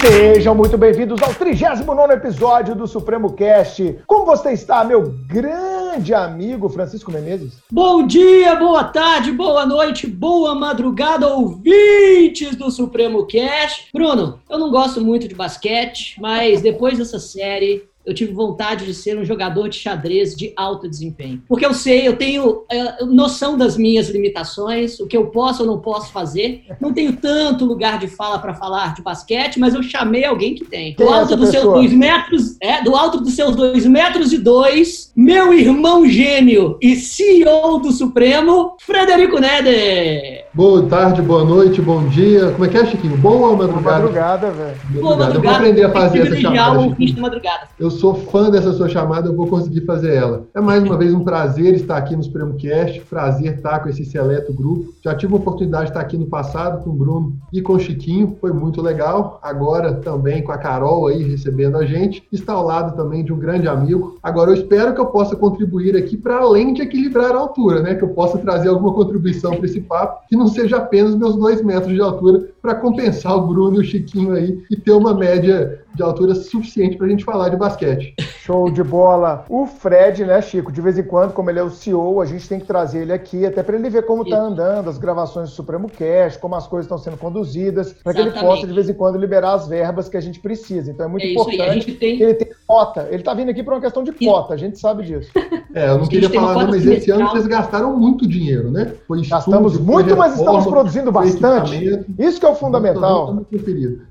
Sejam muito bem-vindos ao 39 episódio do Supremo Cast. Como você está, meu grande amigo Francisco Menezes? Bom dia, boa tarde, boa noite, boa madrugada, ouvintes do Supremo Cast. Bruno, eu não gosto muito de basquete, mas depois dessa série, eu tive vontade de ser um jogador de xadrez de alto desempenho. Porque eu sei, eu tenho é, noção das minhas limitações, o que eu posso ou não posso fazer. Não tenho tanto lugar de fala para falar de basquete, mas eu chamei alguém que tem. Do alto dos seus dois metros, é, do alto dos seus dois metros e dois, meu irmão gêmeo e CEO do Supremo, Frederico Neder. Boa tarde, boa noite, bom dia. Como é que é, Chiquinho? Boa madrugada? Boa madrugada, velho. Boa madrugada. Eu vou aprender a fazer essa chamada. madrugada. Eu sou fã dessa sua chamada, eu vou conseguir fazer ela. É mais uma vez um prazer estar aqui no Supremo Cast, prazer estar com esse seleto grupo. Já tive a oportunidade de estar aqui no passado com o Bruno e com o Chiquinho, foi muito legal. Agora também com a Carol aí recebendo a gente. Está ao lado também de um grande amigo. Agora eu espero que eu possa contribuir aqui para além de equilibrar a altura, né? Que eu possa trazer alguma contribuição para esse papo, que não seja apenas meus dois metros de altura, para compensar o Bruno e o Chiquinho aí e ter uma média de altura suficiente para a gente falar de basquete. Show de bola. O Fred, né, Chico, de vez em quando, como ele é o CEO, a gente tem que trazer ele aqui, até para ele ver como está andando as gravações do Supremo Cast, como as coisas estão sendo conduzidas, para que ele possa, de vez em quando, liberar as verbas que a gente precisa. Então é muito é importante tem... que ele tenha cota. Ele está vindo aqui por uma questão de cota, a gente sabe disso. É, eu não queria falar, não, mas esse ano vocês gastaram muito dinheiro, né? Foi Gastamos estúdio, muito, mas estamos produzindo bastante. Isso que é o fundamental.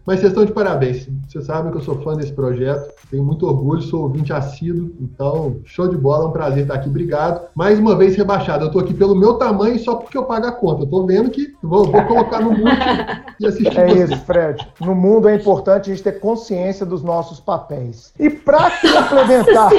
Mas vocês estão de parabéns. Vocês sabem que eu sou fã desse projeto, tenho muito orgulho, sou ouvinte assíduo, então show de bola, é um prazer estar aqui, obrigado. Mais uma vez rebaixado, eu estou aqui pelo meu tamanho só porque eu pago a conta. Eu tô vendo que vou, vou colocar no mundo e assistir. É isso, Fred. No mundo é importante a gente ter consciência dos nossos papéis. E para complementar.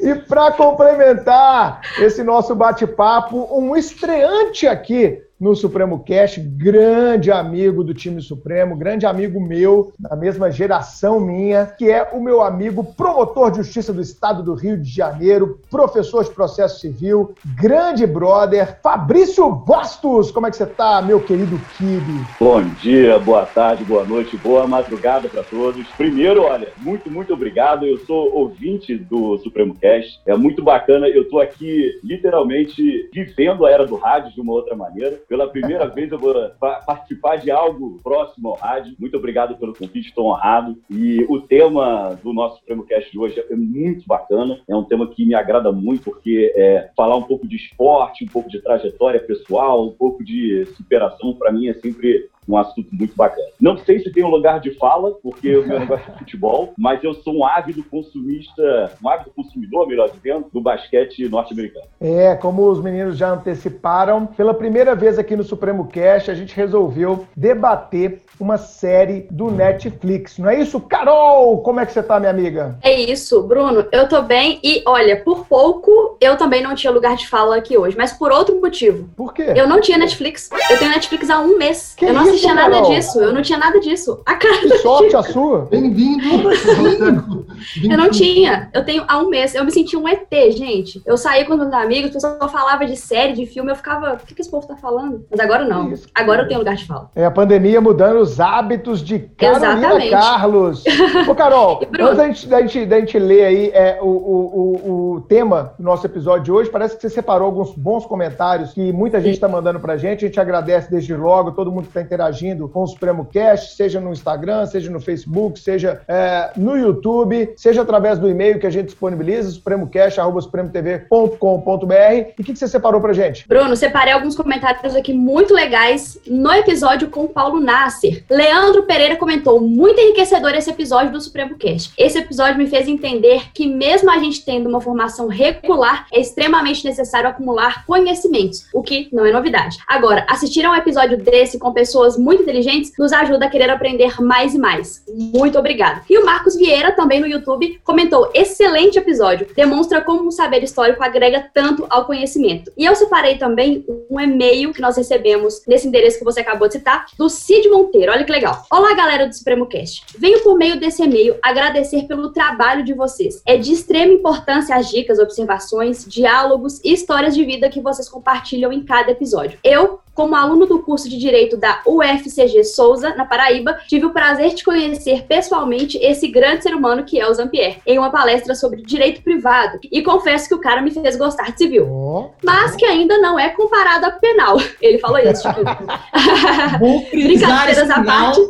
E para complementar esse nosso bate-papo, um estreante aqui no Supremo Cast, grande amigo do time Supremo, grande amigo meu, da mesma geração minha, que é o meu amigo promotor de justiça do Estado do Rio de Janeiro, professor de processo civil, grande brother, Fabrício Bastos. Como é que você tá, meu querido Kibe? Bom dia, boa tarde, boa noite, boa madrugada para todos. Primeiro, olha, muito, muito obrigado. Eu sou ouvinte do Supremo Cast. É muito bacana. Eu tô aqui literalmente vivendo a era do rádio de uma outra maneira pela primeira vez eu vou participar de algo próximo ao rádio. Muito obrigado pelo convite, estou honrado. E o tema do nosso Supremo Cast de hoje é muito bacana. É um tema que me agrada muito, porque é, falar um pouco de esporte, um pouco de trajetória pessoal, um pouco de superação, para mim é sempre um assunto muito bacana. Não sei se tem um lugar de fala, porque o meu negócio é futebol, mas eu sou um ávido consumista, um ávido consumidor, melhor dizendo, do basquete norte-americano. É, como os meninos já anteciparam, pela primeira vez aqui no Supremo Cast, a gente resolveu debater uma série do Netflix. Não é isso? Carol, como é que você tá, minha amiga? É isso, Bruno. Eu tô bem e, olha, por pouco eu também não tinha lugar de fala aqui hoje, mas por outro motivo. Por quê? Eu não tinha Netflix. Eu tenho Netflix há um mês. Que eu não assistia nada disso. Eu não tinha nada disso. A cara que sorte a sua. Bem-vindo. eu não tinha. Eu tenho há um mês. Eu me senti um ET, gente. Eu saí com meus amigos, o pessoal falava de série, de filme, eu ficava, o que, que esse povo tá falando? Mas agora não. Agora eu tenho lugar de fala. É a pandemia mudando os hábitos de Carolina Exatamente. Carlos. Ô, Carol, antes da gente, da, gente, da gente ler aí é, o, o, o, tema do nosso episódio de hoje, parece que você separou alguns bons comentários que muita gente está mandando pra gente. A gente agradece desde logo, todo mundo que está interagindo com o Supremo Cast, seja no Instagram, seja no Facebook, seja é, no YouTube, seja através do e-mail que a gente disponibiliza, supremocast.supremotv.com.br. E o que, que você separou pra gente? Bruno, separei alguns comentários aqui muito legais no episódio com o Paulo Nasser. Leandro Pereira comentou: muito enriquecedor esse episódio do Supremo Cast. Esse episódio me fez entender que, mesmo a gente tendo uma formação regular, é extremamente necessário acumular conhecimentos, o que não é novidade. Agora, assistir a um episódio desse com pessoas muito inteligentes nos ajuda a querer aprender mais e mais. Muito obrigado. E o Marcos Vieira, também no YouTube, comentou: excelente episódio. Demonstra como um saber histórico agrega tanto ao conhecimento. E eu separei também um e-mail que nós recebemos nesse endereço que você acabou de citar, do Cid Monteiro. Olha que legal. Olá, galera do Supremo Cast. Venho por meio desse e-mail agradecer pelo trabalho de vocês. É de extrema importância as dicas, observações, diálogos e histórias de vida que vocês compartilham em cada episódio. Eu, como aluno do curso de Direito da UFCG Souza, na Paraíba, tive o prazer de conhecer pessoalmente esse grande ser humano que é o Zampier, em uma palestra sobre direito privado. E confesso que o cara me fez gostar de civil. Oh. Mas que ainda não é comparado a penal. Ele falou isso, Brincadeiras à parte.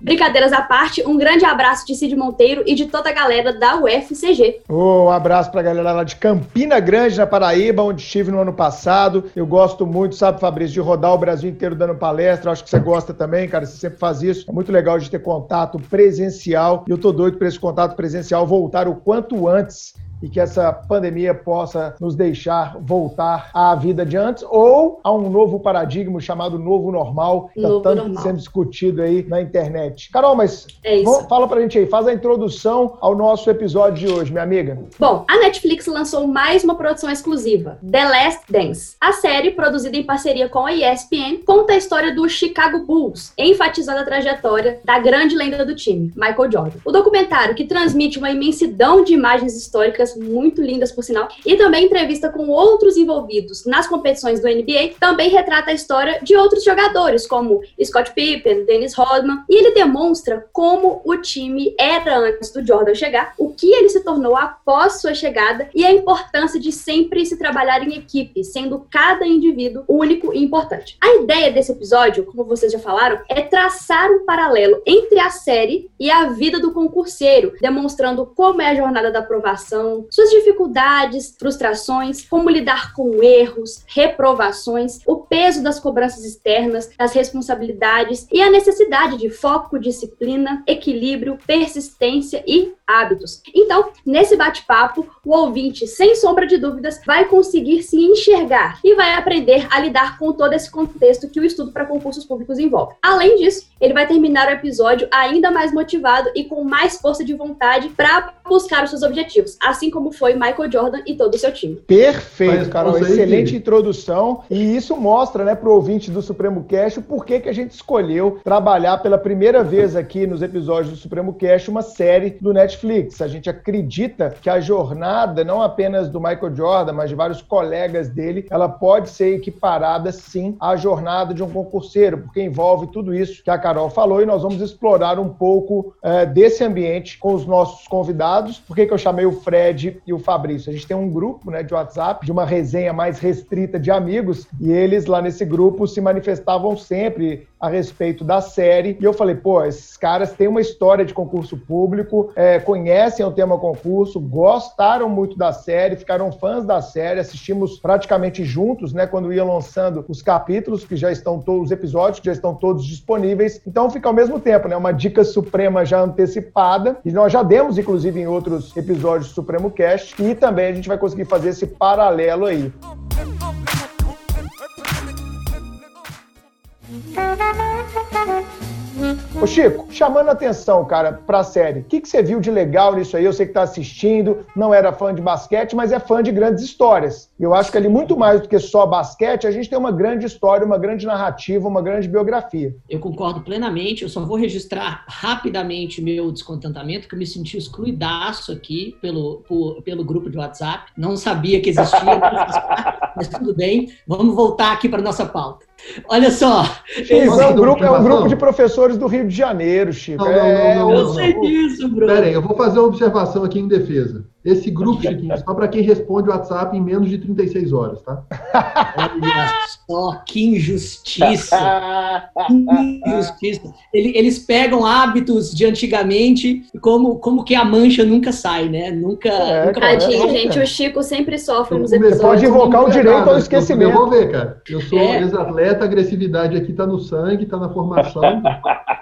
Brincadeiras à parte, um grande abraço de Cid Monteiro e de toda a galera da UFCG. Oh, um abraço pra galera lá de Campina Grande, na Paraíba, onde estive no ano passado. Eu gosto muito, sabe, Fabrício, de rodar o Brasil inteiro dando palestra. Acho que você gosta também, cara. Você sempre faz isso. É muito legal de ter contato presencial. E eu tô doido para esse contato presencial voltar o quanto antes e que essa pandemia possa nos deixar voltar à vida de antes ou a um novo paradigma chamado novo normal, que está tanto normal. sendo discutido aí na internet. Carol, mas é fala pra gente aí, faz a introdução ao nosso episódio de hoje, minha amiga. Bom, a Netflix lançou mais uma produção exclusiva, The Last Dance. A série, produzida em parceria com a ESPN, conta a história do Chicago Bulls, enfatizando a trajetória da grande lenda do time, Michael Jordan. O documentário, que transmite uma imensidão de imagens históricas muito lindas, por sinal, e também entrevista com outros envolvidos nas competições do NBA, também retrata a história de outros jogadores, como Scott Pippen, Dennis Rodman, e ele demonstra como o time era antes do Jordan chegar, o que ele se tornou após sua chegada e a importância de sempre se trabalhar em equipe, sendo cada indivíduo único e importante. A ideia desse episódio, como vocês já falaram, é traçar um paralelo entre a série e a vida do concurseiro, demonstrando como é a jornada da aprovação, suas dificuldades, frustrações, como lidar com erros, reprovações, o peso das cobranças externas, as responsabilidades e a necessidade de foco, disciplina, equilíbrio, persistência e hábitos. Então, nesse bate-papo, o ouvinte, sem sombra de dúvidas, vai conseguir se enxergar e vai aprender a lidar com todo esse contexto que o estudo para concursos públicos envolve. Além disso, ele vai terminar o episódio ainda mais motivado e com mais força de vontade para buscar os seus objetivos, assim como foi Michael Jordan e todo o seu time. Perfeito, Carol. Excelente introdução. E isso mostra, né, para o ouvinte do Supremo Cast o porquê que a gente escolheu trabalhar pela primeira vez aqui nos episódios do Supremo Cast uma série do Netflix. A gente acredita que a jornada, não apenas do Michael Jordan, mas de vários colegas dele, ela pode ser equiparada, sim, à jornada de um concurseiro, porque envolve tudo isso que a Carol falou e nós vamos explorar um pouco é, desse ambiente com os nossos convidados. Por que, que eu chamei o Fred e o Fabrício? A gente tem um grupo né, de WhatsApp, de uma resenha mais restrita de amigos, e eles lá nesse grupo se manifestavam sempre a respeito da série. E eu falei, pô, esses caras têm uma história de concurso público, é, conhecem o tema concurso, gostaram muito da série, ficaram fãs da série, assistimos praticamente juntos, né, quando ia lançando os capítulos, que já estão todos, os episódios que já estão todos disponíveis. Então fica ao mesmo tempo, né, uma dica suprema já antecipada, e nós já demos, inclusive, em outros episódios do Supremo Cast, e também a gente vai conseguir fazer esse paralelo aí. Ô Chico, chamando a atenção, cara, pra série, o que, que você viu de legal nisso aí? Eu sei que tá assistindo, não era fã de basquete, mas é fã de grandes histórias. Eu acho que ali, muito mais do que só basquete, a gente tem uma grande história, uma grande narrativa, uma grande biografia. Eu concordo plenamente, eu só vou registrar rapidamente meu descontentamento, que eu me senti excluidaço aqui pelo, por, pelo grupo de WhatsApp. Não sabia que existia, mas tudo bem. Vamos voltar aqui para nossa pauta. Olha só. Chico, é um, grupo, é um grupo de professores do Rio de Janeiro, Chico. Não, não, não, é, não, não, eu sei disso, Bruno. Peraí, eu vou fazer uma observação aqui em defesa. Esse grupo, Chiquinho, só para quem responde o WhatsApp em menos de 36 horas, tá? Olha só, que injustiça. que injustiça. Eles pegam hábitos de antigamente, como, como que a mancha nunca sai, né? Nunca. É, nunca Tadinho, gente, o Chico sempre sofre nos episódios. Pode invocar o direito ao esquecimento. Eu vou ver, cara. Eu sou é. ex-atleta, agressividade aqui tá no sangue, tá na formação.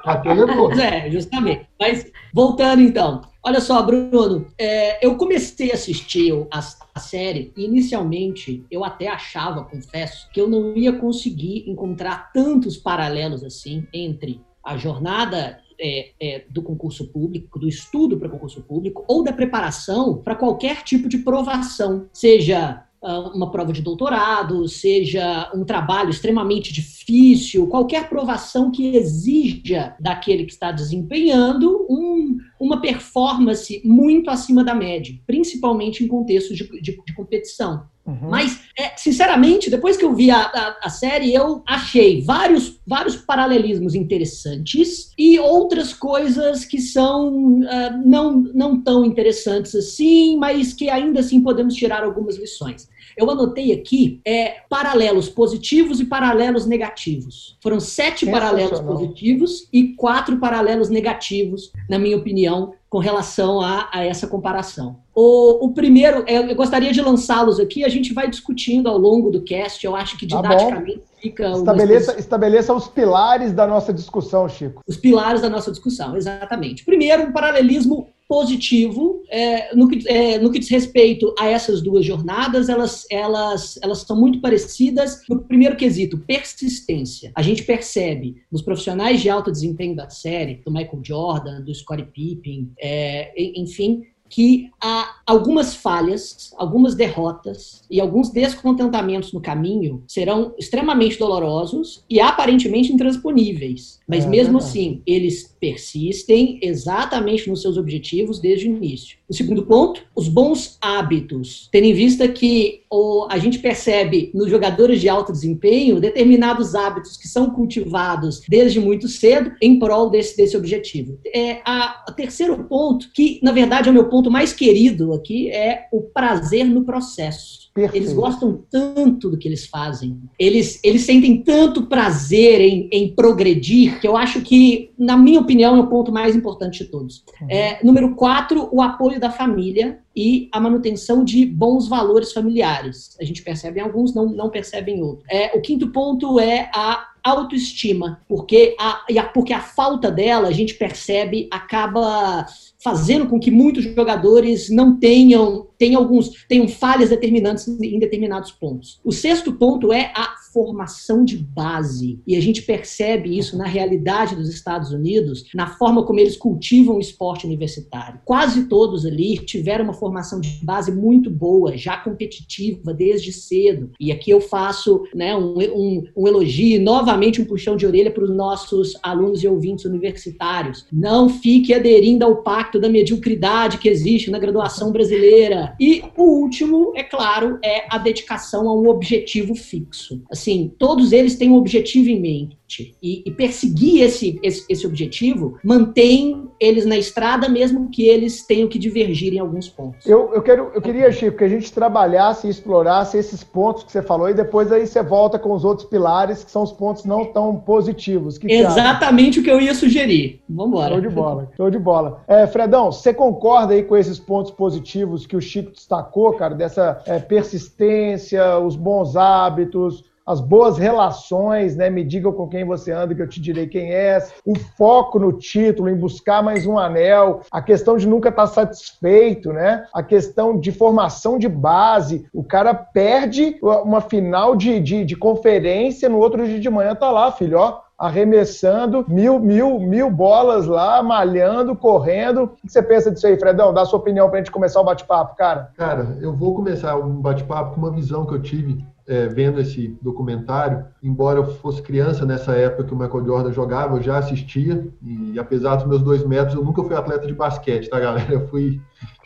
Até eu É, justamente. Mas, voltando então. Olha só, Bruno, é, eu comecei a assistir a, a, série e inicialmente eu até achava, confesso, que eu não ia conseguir encontrar tantos paralelos assim entre a jornada é, é, do concurso público, do estudo para concurso público ou da preparação para qualquer tipo de provação, seja uma prova de doutorado, seja um trabalho extremamente difícil, qualquer provação que exija daquele que está desempenhando um, uma performance muito acima da média, principalmente em contextos de, de, de competição. Uhum. Mas, é, sinceramente, depois que eu vi a, a, a, série, eu achei vários vários paralelismos interessantes e outras coisas que são uh, não, não tão interessantes assim, mas que ainda assim podemos tirar algumas lições. Eu anotei aqui é, paralelos positivos e paralelos negativos. Foram sete paralelos positivos e quatro paralelos negativos, na minha opinião, com relação a, a essa comparação. O, o primeiro, eu gostaria de lançá-los aqui, a gente vai discutindo ao longo do cast, eu acho que tá didaticamente tá fica... Estabeleça, estabeleça os pilares da nossa discussão, Chico. Os pilares da nossa discussão, exatamente. Primeiro, um paralelismo positivo é, no, que, é, no que diz respeito a essas duas jornadas, elas, elas, elas são muito parecidas. No primeiro quesito, persistência. A gente percebe nos profissionais de alto desempenho da série, do Michael Jordan, do Scottie Pippen, é, enfim, que há algumas falhas, algumas derrotas e alguns descontentamentos no caminho serão extremamente dolorosos e aparentemente intransponíveis. Mas é, mesmo assim, eles persistem exatamente nos seus objetivos desde o início. O segundo ponto, os bons hábitos. Tendo em vista que o, a gente percebe nos jogadores de alto desempenho determinados hábitos que são cultivados desde muito cedo em prol desse, desse objetivo. É, a, a terceiro ponto, que na verdade é o meu ponto mais querido aqui, é o prazer no processo. Perfeito. Eles gostam tanto do que eles fazem. Eles, eles sentem tanto prazer em, em progredir, que eu acho que, na minha opinião, é o ponto mais importante de todos. Uhum. É, número quatro, o apoio da família e a manutenção de bons valores familiares. A gente percebe em alguns, não, não percebe em outros. É, o quinto ponto é a autoestima, porque a, porque a falta dela, a gente percebe, acaba fazendo com que muitos jogadores não tenham, tenham alguns, tenham falhas determinantes em determinados pontos. O sexto ponto é a formação de base. E a gente percebe isso na realidade dos Estados Unidos, na forma como eles cultivam o esporte universitário. Quase todos ali tiveram uma formação de base muito boa, já competitiva desde cedo. E aqui eu faço né, um, um, um elogio, novamente um puxão de orelha para os nossos alunos e ouvintes universitários. Não fique aderindo ao pacto da mediocridade que existe na graduação brasileira. E o último, é claro, é a dedicação a um objetivo fixo. Assim, assim, todos eles têm um objetivo em mente. E, e perseguir esse, esse, esse, objetivo mantém eles na estrada, mesmo que eles tenham que divergir em alguns pontos. Eu, eu, quero, eu queria, Chico, que a gente trabalhasse e explorasse esses pontos que você falou, e depois aí você volta com os outros pilares, que são os pontos não tão positivos. Que Exatamente o que eu ia sugerir. Vamos embora. Show de bola, show de bola. É, Fredão, você concorda aí com esses pontos positivos que o Chico destacou, cara, dessa é, persistência, os bons hábitos, as boas relações, né? Me diga com quem você anda, que eu te direi quem é. O foco no título, em buscar mais um anel, a questão de nunca estar satisfeito, né? A questão de formação de base. O cara perde uma final de, de, de conferência, no outro dia de manhã tá lá, filho, ó, arremessando mil, mil, mil bolas lá, malhando, correndo. O que você pensa disso aí, Fredão? Dá a sua opinião para a gente começar o bate-papo, cara. Cara, eu vou começar um bate-papo com uma visão que eu tive é, vendo esse documentário, embora eu fosse criança nessa época que o Michael Jordan jogava, eu já assistia, e apesar dos meus dois metros, eu nunca fui atleta de basquete, tá, galera? Eu fui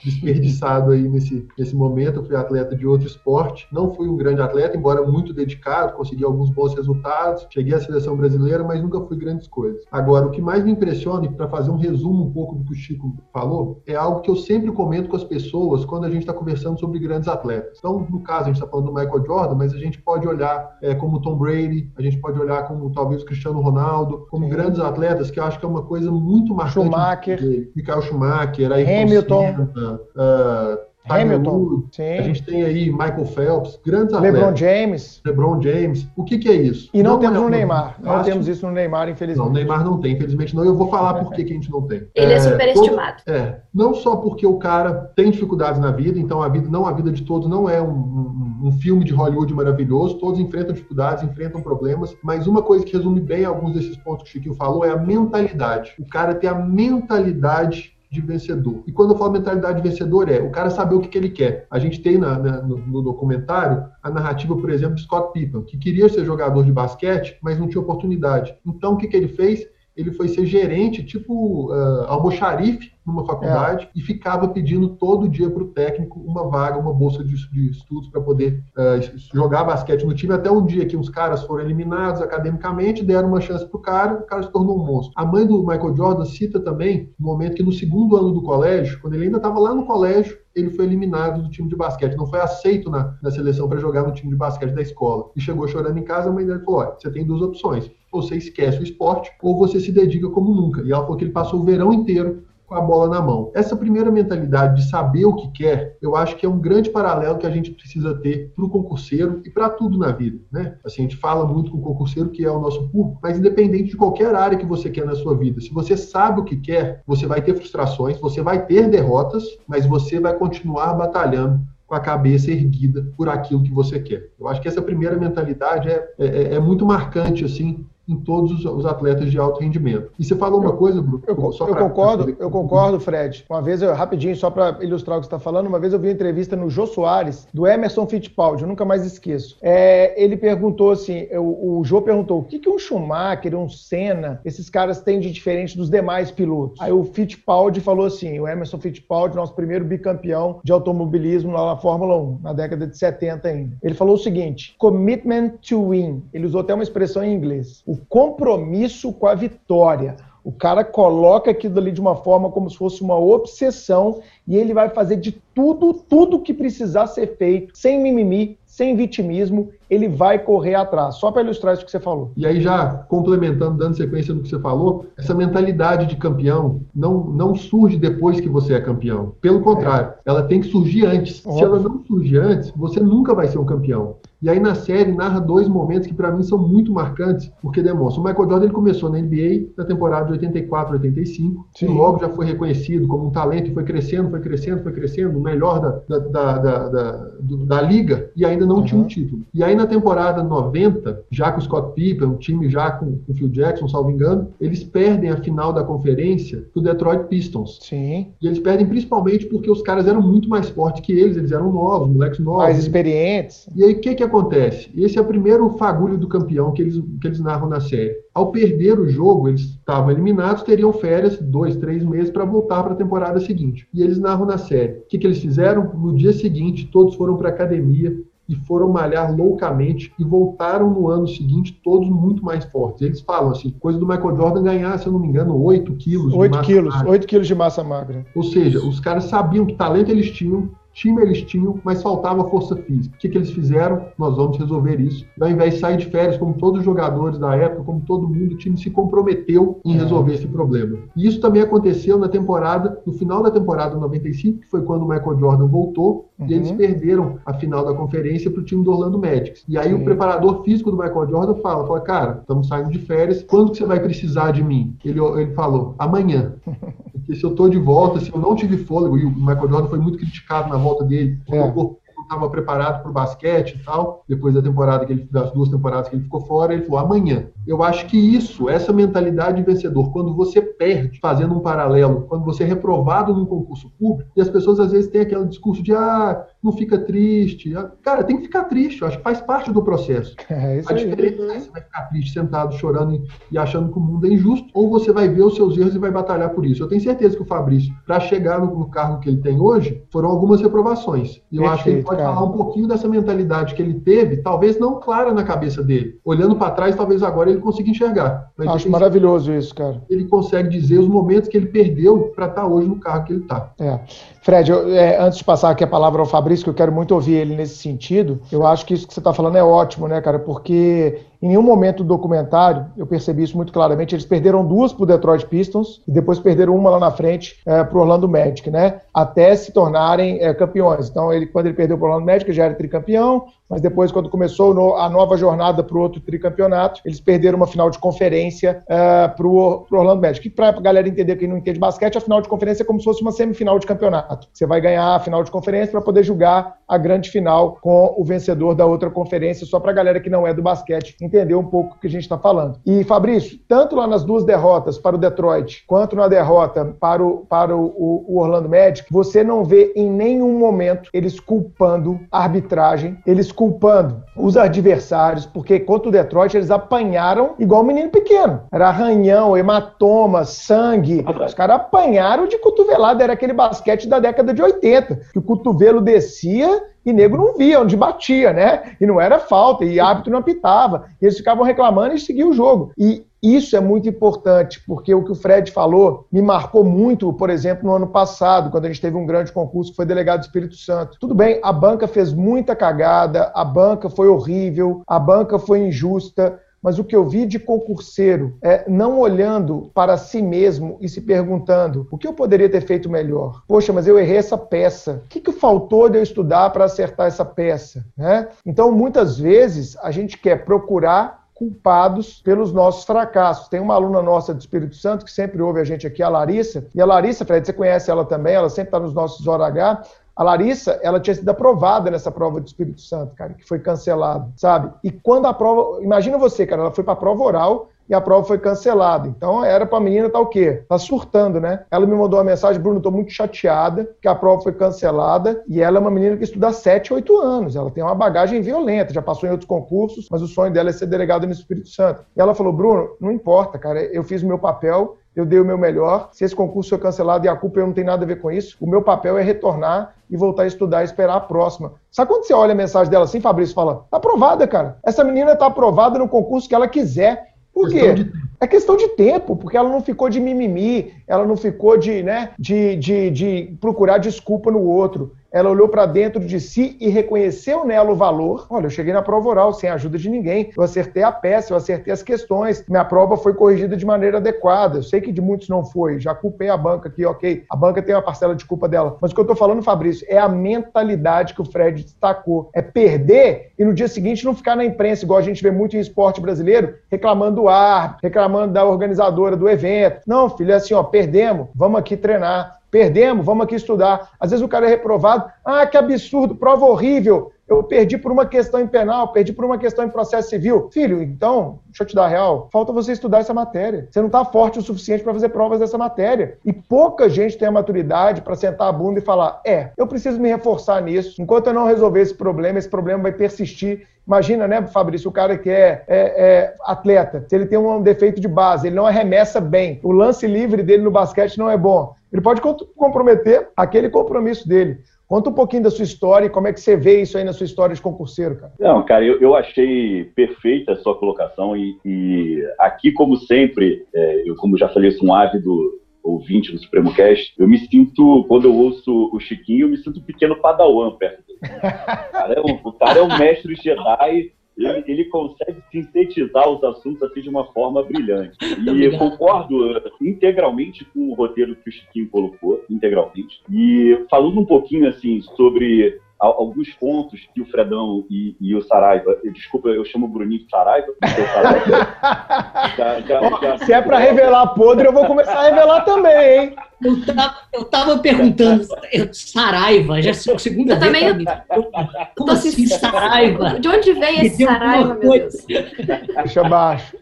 desperdiçado aí nesse, nesse momento. Eu fui atleta de outro esporte. Não fui um grande atleta, embora muito dedicado, consegui alguns bons resultados. Cheguei à seleção brasileira, mas nunca fui grandes coisas. Agora, o que mais me impressiona, e para fazer um resumo um pouco do que o Chico falou, é algo que eu sempre comento com as pessoas quando a gente está conversando sobre grandes atletas. Então, no caso, a gente está falando do Michael Jordan, mas a gente pode olhar é, como Tom Brady, a gente pode olhar como talvez o Cristiano Ronaldo, como Sim. grandes atletas, que eu acho que é uma coisa muito marcante. Schumacher. Michael Schumacher, Hamilton. Uh, Hamilton, sim. a gente tem aí Michael Phelps, grandes atletas. LeBron James. LeBron James. O que, que é isso? E não, não temos é no Neymar. Não temos isso no Neymar, infelizmente. Não, Neymar não tem, infelizmente não. Eu vou falar por que, que a gente não tem. Ele é, é superestimado. É, não só porque o cara tem dificuldades na vida, então a vida, não a vida de todos não é um, um, um filme de Hollywood maravilhoso, todos enfrentam dificuldades, enfrentam problemas, mas uma coisa que resume bem alguns desses pontos que o Chiquinho falou é a mentalidade. O cara tem a mentalidade de vencedor. E quando eu falo mentalidade de vencedor, é o cara saber o que, que ele quer. A gente tem na, na, no, no, documentário a narrativa, por exemplo, de Scott Pippen, que queria ser jogador de basquete, mas não tinha oportunidade. Então, o que, que ele fez? Ele foi ser gerente, tipo uh, almoxarife, numa faculdade é. e ficava pedindo todo dia para o técnico uma vaga, uma bolsa de, de estudos para poder uh, jogar basquete no time. Até um dia que uns caras foram eliminados academicamente, deram uma chance para o cara, o cara se tornou um monstro. A mãe do Michael Jordan cita também um momento que no segundo ano do colégio, quando ele ainda estava lá no colégio, ele foi eliminado do time de basquete, não foi aceito na, na seleção para jogar no time de basquete da escola. E chegou chorando em casa, a mãe dele falou: olha, você tem duas opções. Você esquece o esporte, ou você se dedica como nunca. E ela falou que ele passou o verão inteiro com a bola na mão. Essa primeira mentalidade de saber o que quer, eu acho que é um grande paralelo que a gente precisa ter para o concurseiro e para tudo na vida, né? Assim, a gente fala muito com o concurseiro que é o nosso público, mas independente de qualquer área que você quer na sua vida, se você sabe o que quer, você vai ter frustrações, você vai ter derrotas, mas você vai continuar batalhando com a cabeça erguida por aquilo que você quer. Eu acho que essa primeira mentalidade é, é, é muito marcante assim em todos os atletas de alto rendimento. E você falou uma coisa, Bruno. Eu, eu, eu concordo, eu concordo, Fred. Uma vez, eu, rapidinho, só para ilustrar o que você está falando, uma vez eu vi uma entrevista no Jô Soares, do Emerson Fittipaldi, eu nunca mais esqueço. É, ele perguntou assim: o, o Jô perguntou o que, que um Schumacher, um Senna, esses caras têm de diferente dos demais pilotos. Aí o Fittipaldi falou assim: o Emerson Fittipaldi, nosso primeiro bicampeão de automobilismo lá na Fórmula 1, na década de 70 ainda. Ele falou o seguinte: commitment to win. Ele usou até uma expressão em inglês. O compromisso com a vitória. O cara coloca aquilo ali de uma forma como se fosse uma obsessão e ele vai fazer de tudo, tudo que precisar ser feito, sem mimimi, sem vitimismo, ele vai correr atrás. Só para ilustrar isso que você falou. E aí, já complementando, dando sequência no que você falou, essa mentalidade de campeão não, não surge depois que você é campeão. Pelo contrário, é. ela tem que surgir antes. Óbvio. Se ela não surgir antes, você nunca vai ser um campeão. E aí na série narra dois momentos que para mim são muito marcantes, porque demonstram. O Michael Jordan ele começou na NBA na temporada de 84, 85, Sim. e logo já foi reconhecido como um talento e foi crescendo, foi crescendo, foi crescendo, o melhor da, da, da, da, da liga, e ainda não uhum. tinha um título. E aí na temporada 90, já com o Scott Pippen, um time já com, com o Phil Jackson, salvo engano, eles perdem a final da conferência pro Detroit Pistons. Sim. E eles perdem principalmente porque os caras eram muito mais fortes que eles, eles eram novos, moleques novos. Mais experientes. E aí o que que acontece? Esse é o primeiro fagulho do campeão que eles, que eles narram na série. Ao perder o jogo, eles estavam eliminados, teriam férias, dois, três meses, para voltar para a temporada seguinte. E eles narram na série. O que, que eles fizeram? No dia seguinte, todos foram para academia, e foram malhar loucamente e voltaram no ano seguinte todos muito mais fortes. Eles falam assim, coisa do Michael Jordan ganhar, se eu não me engano, 8 quilos 8 de massa quilos, magra. 8 quilos de massa magra. Ou seja, os caras sabiam que talento eles tinham, time eles tinham, mas faltava força física. O que, que eles fizeram? Nós vamos resolver isso. E ao invés de sair de férias, como todos os jogadores da época, como todo mundo, o time se comprometeu em resolver esse problema. E isso também aconteceu na temporada, no final da temporada 95, que foi quando o Michael Jordan voltou, uhum. e eles uhum. perderam a final da conferência para o time do Orlando Magic. E aí Sim. o preparador físico do Michael Jordan fala, fala, cara, estamos saindo de férias, quando que você vai precisar de mim? Ele, ele falou, amanhã. Porque se eu estou de volta, se eu não tive fôlego, e o Michael Jordan foi muito criticado na volta dele, é. o corpo estava preparado para o basquete e tal, depois da temporada que ele, das duas temporadas que ele ficou fora, ele falou amanhã. Eu acho que isso, essa mentalidade de vencedor, quando você perde, fazendo um paralelo, quando você é reprovado num concurso público, e as pessoas às vezes têm aquele discurso de ah, não fica triste. Ah, cara, tem que ficar triste, eu acho que faz parte do processo. É, isso a diferença é você vai ficar triste, sentado, chorando e achando que o mundo é injusto, ou você vai ver os seus erros e vai batalhar por isso. Eu tenho certeza que o Fabrício, para chegar no, no, cargo que ele tem hoje, foram algumas reprovações. E eu Perfeito, acho que ele pode cara. falar um pouquinho dessa mentalidade que ele teve, talvez não clara na cabeça dele. Olhando para trás, talvez agora ele consiga enxergar. Mas acho maravilhoso isso, cara. Ele consegue dizer os momentos que ele perdeu para estar tá hoje no cargo que ele está. É. Fred, eu, é, antes de passar aqui a palavra ao Fabrício, que eu quero muito ouvir ele nesse sentido, eu acho que isso que você está falando é ótimo, né, cara? Porque em nenhum momento do documentário, eu percebi isso muito claramente, eles perderam duas para o Detroit Pistons e depois perderam uma lá na frente é, para o Orlando Magic, né? Até se tornarem é, campeões. Então, ele, quando ele perdeu para o Orlando Magic, já era tricampeão, mas depois, quando começou no, a nova jornada para o outro tricampeonato, eles perderam uma final de conferência é, para o Orlando Magic. E para a galera entender, quem não entende basquete, a final de conferência é como se fosse uma semifinal de campeonato. Você vai ganhar a final de conferência para poder jogar a grande final com o vencedor da outra conferência, só para a galera que não é do basquete entender um pouco o que a gente está falando. E, Fabrício, tanto lá nas duas derrotas para o Detroit, quanto na derrota para o, para o, o Orlando Magic, você não vê em nenhum momento eles culpando a arbitragem, eles desculpando os adversários, porque contra o Detroit eles apanharam igual menino pequeno. Era arranhão, hematoma, sangue. Os caras apanharam de cotovelada. Era aquele basquete da década de 80, que o cotovelo descia e nego não via onde batia, né? E não era falta, e hábito não apitava. E eles ficavam reclamando e seguiam o jogo. E isso é muito importante, porque o que o Fred falou me marcou muito, por exemplo, no ano passado, quando a gente teve um grande concurso que foi delegado do Espírito Santo. Tudo bem, a banca fez muita cagada, a banca foi horrível, a banca foi injusta, mas o que eu vi de concurseiro é não olhando para si mesmo e se perguntando o que eu poderia ter feito melhor. Poxa, mas eu errei essa peça. O que, que faltou de eu estudar para acertar essa peça? Né? Então, muitas vezes, a gente quer procurar culpados pelos nossos fracassos. Tem uma aluna nossa do Espírito Santo que sempre ouve a gente aqui, a Larissa. E a Larissa, Fred, você conhece ela também, ela sempre está nos nossos Hora. A Larissa, ela tinha sido aprovada nessa prova do Espírito Santo, cara, que foi cancelada, sabe? E quando a prova. Imagina você, cara, ela foi para a prova oral e a prova foi cancelada. Então era para a menina tá o quê? Tá surtando, né? Ela me mandou uma mensagem, Bruno, estou muito chateada que a prova foi cancelada e ela é uma menina que estuda há 7, 8 anos. Ela tem uma bagagem violenta, já passou em outros concursos, mas o sonho dela é ser delegada no Espírito Santo. E ela falou, Bruno, não importa, cara, eu fiz o meu papel, eu dei o meu melhor. Se esse concurso foi cancelado e a culpa eu não tem nada a ver com isso, o meu papel é retornar e voltar a estudar e esperar a próxima. Sabe quando você olha a mensagem dela assim, Fabrício, fala, tá aprovada, cara. Essa menina tá aprovada no concurso que ela quiser. Por quê? É questão de tempo, porque ela não ficou de mimimi, ela não ficou de, né, de, de, de procurar desculpa no outro ela olhou para dentro de si e reconheceu nela o valor. Olha, eu cheguei na prova oral sem ajuda de ninguém. Eu acertei a peça, eu acertei as questões. Minha prova foi corrigida de maneira adequada. Eu sei que de muitos não foi. Já culpei a banca aqui, ok. A banca tem uma parcela de culpa dela. Mas o que eu estou falando, Fabrício, é a mentalidade que o Fred destacou. É perder e no dia seguinte não ficar na imprensa, igual a gente vê muito em esporte brasileiro, reclamando do ar, reclamando da organizadora do evento. Não, filho, é assim, ó, perdemos, vamos aqui treinar Perdemos, vamos aqui estudar. Às vezes o cara é reprovado. Ah, que absurdo, prova horrível. Eu perdi por uma questão em penal, perdi por uma questão em processo civil. Filho, então, deixa eu te dar a real. Falta você estudar essa matéria. Você não está forte o suficiente para fazer provas dessa matéria. E pouca gente tem a maturidade para sentar a bunda e falar: é, eu preciso me reforçar nisso. Enquanto eu não resolver esse problema, esse problema vai persistir. Imagina, né, Fabrício, o cara que é, é, é, atleta, se ele tem um defeito de base, ele não arremessa bem, o lance livre dele no basquete não é bom. Ele pode comprometer aquele compromisso dele. Conta um pouquinho da sua história e como é que você vê isso aí na sua história de concurseiro, cara. Não, cara, eu, eu achei perfeita a sua colocação e, e aqui, como sempre, é, eu, como já falei, sou um ávido ouvinte do Supremo Cast, eu me sinto, quando eu ouço o Chiquinho, eu me sinto um pequeno padawan perto dele. O cara é um, o cara é um mestre Jedi ele, ele, consegue sintetizar os assuntos assim de uma forma brilhante. E eu concordo uh, integralmente com o roteiro que o Chiquinho colocou, integralmente. E falando um pouquinho assim sobre alguns pontos que o Fredão e, e o Saraiva, desculpa, eu chamo o Bruninho de Saraiva, Saraiva já, já, já, se é para revelar podre, eu vou começar a revelar também, hein? Eu tava, eu tava perguntando, Saraiva, já é a segunda eu vez. Também, eu, como assim, Saraiva? De onde vem esse Saraiva, meu Deus? Deixa abaixo.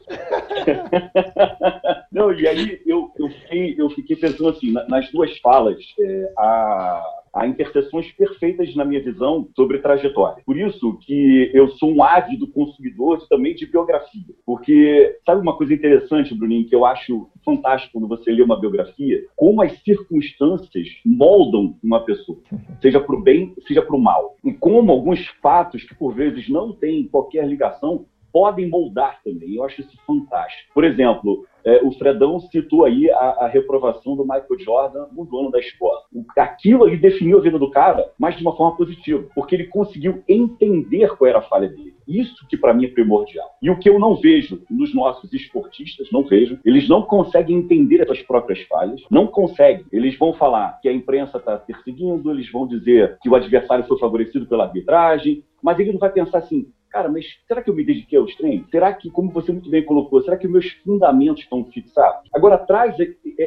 Não, e aí eu, eu, fiquei, eu fiquei pensando assim, nas duas falas, é, a há interseções perfeitas na minha visão sobre trajetória. Por isso que eu sou um ávido consumidor também de biografia, porque sabe uma coisa interessante, Bruninho, que eu acho fantástico quando você lê uma biografia, como as circunstâncias moldam uma pessoa, seja para o bem, seja para o mal, e como alguns fatos que por vezes não têm qualquer ligação podem moldar também. Eu acho isso fantástico. Por exemplo, é, o Fredão citou aí a, a, reprovação do Michael Jordan no dono da escola. Aquilo ali definiu a vida do cara, mas de uma forma positiva, porque ele conseguiu entender qual era a falha dele. Isso que para mim é primordial. E o que eu não vejo nos nossos esportistas, não vejo, eles não conseguem entender as suas próprias falhas, não conseguem. Eles vão falar que a imprensa está perseguindo, eles vão dizer que o adversário foi favorecido pela arbitragem, mas ele não vai pensar assim, cara, mas será que eu me dediquei aos treinos? Será que, como você muito bem colocou, será que meus fundamentos estão fixados? Agora, traz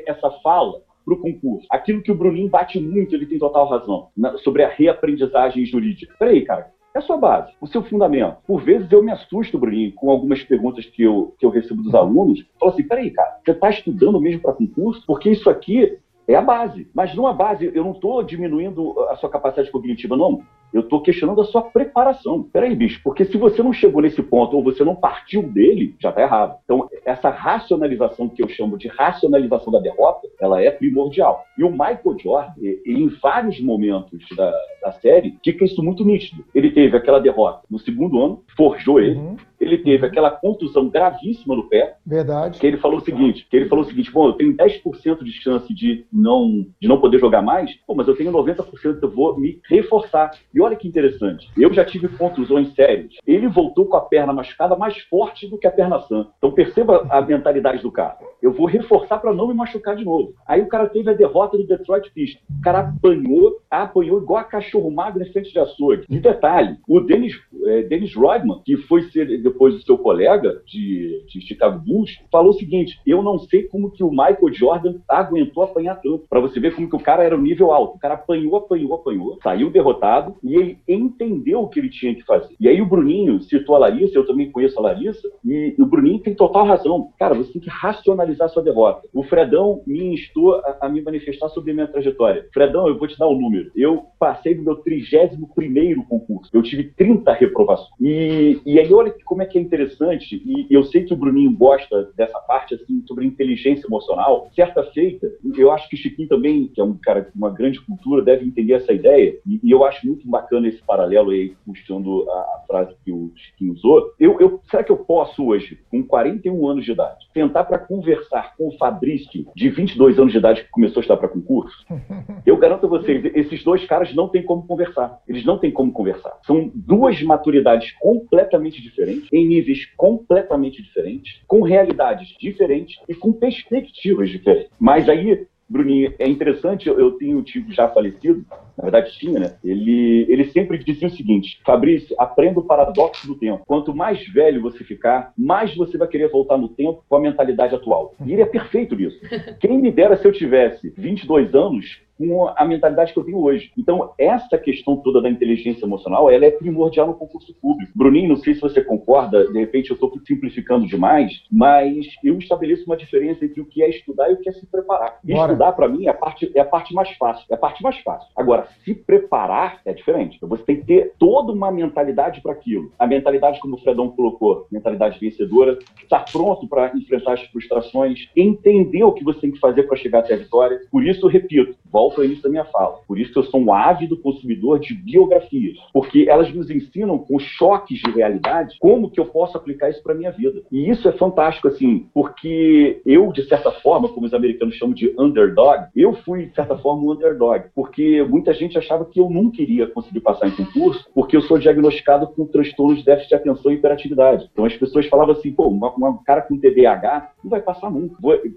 essa fala para o concurso. Aquilo que o Bruninho bate muito, ele tem total razão, sobre a reaprendizagem jurídica. Peraí, cara, é a sua base, o seu fundamento. Por vezes eu me assusto, Bruninho, com algumas perguntas que eu, que eu recebo dos alunos. Falo assim, peraí, cara, você está estudando mesmo para concurso? Porque isso aqui é a base. Mas numa base, eu não estou diminuindo a sua capacidade cognitiva, não. Eu estou questionando a sua preparação. Peraí, bicho, porque se você não chegou nesse ponto ou você não partiu dele, já está errado. Então, essa racionalização que eu chamo de racionalização da derrota, ela é primordial. E o Michael Jordan, em vários momentos da, da série, fica isso muito nítido. Ele teve aquela derrota no segundo ano, forjou ele. Uhum. Ele teve aquela contusão gravíssima no pé. Verdade. Que ele falou o seguinte: que ele falou o seguinte, bom, eu tenho 10% de chance de não, de não poder jogar mais, pô, mas eu tenho 90%, eu vou me reforçar. E olha que interessante, eu já tive contusões sérias. Ele voltou com a perna machucada mais forte do que a perna sã. Então perceba a mentalidade do cara. Eu vou reforçar para não me machucar de novo. Aí o cara teve a derrota do Detroit Pistons. O cara apanhou, apanhou igual a cachorro magro em frente de açougue. E detalhe, o Dennis, é, Dennis Rodman, que foi ser depois do seu colega de, de Chicago Bulls, falou o seguinte: eu não sei como que o Michael Jordan aguentou apanhar tanto. Para você ver como que o cara era um nível alto. O cara apanhou, apanhou, apanhou, saiu derrotado e ele entendeu o que ele tinha que fazer. E aí o Bruninho citou a Larissa, eu também conheço a Larissa, e o Bruninho tem total razão. Cara, você tem que racionalizar sua derrota. O Fredão me instou a, a me manifestar sobre a minha trajetória. Fredão, eu vou te dar o um número. Eu passei do meu 31 primeiro concurso. Eu tive 30 reprovações. E, e aí olha como é que é interessante, e eu sei que o Bruninho gosta dessa parte, assim, sobre inteligência emocional. Certa feita, eu acho que o Chiquinho também, que é um cara com uma grande cultura, deve entender essa ideia, e, e eu acho muito bacana esse paralelo aí, puxando a, a frase que o Chiquinho usou. Eu, eu, será que eu posso hoje, com 41 anos de idade, tentar para conversar com o Fabrício, de 22 anos de idade, que começou a estar para concurso? Eu garanto a vocês, esses dois caras não têm como conversar. Eles não têm como conversar. São duas maturidades completamente diferentes, em níveis completamente diferentes, com realidades diferentes e com perspectivas diferentes. Mas aí Bruninho, é interessante, eu tenho um tio já falecido, na verdade tinha, né? Ele, ele sempre dizia o seguinte: Fabrício, aprenda o paradoxo do tempo. Quanto mais velho você ficar, mais você vai querer voltar no tempo com a mentalidade atual. E ele é perfeito nisso. Quem me dera se eu tivesse 22 anos com a mentalidade que eu tenho hoje. Então, essa questão toda da inteligência emocional, ela é primordial no concurso público. Bruninho, não sei se você concorda, de repente eu estou simplificando demais, mas eu estabeleço uma diferença entre o que é estudar e o que é se preparar. E estudar, para mim, é a, parte, é a parte mais fácil. É a parte mais fácil. Agora, se preparar é diferente. Você tem que ter toda uma mentalidade para aquilo. A mentalidade, como o Fredão colocou, mentalidade vencedora, estar pronto para enfrentar as frustrações, entender o que você tem que fazer para chegar até a vitória. Por isso, eu repito, volto ao início da minha fala. Por isso que eu sou um ávido consumidor de biografias, porque elas nos ensinam com choques de realidade como que eu posso aplicar isso para minha vida. E isso é fantástico, assim, porque eu, de certa forma, como os americanos chamam de underdog, eu fui, de certa forma, um underdog, porque muita gente achava que eu nunca iria conseguir passar em concurso, porque eu sou diagnosticado com transtornos de déficit de atenção e hiperatividade. Então as pessoas falavam assim, pô, um cara com TDAH não vai passar nunca.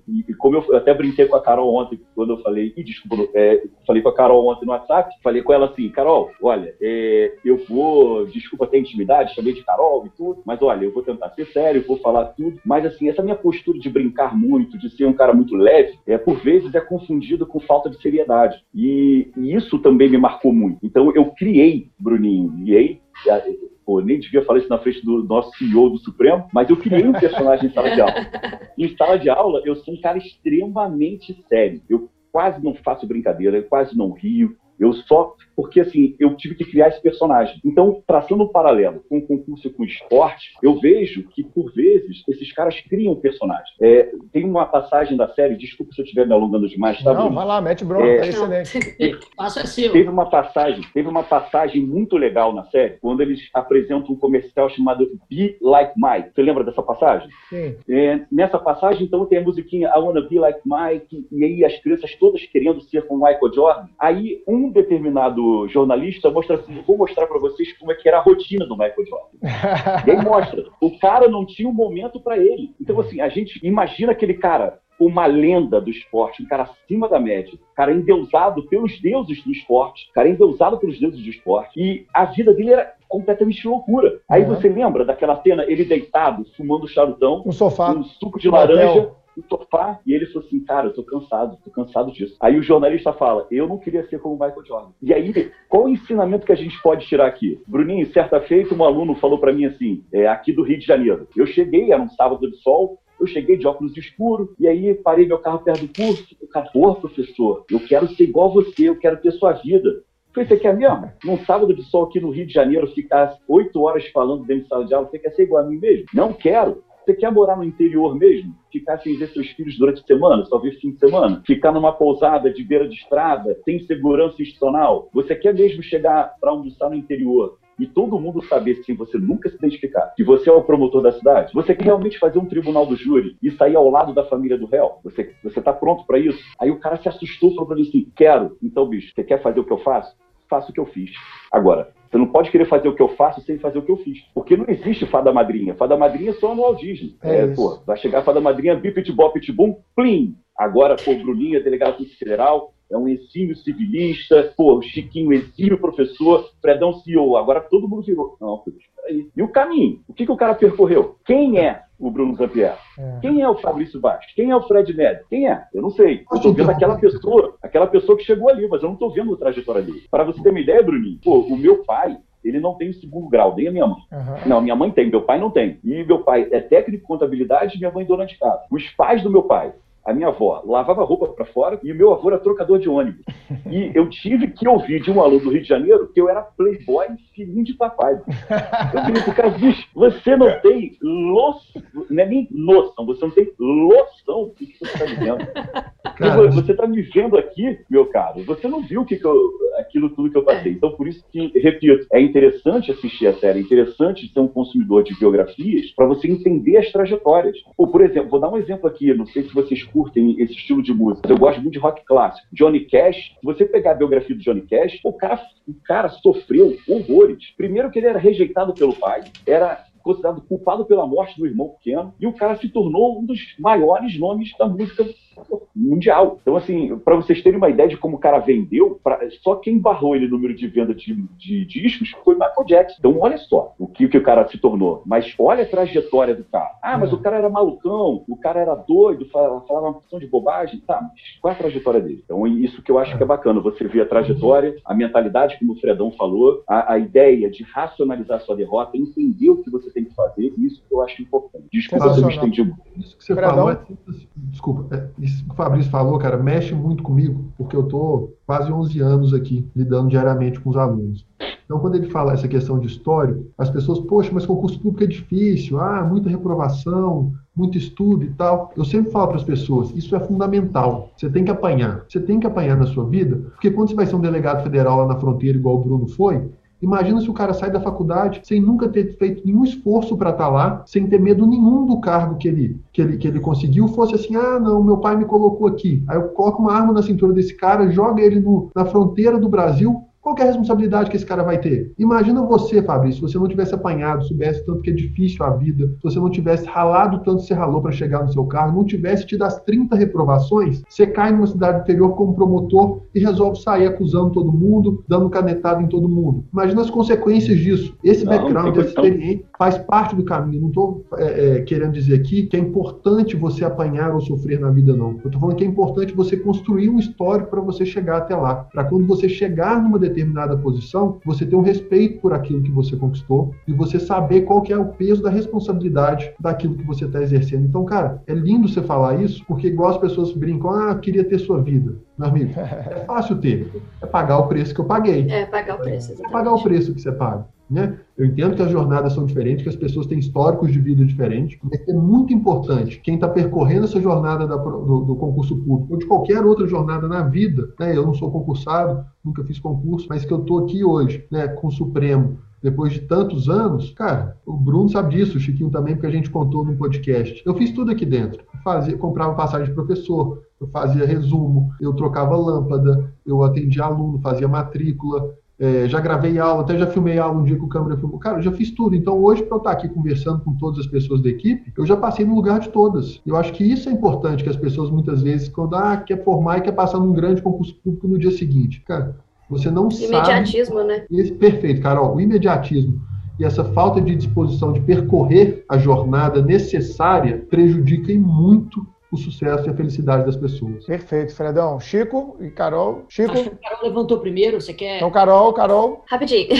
E como eu até brinquei com a Carol ontem, quando eu falei, e desculpa, é, falei com a Carol ontem no WhatsApp, falei com ela assim, Carol, olha, é, eu vou, desculpa ter intimidade, chamei de Carol e tudo, mas olha, eu vou tentar ser sério, vou falar tudo, mas assim, essa minha postura de brincar muito, de ser um cara muito leve, é, por vezes é confundida com falta de seriedade. E, e isso também me marcou muito. Então eu criei, Bruninho, aí pô, nem devia falar isso na frente do nosso CEO do Supremo, mas eu criei um personagem em sala de aula. Em sala de aula, eu sou um cara extremamente sério. Eu quase não faço brincadeira, eu quase não rio, eu só porque assim, eu tive que criar esse personagem. Então, traçando um paralelo com o concurso e com o esporte, eu vejo que, por vezes, esses caras criam personagens. É, tem uma passagem da série, desculpa se eu estiver me alongando demais, tá? Não, vai lá, mete bronca, é, tá excelente. Passa é seu. Teve uma passagem, teve uma passagem muito legal na série, quando eles apresentam um comercial chamado Be Like Mike. Você lembra dessa passagem? Sim. É, nessa passagem, então, tem a musiquinha I Wanna Be Like Mike, e aí as crianças todas querendo ser como Michael Jordan. Aí, um determinado jornalista mostra assim, vou mostrar para vocês como é que era a rotina do Michael Jordan. e aí mostra, o cara não tinha um momento para ele. Então assim, a gente imagina aquele cara uma lenda do esporte, um cara acima da média, cara endeusado pelos deuses do esporte, cara endeusado pelos deuses do esporte. E a vida dele era completamente loucura. Aí uhum. você lembra daquela cena, ele deitado, fumando charutão, no sofá, um suco de laranja, hotel no sofá e ele falou assim, cara, eu tô cansado, tô cansado disso. Aí o jornalista fala, eu não queria ser como o Michael Jordan. E aí, qual o ensinamento que a gente pode tirar aqui? Bruninho, certa feita, um aluno falou para mim assim, é, aqui do Rio de Janeiro. Eu cheguei, era um sábado de sol, eu cheguei de óculos escuro e aí parei meu carro perto do curso. O cara, pô, professor, eu quero ser igual a você, eu quero ter sua vida. falei, você quer mesmo? Num sábado de sol aqui no Rio de Janeiro, ficar oito horas falando dentro de sala de aula, você quer ser igual a mim mesmo? Não quero. Você quer morar no interior mesmo? Ficar sem ver seus filhos durante a semana, só ver fim de semana? Ficar numa pousada de beira de estrada, sem segurança institucional? Você quer mesmo chegar para almoçar no interior e todo mundo saber, sem você nunca se identificar, que você é o promotor da cidade? Você quer realmente fazer um tribunal do júri e sair ao lado da família do réu? Você, você tá pronto para isso? Aí o cara se assustou, falou assim, quero. Então, bicho, você quer fazer o que eu faço? Faça o que eu fiz. Agora, você não pode querer fazer o que eu faço sem fazer o que eu fiz. Porque não existe fada madrinha. Fada madrinha é só no audismo. É, é pô, vai chegar a fada madrinha, bipit bop bum, plim. Agora, pô, Bruninha, delegado federal, é um exímio civilista, pô, Chiquinho, exímio professor, Fredão CEO, agora todo mundo virou. Não, peraí. E o caminho? O que, que o cara percorreu? Quem é o Bruno Zampier? É. Quem é o Fabrício Bastos? Quem é o Fred Ned? Quem é? Eu não sei. Eu estou vendo aquela pessoa, aquela pessoa que chegou ali, mas eu não estou vendo a trajetória dele. Para você ter uma ideia, Bruninho, pô, o meu pai, ele não tem segundo grau, nem a minha mãe. Uhum. Não, minha mãe tem, meu pai não tem. E meu pai é técnico de contabilidade e minha mãe dona de casa. Os pais do meu pai a minha avó lavava roupa para fora e o meu avô era trocador de ônibus. E eu tive que ouvir de um aluno do Rio de Janeiro que eu era playboy filhinho de papai. Eu falei pro cara, bicho, você não tem noção, não é nem noção, você não tem noção do que, você está dizendo. Cara, você está me vendo aqui, meu caro, você não viu que que eu, aquilo tudo que eu passei. Então, por isso que, repito, é interessante assistir a série, é interessante ser um consumidor de biografias para você entender as trajetórias. Ou, por exemplo, vou dar um exemplo aqui, não sei se vocês curtem esse estilo de música. Eu gosto muito de rock clássico. Johnny Cash, se você pegar a biografia do Johnny Cash, o cara, o cara sofreu horrores. Primeiro que ele era rejeitado pelo pai, era considerado culpado pela morte do irmão pequeno, e o cara se tornou um dos maiores nomes da música mundial. Então, assim, para vocês terem uma ideia de como o cara vendeu, pra, só quem barrou ele no número de venda de, de, discos foi Michael Jackson. Então, olha só o que, que o cara se tornou. Mas olha a trajetória do cara. Ah, mas é. o cara era malucão, o cara era doido, falava, falava uma porção de bobagem. Tá, mas qual é a trajetória dele? Então, isso que eu acho que é bacana. Você vê a trajetória, a mentalidade, como o Fredão falou, a, a ideia de racionalizar sua derrota, entender o que você tem que fazer, isso que eu acho importante. Desculpa se eu me estendi Isso que você Fredão. falou, é, desculpa, é, isso que o Fabrício falou, cara, mexe muito comigo, porque eu tô quase 11 anos aqui lidando diariamente com os alunos. Então, quando ele fala essa questão de histórico, as pessoas, poxa, mas concurso público é difícil, ah, muita reprovação, muito estudo e tal. Eu sempre falo para as pessoas, isso é fundamental. Você tem que apanhar. Você tem que apanhar na sua vida, porque quando você vai ser um delegado federal lá na fronteira, igual o Bruno foi, Imagina se o cara sai da faculdade sem nunca ter feito nenhum esforço para estar tá lá, sem ter medo nenhum do cargo que ele, que, ele, que ele conseguiu, fosse assim: ah, não, meu pai me colocou aqui. Aí eu coloco uma arma na cintura desse cara, joga ele no, na fronteira do Brasil, qual é a responsabilidade que esse cara vai ter? Imagina você, Fabrício, se você não tivesse apanhado, soubesse tanto que é difícil a vida, se você não tivesse ralado tanto que você ralou para chegar no seu carro, não tivesse tido as 30 reprovações, você cai numa cidade interior como promotor e resolve sair acusando todo mundo, dando canetada em todo mundo. Imagina as consequências disso. Esse background, essa experiência faz parte do caminho. Não estou é, é, querendo dizer aqui que é importante você apanhar ou sofrer na vida, não. Eu estou falando que é importante você construir um histórico para você chegar até lá. Para quando você chegar numa determinada posição, você ter um respeito por aquilo que você conquistou e você saber qual que é o peso da responsabilidade daquilo que você está exercendo. Então, cara, é lindo você falar isso, porque igual as pessoas brincam, ah, queria ter sua vida. Meu amigo, é fácil ter. É pagar o preço que eu paguei. É pagar o preço, exatamente. É pagar o preço que você paga. Né? Eu entendo que as jornadas são diferentes, que as pessoas têm históricos de vida diferentes, mas é muito importante quem está percorrendo essa jornada da, do, do, concurso público ou de qualquer outra jornada na vida. Né? Eu não sou concursado, nunca fiz concurso, mas que eu estou aqui hoje né, com o Supremo depois de tantos anos, cara, o Bruno sabe disso, o Chiquinho também, porque a gente contou no podcast. Eu fiz tudo aqui dentro. Eu fazia, comprava passagem de professor, eu fazia resumo, eu trocava lâmpada, eu atendia aluno, fazia matrícula, é, já gravei aula, até já filmei aula um dia com o câmera filmou. Cara, eu já fiz tudo. Então, hoje, para eu estar aqui conversando com todas as pessoas da equipe, eu já passei no lugar de todas. Eu acho que isso é importante, que as pessoas muitas vezes, quando ah, quer formar e quer passar num grande concurso público no dia seguinte. Cara, você não imediatismo, sabe... Imediatismo, né? Esse, perfeito, Carol. O imediatismo e essa falta de disposição de percorrer a jornada necessária prejudica muito o sucesso e a felicidade das pessoas. Perfeito, Fredão. Chico e Carol. Chico. Acho que o Carol levantou primeiro, você quer. Então, Carol, Carol. Rapidinho.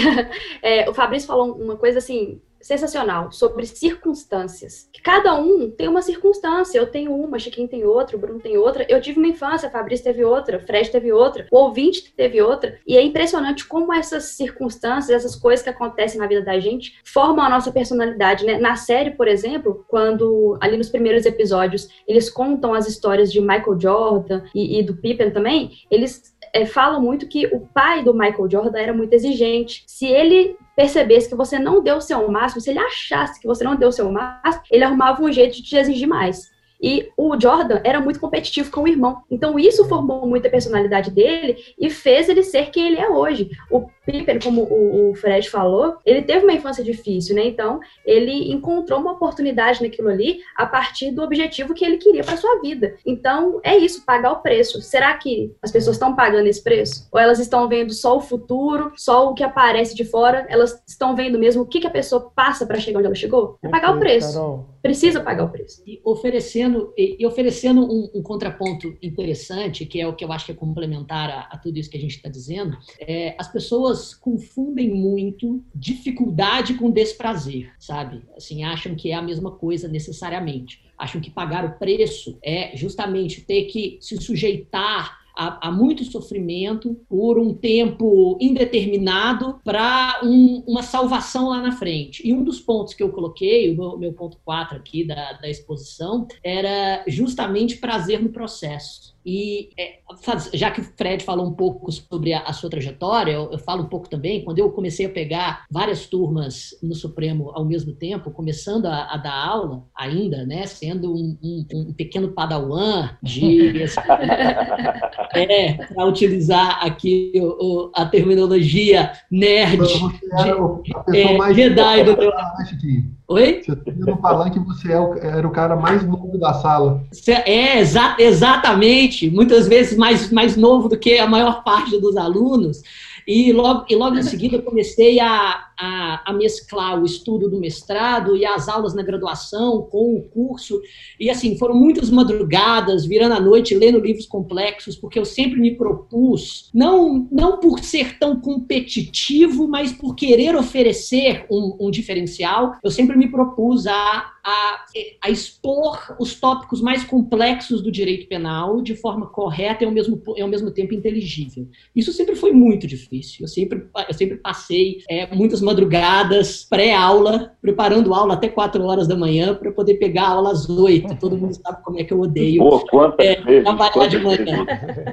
É, o Fabrício falou uma coisa assim sensacional sobre circunstâncias. Cada um tem uma circunstância. Eu tenho uma, Chiquinho tem outra, o Bruno tem outra. Eu tive uma infância, Fabrício teve outra, Fred teve outra, o ouvinte teve outra. E é impressionante como essas circunstâncias, essas coisas que acontecem na vida da gente, formam a nossa personalidade, né? Na série, por exemplo, quando ali nos primeiros episódios eles contam as histórias de Michael Jordan e, e do Pippen também, eles é, falam muito que o pai do Michael Jordan era muito exigente. Se ele percebesse que você não deu o seu máximo, se ele achasse que você não deu o seu máximo, ele arrumava um jeito de te exigir mais. E o Jordan era muito competitivo com o irmão. Então isso formou muito a personalidade dele e fez ele ser quem ele é hoje. O Pippen, como o Fred falou, ele teve uma infância difícil, né? Então ele encontrou uma oportunidade naquilo ali a partir do objetivo que ele queria para sua vida. Então é isso, pagar o preço. Será que as pessoas estão pagando esse preço? Ou elas estão vendo só o futuro, só o que aparece de fora? Elas estão vendo mesmo o que, que a pessoa passa para chegar onde ela chegou? É pagar o preço. Precisa pagar o preço. E oferecendo, e oferecendo um, um, contraponto interessante, que é o que eu acho que é complementar a, a tudo isso que a gente está dizendo, é, as pessoas confundem muito dificuldade com desprazer, sabe? Assim, acham que é a mesma coisa necessariamente. Acham que pagar o preço é justamente ter que se sujeitar há muito sofrimento por um tempo indeterminado para um, uma salvação lá na frente. E um dos pontos que eu coloquei, o meu, meu ponto 4 aqui da, da exposição, era justamente prazer no processo. E é, já que o Fred falou um pouco sobre a, a sua trajetória, eu, eu, falo um pouco também. Quando eu comecei a pegar várias turmas no Supremo ao mesmo tempo, começando a, a dar aula ainda, né, sendo um, um, um pequeno padawan de é, para utilizar aqui o, o, a terminologia nerd de, é, Jedi do meu Oi? Você no palanque você é era o cara mais novo da sala. É, exa exatamente. Muitas vezes mais, mais novo do que a maior parte dos alunos. E logo, e logo em seguida eu comecei a, a, a, mesclar o estudo do mestrado e as aulas na graduação com o curso. E assim, foram muitas madrugadas, virando a noite, lendo livros complexos, porque eu sempre me propus, não, não por ser tão competitivo, mas por querer oferecer um, um diferencial, eu sempre me propus a a, a, expor os tópicos mais complexos do direito penal de forma correta e ao mesmo, e ao mesmo tempo inteligível. Isso sempre foi muito difícil. Eu sempre, eu sempre passei é, muitas madrugadas, pré-aula, preparando aula até 4 horas da manhã para poder pegar aula às 8. Todo mundo sabe como é que eu odeio Pô, quantas é, vezes, trabalhar de manhã.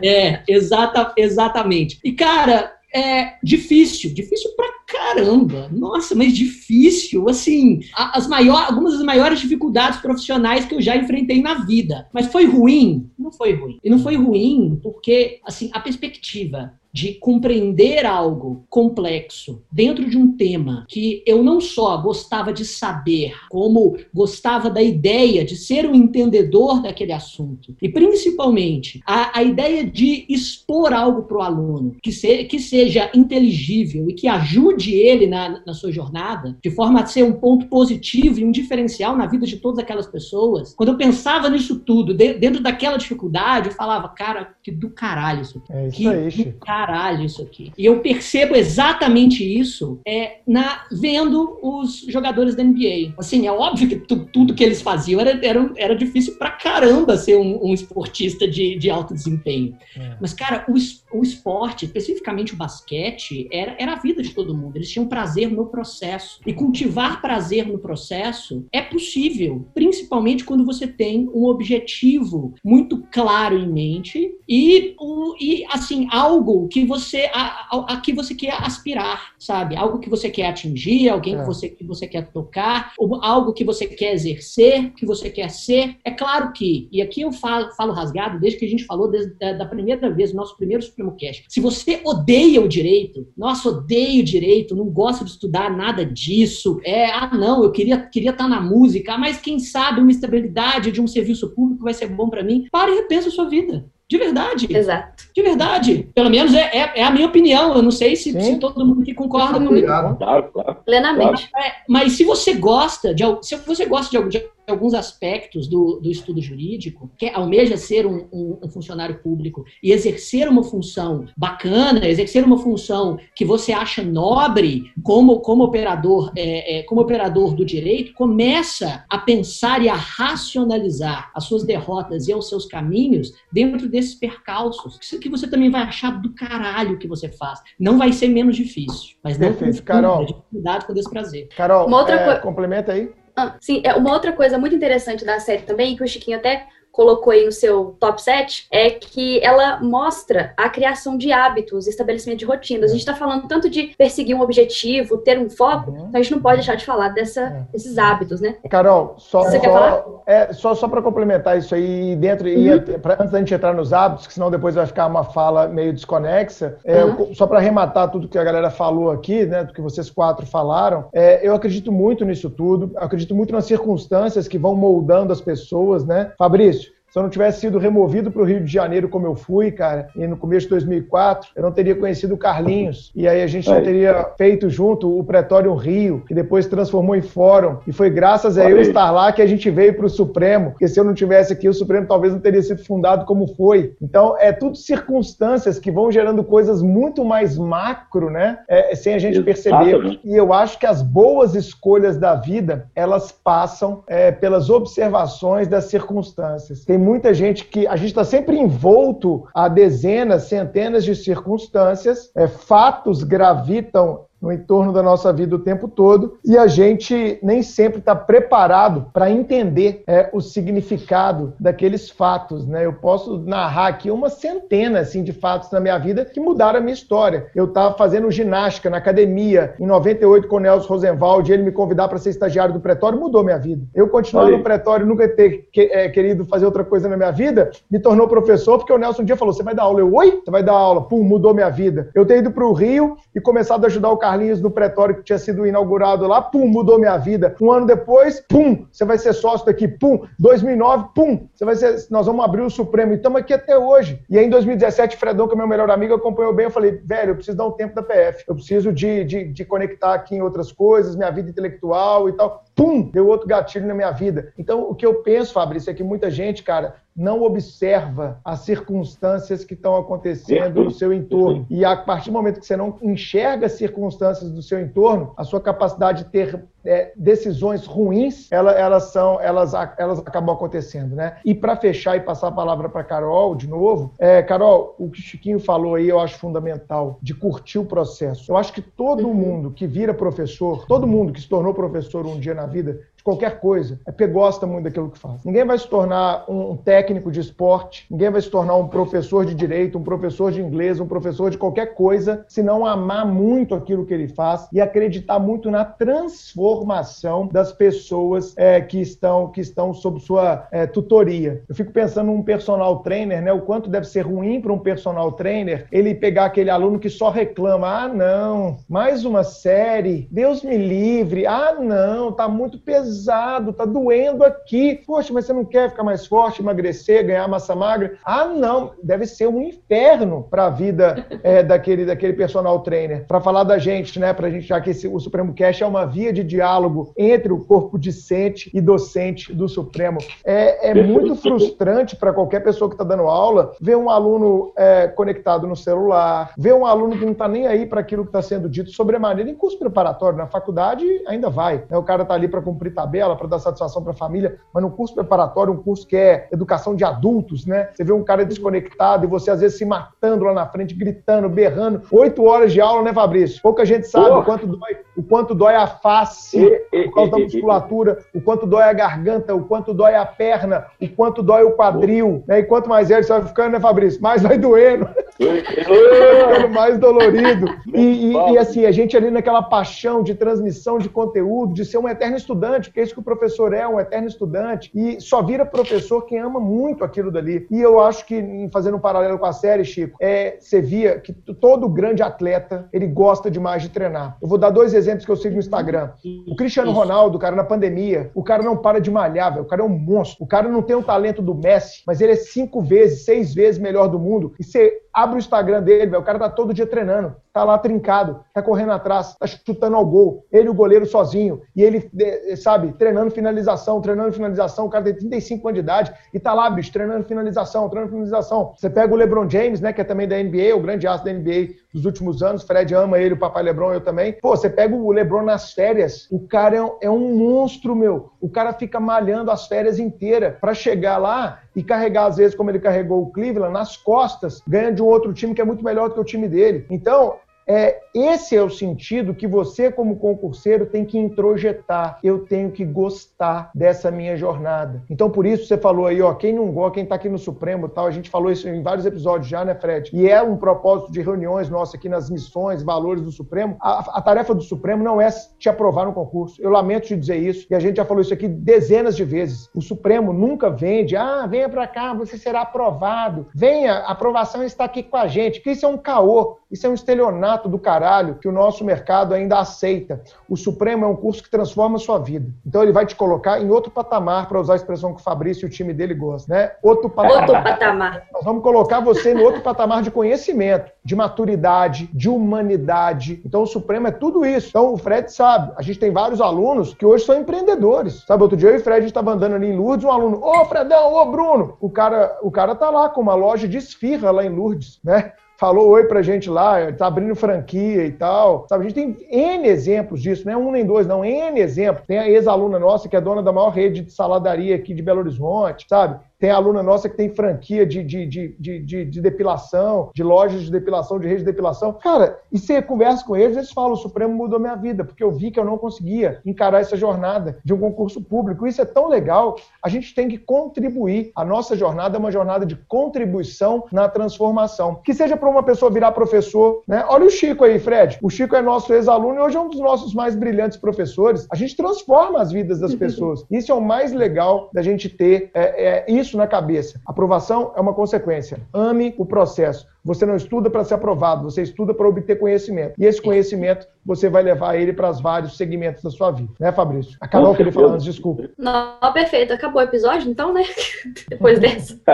É, exata, exatamente. E, cara, é difícil, difícil pra caramba. Nossa, mas difícil, assim, as maiores, algumas das maiores dificuldades profissionais que eu já enfrentei na vida. Mas foi ruim? Não foi ruim. E não foi ruim porque, assim, a perspectiva de compreender algo complexo dentro de um tema que eu não só gostava de saber, como gostava da ideia de ser um entendedor daquele assunto. E principalmente a, a ideia de expor algo para o aluno que, se, que seja inteligível e que ajude ele na, na sua jornada, de forma a ser um ponto positivo e um diferencial na vida de todas aquelas pessoas. Quando eu pensava nisso tudo, de, dentro daquela dificuldade, eu falava, cara, que do caralho isso. É isso que aí, caralho isso aqui. E eu percebo exatamente isso é, na vendo os jogadores da NBA. Assim, é óbvio que tu, tudo que eles faziam era, era, era difícil pra caramba ser um, um esportista de, de alto desempenho. É. Mas, cara, o, o esporte, especificamente o basquete, era, era a vida de todo mundo. Eles tinham prazer no processo. E cultivar prazer no processo é possível, principalmente quando você tem um objetivo muito claro em mente e, o, e assim, algo que você a, a, a, que você quer aspirar, sabe? Algo que você quer atingir, alguém é. que, você, que você quer tocar, algo que você quer exercer, que você quer ser. É claro que, e aqui eu falo, falo rasgado desde que a gente falou desde, da, da primeira vez, no nosso Supremo Cast. Se você odeia o direito, nossa, odeio o direito, não gosta de estudar nada disso, é, ah, não, eu queria queria estar tá na música, mas quem sabe uma estabilidade de um serviço público vai ser bom para mim. Pare e repensa a sua vida. De verdade. Exato. De verdade. Pelo menos é, é, é a minha opinião. Eu não sei se, se todo mundo aqui concorda comigo. Claro, claro. Plenamente. É, mas se você gosta de se você gosta de, de alguns aspectos do, do estudo jurídico, que almeja ser um, um, um, funcionário público e exercer uma função bacana, exercer uma função que você acha nobre como, como operador, é, é, como operador do direito, começa a pensar e a racionalizar as suas derrotas e os seus caminhos dentro desses percalços, que você também vai achar do caralho que você faz. Não vai ser menos difícil, mas não Perfeito. Carol. cuidado com desprazer. Carol, uma outra é, complementa aí. Ah, sim, é uma outra coisa muito interessante da série também, que o Chiquinho até colocou aí no seu top 7 é que ela mostra a criação de hábitos, estabelecimento de rotinas. A gente está falando tanto de perseguir um objetivo, ter um foco, uhum. então a gente não pode deixar de falar dessa, é. desses hábitos, né? Carol, só, Você só, quer falar? É, só, só para complementar isso aí, dentro, uhum. e, pra, antes da gente entrar nos hábitos, que senão depois vai ficar uma fala meio desconexa, é, uhum. só para arrematar tudo que a galera falou aqui, né, do que vocês quatro falaram, é, eu acredito muito nisso tudo, acredito muito nas circunstâncias que vão moldando as pessoas, né? Fabrício, se eu não tivesse sido removido para o Rio de Janeiro como eu fui, cara, e no começo de 2004, eu não teria conhecido o Carlinhos. E aí a gente não teria feito junto o Pretório Rio, que depois se transformou em Fórum. E foi graças a eu estar lá que a gente veio para o Supremo. Porque se eu não tivesse aqui, o Supremo talvez não teria sido fundado como foi. Então, é tudo circunstâncias que vão gerando coisas muito mais macro, né? É, sem a gente perceber. E eu acho que as boas escolhas da vida, elas passam é, pelas observações das circunstâncias. Tem muita gente que a gente está sempre envolto a dezenas, centenas de circunstâncias, é, fatos gravitam no entorno da nossa vida o tempo todo e a gente nem sempre está preparado para entender é, o significado daqueles fatos. Né? Eu posso narrar aqui uma centena assim, de fatos na minha vida que mudaram a minha história. Eu estava fazendo ginástica na academia em 98 com o Nelson Rosenwald ele me convidar para ser estagiário do Pretório mudou minha vida. Eu continuar no Pretório, nunca ter que, é, querido fazer outra coisa na minha vida, me tornou professor porque o Nelson um dia falou: Você vai dar aula? Eu, oi? Você vai dar aula? Pum, mudou minha vida. Eu ter ido para o Rio e começado a ajudar o Carlinhos no Pretório que tinha sido inaugurado lá, pum, mudou minha vida. Um ano depois, pum, você vai ser sócio daqui, pum. 2009, pum, você vai ser, nós vamos abrir o Supremo e estamos aqui até hoje. E aí, em 2017, Fredão, que é meu melhor amigo, acompanhou bem. Eu falei, velho, eu preciso dar um tempo da PF. Eu preciso de, de, de conectar aqui em outras coisas, minha vida intelectual e tal. Pum, deu outro gatilho na minha vida. Então, o que eu penso, Fabrício, é que muita gente, cara, não observa as circunstâncias que estão acontecendo no seu entorno. E a partir do momento que você não enxerga as circunstâncias do seu entorno, a sua capacidade de ter é, decisões ruins, elas, elas são, elas, elas acabam acontecendo, né? E para fechar e passar a palavra para Carol de novo, é, Carol, o que o Chiquinho falou aí eu acho fundamental de curtir o processo. Eu acho que todo uhum. mundo que vira professor, todo mundo que se tornou professor um dia na vida, de qualquer coisa, é porque gosta muito daquilo que faz. Ninguém vai se tornar um técnico de esporte, ninguém vai se tornar um professor de direito, um professor de inglês, um professor de qualquer coisa, se não amar muito aquilo que ele faz e acreditar muito na transformação das pessoas é, que estão que estão sob sua é, tutoria. Eu fico pensando num personal trainer, né? O quanto deve ser ruim para um personal trainer ele pegar aquele aluno que só reclama, ah não, mais uma série, Deus me livre, ah não, tá muito pesado pesado, tá doendo aqui. Poxa, mas você não quer ficar mais forte, emagrecer, ganhar massa magra? Ah, não, deve ser um inferno para a vida é, daquele, daquele personal trainer. Para falar da gente, né, para a gente, já que esse, o Supremo Cash é uma via de diálogo entre o corpo discente e docente do Supremo. É, é muito frustrante para qualquer pessoa que está dando aula ver um aluno é, conectado no celular, ver um aluno que não está nem aí para aquilo que está sendo dito sobremaneira em curso preparatório. Na faculdade ainda vai. Né? O cara está ali para cumprir tabela para dar satisfação para a família, mas no curso preparatório, um curso que é educação de adultos, né? Você vê um cara desconectado e você às vezes se matando lá na frente, gritando, berrando. Oito horas de aula, né, Fabrício? Pouca gente sabe oh. o quanto dói, o quanto dói a face por causa da musculatura, o quanto dói a garganta, o quanto dói a perna, o quanto dói o quadril, né? E quanto mais velho você vai ficando, né, Fabrício? Mais vai doendo. vai ficando mais dolorido. E, e, e assim, a gente ali naquela paixão de transmissão de conteúdo, de ser um eterno estudante, é isso que o professor é, um eterno estudante, e só vira professor quem ama muito aquilo dali. E eu acho que, fazendo um paralelo com a série, Chico, é, você via que todo grande atleta, ele gosta demais de treinar. Eu vou dar dois exemplos que eu sigo no Instagram. O Cristiano Ronaldo, cara, na pandemia, o cara não para de malhar, velho. O cara é um monstro. O cara não tem o talento do Messi, mas ele é cinco vezes, seis vezes melhor do mundo. E você abre o Instagram dele, véio, o cara tá todo dia treinando, tá lá trincado, tá correndo atrás, tá chutando ao gol, ele o goleiro sozinho, e ele, sabe, treinando finalização, treinando finalização, o cara tem 35 anos de idade e tá lá, bicho, treinando finalização, treinando finalização. Você pega o LeBron James, né, que é também da NBA, o grande astro da NBA dos últimos anos, Fred ama ele, o papai LeBron, eu também. Pô, você pega o LeBron nas férias, o cara é um, é um monstro, meu. O cara fica malhando as férias inteiras para chegar lá e carregar, às vezes, como ele carregou o Cleveland, nas costas, ganha de um outro time que é muito melhor do que o time dele. Então, é, esse é o sentido que você, como concurseiro, tem que introjetar. Eu tenho que gostar dessa minha jornada. Então, por isso você falou aí, ó, quem não gosta, quem está aqui no Supremo tal, a gente falou isso em vários episódios já, né, Fred? E é um propósito de reuniões nossas aqui nas missões, valores do Supremo. A, a tarefa do Supremo não é te aprovar no concurso. Eu lamento te dizer isso, e a gente já falou isso aqui dezenas de vezes. O Supremo nunca vende, ah, venha para cá, você será aprovado. Venha, a aprovação está aqui com a gente, porque isso é um caô, isso é um estelionato do caralho que o nosso mercado ainda aceita. O Supremo é um curso que transforma a sua vida. Então ele vai te colocar em outro patamar, para usar a expressão que o Fabrício e o time dele gostam, né? Outro patamar. Outro patamar. Nós vamos colocar você no outro patamar de conhecimento, de maturidade, de humanidade. Então o Supremo é tudo isso. Então o Fred sabe, a gente tem vários alunos que hoje são empreendedores. Sabe, outro dia eu e o Fred estava andando ali em Lourdes, um aluno, ô Fredão, ô Bruno, o cara, o cara tá lá com uma loja de esfirra lá em Lourdes, né? Falou oi pra gente lá, tá abrindo franquia e tal. Sabe, a gente tem N exemplos disso, não é um nem dois, não, N exemplos. Tem a ex-aluna nossa que é dona da maior rede de saladaria aqui de Belo Horizonte, sabe? Tem aluna nossa que tem franquia de, de, de, de, de depilação, de lojas de depilação, de rede de depilação. Cara, e você conversa com eles, eles falam: o Supremo mudou minha vida, porque eu vi que eu não conseguia encarar essa jornada de um concurso público. Isso é tão legal. A gente tem que contribuir. A nossa jornada é uma jornada de contribuição na transformação. Que seja para uma pessoa virar professor, né? Olha o Chico aí, Fred. O Chico é nosso ex-aluno e hoje é um dos nossos mais brilhantes professores. A gente transforma as vidas das pessoas. Isso é o mais legal da gente ter é, é, isso isso na cabeça. Aprovação é uma consequência. Ame o processo. Você não estuda para ser aprovado, você estuda para obter conhecimento. E esse conhecimento você vai levar ele para os vários segmentos da sua vida. Né, Fabrício? A Carol queria falar antes, desculpa. Não, perfeito. Acabou o episódio, então, né? Depois dessa.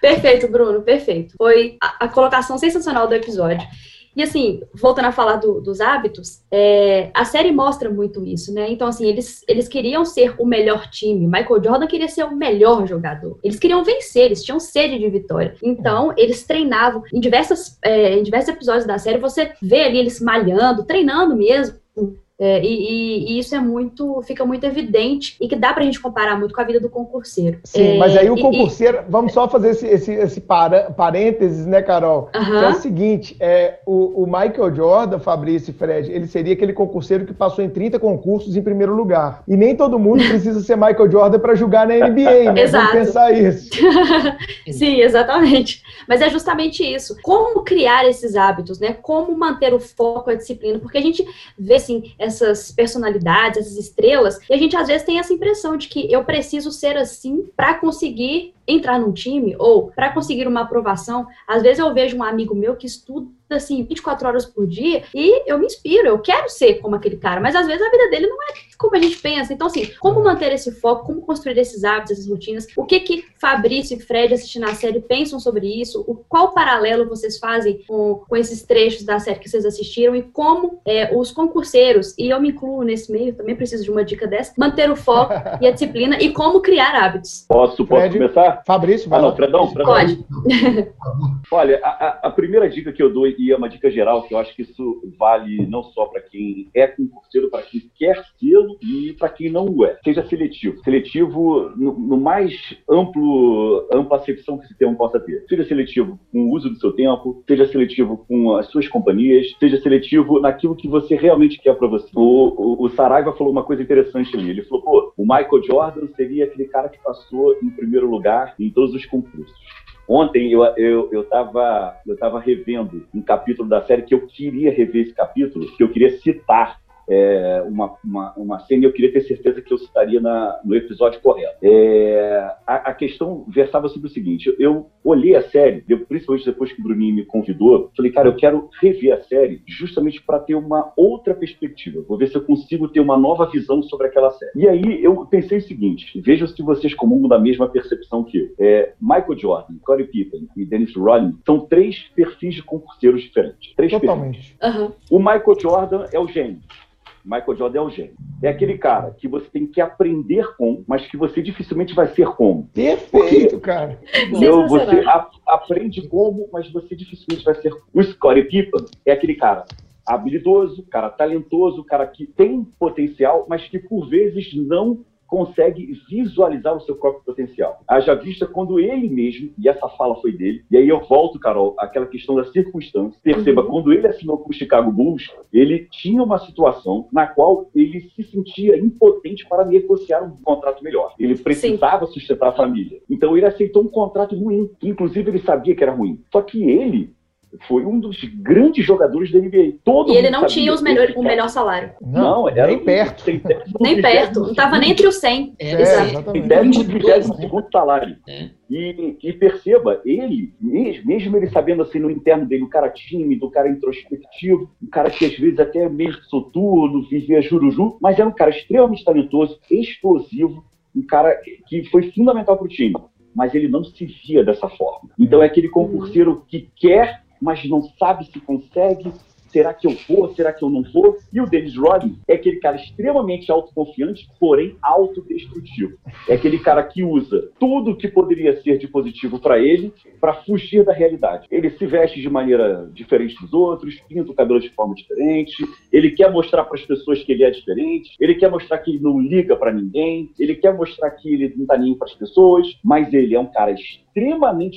perfeito, Bruno, perfeito. Foi a, a colocação sensacional do episódio. E assim, voltando a falar do, dos hábitos, é, a série mostra muito isso, né? Então, assim, eles, eles queriam ser o melhor time. Michael Jordan queria ser o melhor jogador. Eles queriam vencer, eles tinham sede de vitória. Então, eles treinavam. Em, diversas, é, em diversos episódios da série, você vê ali eles malhando, treinando mesmo é, e, e, isso é muito, fica muito evidente e que dá pra gente comparar muito com a vida do concurseiro. Sim, é, mas aí o concurseiro, e, vamos só fazer esse, esse, esse para, parênteses, né, Carol? Uh -huh. é o seguinte, é, o, o, Michael Jordan, Fabrício e Fred, ele seria aquele concurseiro que passou em 30 concursos em primeiro lugar. E nem todo mundo precisa ser Michael Jordan para jogar na NBA, né? Exato. Vamos pensar isso. Sim, exatamente. Mas é justamente isso. Como criar esses hábitos, né? Como manter o foco, a disciplina, porque a gente vê, assim, essas personalidades, essas estrelas, e a gente às vezes tem essa impressão de que eu preciso ser assim para conseguir entrar num time ou para conseguir uma aprovação. Às vezes eu vejo um amigo meu que estuda assim 24 horas por dia e eu me inspiro, eu quero ser como aquele cara, mas às vezes a vida dele não é como a gente pensa. Então assim, como manter esse foco, como construir esses hábitos, essas rotinas? O que que Fabrício e Fred assistindo a série pensam sobre isso? O qual paralelo vocês fazem com, com esses trechos da série que vocês assistiram e como é, os concurseiros e eu me incluo nesse meio, também preciso de uma dica dessa, manter o foco e a disciplina e como criar hábitos. Posso, posso Fred, começar? Fabrício, vai ah, não, Fredão, Fredão. Pode. Olha, a, a, primeira dica que eu dou, e é uma dica geral, que eu acho que isso vale não só para quem é concurseiro, para quem quer sê-lo e para quem não o é. Seja seletivo. Seletivo no, no, mais amplo, ampla acepção que esse termo possa ter. Seja seletivo com o uso do seu tempo, seja seletivo com as suas companhias, seja seletivo naquilo que você realmente quer para você. O, o, o Saraiva falou uma coisa interessante ali. Ele falou, pô, o Michael Jordan seria aquele cara que passou em primeiro lugar em todos os concursos. Ontem eu eu eu estava eu tava revendo um capítulo da série que eu queria rever esse capítulo, que eu queria citar é, uma, uma, uma cena e eu queria ter certeza que eu citaria na, no episódio correto. É, a, a, questão versava sobre o seguinte: eu olhei a série, principalmente depois que o Bruninho me convidou, falei, cara, eu quero rever a série justamente para ter uma outra perspectiva. Vou ver se eu consigo ter uma nova visão sobre aquela série. E aí eu pensei o seguinte: vejam se vocês comungam da mesma percepção que eu. É, Michael Jordan, Corey Pippen e Dennis Rodman são três perfis de concurseiros diferentes. Três Totalmente. Uhum. O Michael Jordan é o gênio. Michael Jordan é o gênio. É aquele cara que você tem que aprender com, mas que você dificilmente vai ser como. Perfeito, Porque, cara. Então, você a, aprende como, mas você dificilmente vai ser. O Scottie Pippen é aquele cara habilidoso, cara talentoso, cara que tem potencial, mas que por vezes não consegue visualizar o seu próprio potencial. Haja vista quando ele mesmo, e essa fala foi dele, e aí eu volto, Carol, aquela questão da circunstância. Perceba, uhum. quando ele assinou com o Chicago Bulls, ele tinha uma situação na qual ele se sentia impotente para negociar um contrato melhor. Ele precisava Sim. sustentar a família. Então ele aceitou um contrato ruim, que inclusive ele sabia que era ruim. Só que ele foi um dos grandes jogadores da NBA. Todo e ele não tinha os melhores, o melhor salário. Não, não era nem perto. nem perto. Não estava nem entre os 100. É, Exato. segundo salário. É. E, e, perceba, ele, mesmo, mesmo ele sabendo assim no interno dele, o cara tímido, o cara introspectivo, um cara que às vezes até meio soturno, vivia juruju, mas era um cara extremamente talentoso, explosivo, um cara que foi fundamental para o time mas ele não se via dessa forma. Então é aquele concurseiro que quer mas não sabe se consegue, Será que eu vou? Será que eu não vou? E o Dennis Rodman é aquele cara extremamente autoconfiante, porém autodestrutivo. É aquele cara que usa tudo que poderia ser de positivo para ele para fugir da realidade. Ele se veste de maneira diferente dos outros, pinta o cabelo de forma diferente, ele quer mostrar para as pessoas que ele é diferente, ele quer mostrar que ele não liga para ninguém, ele quer mostrar que ele não tá nem para as pessoas, mas ele é um cara extremamente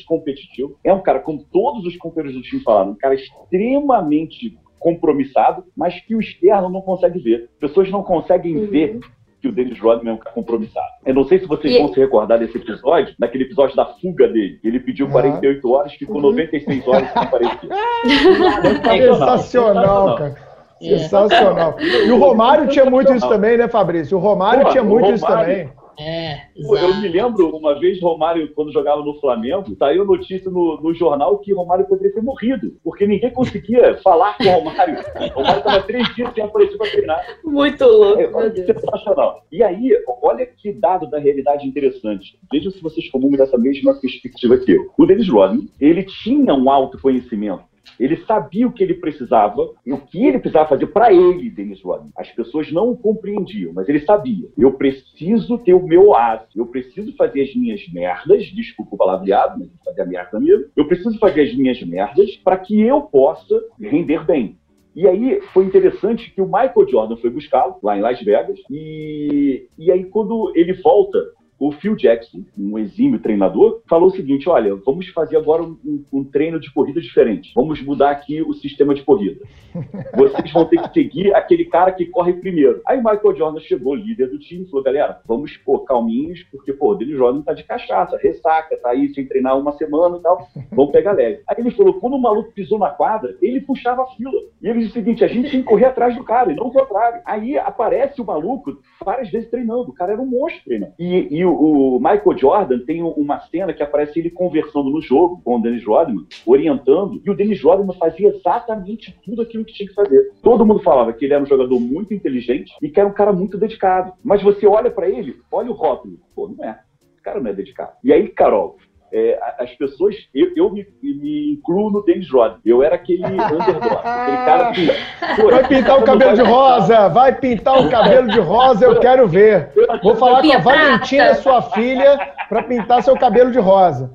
competitivo, é um cara, como todos os companheiros do time falaram, um cara extremamente compromissado, mas que o externo não consegue ver. As pessoas não conseguem uhum. ver que o Dennis Rodman é um cara compromissado. Eu não sei se vocês e... vão se recordar desse episódio, daquele episódio da fuga dele. Ele pediu 48 horas, ficou uhum. 96 horas sem aparecer. Sensacional, cara. É. Sensacional. E o Romário tinha muito isso também, né, Fabrício? O Romário Pô, tinha muito Romário, isso também. É, Eu me lembro, uma vez, Romário, quando jogava no Flamengo, saiu notícia no, no jornal que Romário poderia ter morrido, porque ninguém conseguia falar com o Romário. O Romário estava três dias sem aparecer para treinar. Muito louco, é, sensacional. E aí, olha que dado da realidade interessante. Vejam se vocês comungam dessa mesma perspectiva que eu. O Dennis Rodman, ele tinha um autoconhecimento ele sabia o que ele precisava e o que ele precisava fazer para ele, Dennis Rodman. As pessoas não o compreendiam, mas ele sabia. Eu preciso ter o meu oásis. Eu preciso fazer as minhas merdas. Desculpa o palavreado, mas fazer a merda mesmo. Eu preciso fazer as minhas merdas para que eu possa render bem. E aí foi interessante que o Michael Jordan foi buscá-lo lá em Las Vegas. E, e aí, quando ele volta o Phil Jackson, um exímio treinador, falou o seguinte: olha, vamos fazer agora um, um, treino de corrida diferente. Vamos mudar aqui o sistema de corrida. Vocês vão ter que seguir aquele cara que corre primeiro. Aí Michael Jordan chegou, líder do time, falou: galera, vamos, pô, calminhos, porque, pô, o Dennis Jordan tá de cachaça, ressaca, tá aí sem treinar uma semana e tal. Vamos pegar leve. Aí ele falou: quando o maluco pisou na quadra, ele puxava a fila. E ele disse o seguinte: a gente tem que correr atrás do cara, e não o contrário. Aí aparece o maluco várias vezes treinando. O cara era um monstro treinando. E, e o, Michael Jordan tem uma cena que aparece ele conversando no jogo com o Dennis Rodman, orientando, e o Dennis Rodman fazia exatamente tudo aquilo que tinha que fazer. Todo mundo falava que ele era um jogador muito inteligente e que era um cara muito dedicado. Mas você olha para ele, olha o rótulo. Pô, não é. Esse cara não é dedicado. E aí, Carol, é, as pessoas, eu, eu me, me, incluo no Dennis Rodman. Eu era aquele underdog, aquele cara que. Pô, vai pintar o cabelo de rosa, vai pintar o cabelo de rosa, eu quero ver. Vou falar com a Valentina, sua filha, para pintar seu cabelo de rosa.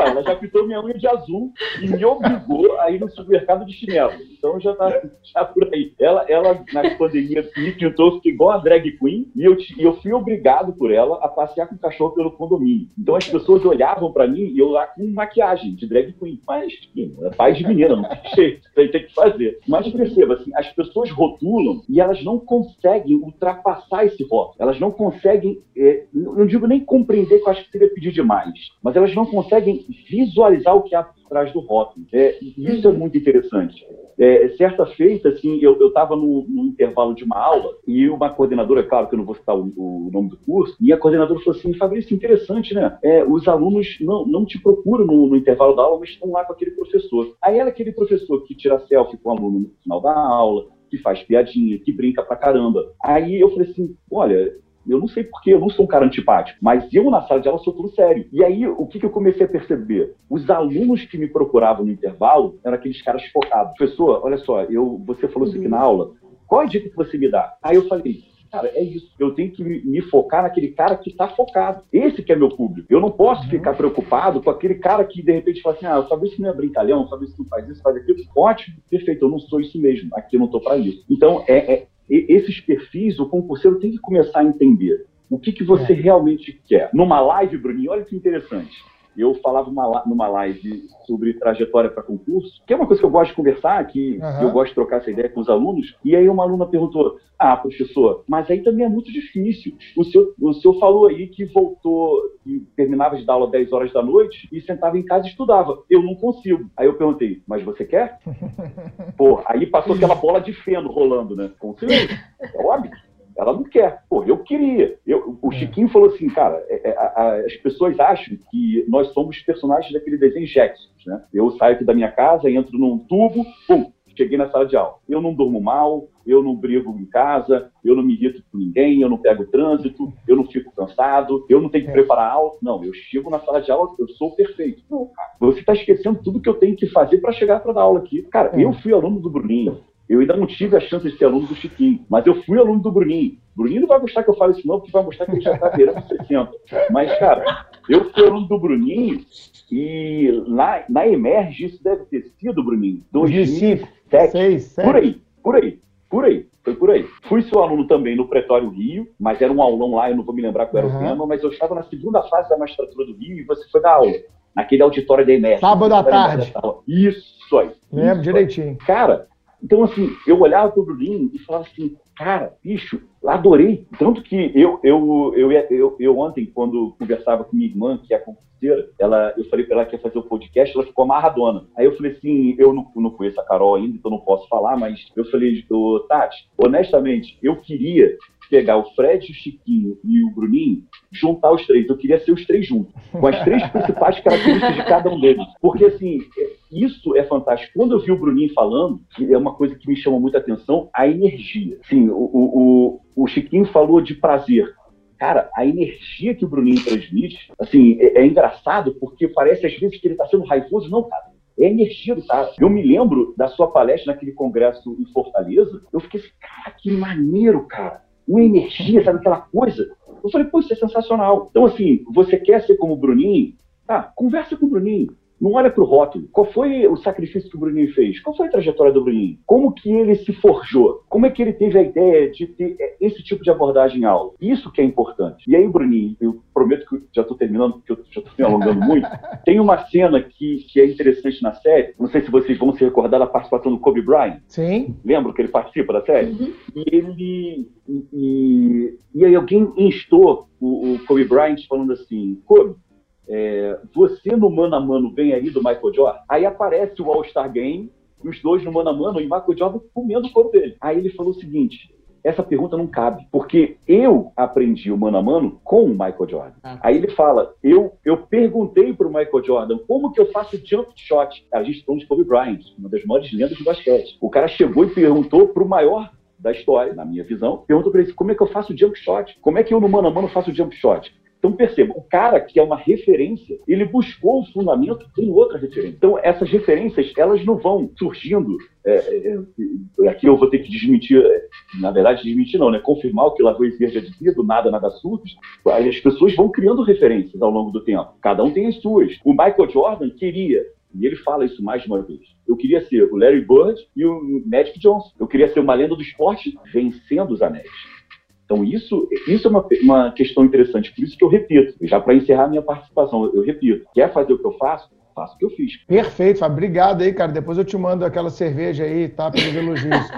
Ué, ela já pintou minha unha de azul e me obrigou a ir no supermercado de chinelo. Então já tá já por aí. Ela, ela na pandemia, me pintou, igual a drag queen e eu, e eu fui obrigado por ela a passear com o cachorro pelo condomínio. Então as pessoas olhavam para mim e eu lá com maquiagem de drag queen. Mas, enfim, é pai de menina, não tem jeito, tem que fazer. Mas perceba, assim, as pessoas rotulam e elas não conseguem ultrapassar esse rótulo. Elas não conseguem, é, não digo nem compreender, que eu acho que seria pedir demais, mas elas não conseguem visualizar o que há trás do rótulo. É, isso é muito interessante. É, certa feita, assim, eu estava no, no, intervalo de uma aula e uma coordenadora, claro que eu não vou citar o, o nome do curso, e a coordenadora falou assim, Fabrício, interessante, né? É, os alunos não, não te procuram no, no, intervalo da aula, mas estão lá com aquele professor. Aí era aquele professor que tira selfie com o aluno no final da aula, que faz piadinha, que brinca pra caramba. Aí eu falei assim, olha, eu não sei porquê, eu não sou um cara antipático, mas eu na sala de aula sou tudo sério. E aí, o que, que eu comecei a perceber? Os alunos que me procuravam no intervalo eram aqueles caras focados. Professor, olha só, eu, você falou isso aqui na aula, qual é a dica que você me dá? Aí eu falei, cara, é isso. Eu tenho que me focar naquele cara que está focado. Esse que é meu público. Eu não posso uhum. ficar preocupado com aquele cara que de repente fala assim, ah, talvez isso não é brincalhão, talvez isso não faz isso, faz aquilo. Ótimo, perfeito, eu não sou isso mesmo. Aqui eu não estou para isso. Então, é, é, esses perfis, o concurseiro tem que começar a entender o que, que você é. realmente quer. Numa live, Bruninho, olha que interessante eu falava uma, numa live sobre trajetória para concurso, que é uma coisa que eu gosto de conversar, que uhum. eu gosto de trocar essa ideia com os alunos, e aí uma aluna perguntou, ah, professor, mas aí também é muito difícil. O senhor, o senhor falou aí que voltou, que terminava de dar aula 10 horas da noite e sentava em casa e estudava. Eu não consigo. Aí eu perguntei, mas você quer? Pô, aí passou aquela bola de feno rolando, né? Consigo? É óbvio. Ela não quer. Pô, eu queria. Eu, o é. Chiquinho falou assim, cara, é, é, a, as pessoas acham que nós somos personagens daquele desenho Jacksons, né? Eu saio aqui da minha casa, entro num tubo, pum, cheguei na sala de aula. Eu não durmo mal, eu não brigo em casa, eu não me irrito com ninguém, eu não pego trânsito, eu não fico cansado, eu não tenho que preparar aula. Não, eu chego na sala de aula, eu sou perfeito. Não, cara, você está esquecendo tudo que eu tenho que fazer para chegar para dar aula aqui. Cara, eu fui aluno do Bruninho. Eu ainda não tive a chance de ser aluno do Chiquinho, mas eu fui aluno do Bruninho. Bruninho não vai gostar que eu fale isso não, porque vai mostrar que ele já está beirando 60. Mas, cara, eu fui aluno do Bruninho e na, na Emerge isso deve ter sido, Bruninho, 2007. 6, por aí, por aí, por aí. Foi por aí. Fui seu aluno também no Pretório Rio, mas era um aulão lá, eu não vou me lembrar qual era uhum. o tema, mas eu estava na segunda fase da magistratura do Rio e você foi dar aula, naquele auditório da Emerge. Sábado à tarde. Isso aí. Lembro direitinho. Cara, então, assim, eu olhava para o Bruninho e falava assim, cara, bicho, adorei. Tanto que eu, eu, eu, eu, eu ontem, quando conversava com minha irmã, que é concurseira, ela, eu falei para ela que ia fazer o podcast, ela ficou amarradona. Aí eu falei assim, eu não, não conheço a Carol ainda, então não posso falar, mas eu falei, Tati, honestamente, eu queria pegar o Fred, o Chiquinho e o Bruninho, juntar os três. Eu queria ser os três juntos, com as três principais características de cada um deles. Porque, assim, isso é fantástico. Quando eu vi o Bruninho falando, é uma coisa que me chama muita atenção, a energia. Sim, o, o, o Chiquinho falou de prazer. Cara, a energia que o Bruninho transmite, assim, é, é engraçado porque parece às vezes que ele está sendo raivoso. Não, cara é a energia do cara. Eu me lembro da sua palestra naquele congresso em Fortaleza. Eu fiquei assim, cara, que maneiro, cara uma energia, sabe aquela coisa? Eu falei, pô, isso é sensacional. Então, assim, você quer ser como o Bruninho? Tá, conversa com o Bruninho. Não olha para o rótulo. Qual foi o sacrifício que o Bruninho fez? Qual foi a trajetória do Bruninho? Como que ele se forjou? Como é que ele teve a ideia de ter é, esse tipo de abordagem em aula? Isso que é importante. E aí, Bruninho, eu prometo que eu já estou terminando, porque eu já estou me alongando muito. Tem uma cena que, que é interessante na série. Não sei se vocês vão se recordar da participação do Kobe Bryant. Sim. Lembra que ele participa da série? Uhum. E ele. E, e, aí alguém instou o, o Kobe Bryant falando assim: Kobe, é, você no mano a mano vem aí do Michael Jordan, aí aparece o All-Star Game, os dois no mano a mano e Michael Jordan comendo o corpo dele. Aí ele falou o seguinte: essa pergunta não cabe, porque eu aprendi o mano a mano com o Michael Jordan. Ah. Aí ele fala: eu, eu perguntei para o Michael Jordan como que eu faço jump shot. A gente falou de Kobe Bryant, uma das maiores lendas do basquete. O cara chegou e perguntou para o maior da história, na minha visão, perguntou para ele como é que eu faço jump shot? Como é que eu no mano a mano faço jump shot? Então perceba, o cara que é uma referência, ele buscou o fundamento em outra referência. Então essas referências, elas não vão surgindo. É, é, é aqui eu vou ter que desmentir, é, na verdade desmentir não, né? Confirmar o que Lavoisier já dizia, do nada nada surge. As pessoas vão criando referências ao longo do tempo. Cada um tem as suas. O Michael Jordan queria e ele fala isso mais de uma vez. Eu queria ser o Larry Bird e o Magic Johnson. Eu queria ser uma lenda do esporte vencendo os anéis. Então, isso, isso é uma, uma questão interessante. Por isso que eu repito, já para encerrar minha participação, eu repito: quer fazer o que eu faço? Faço o que eu fiz. Perfeito, Fábio. Obrigado aí, cara. Depois eu te mando aquela cerveja aí, tá? Pelos elogios.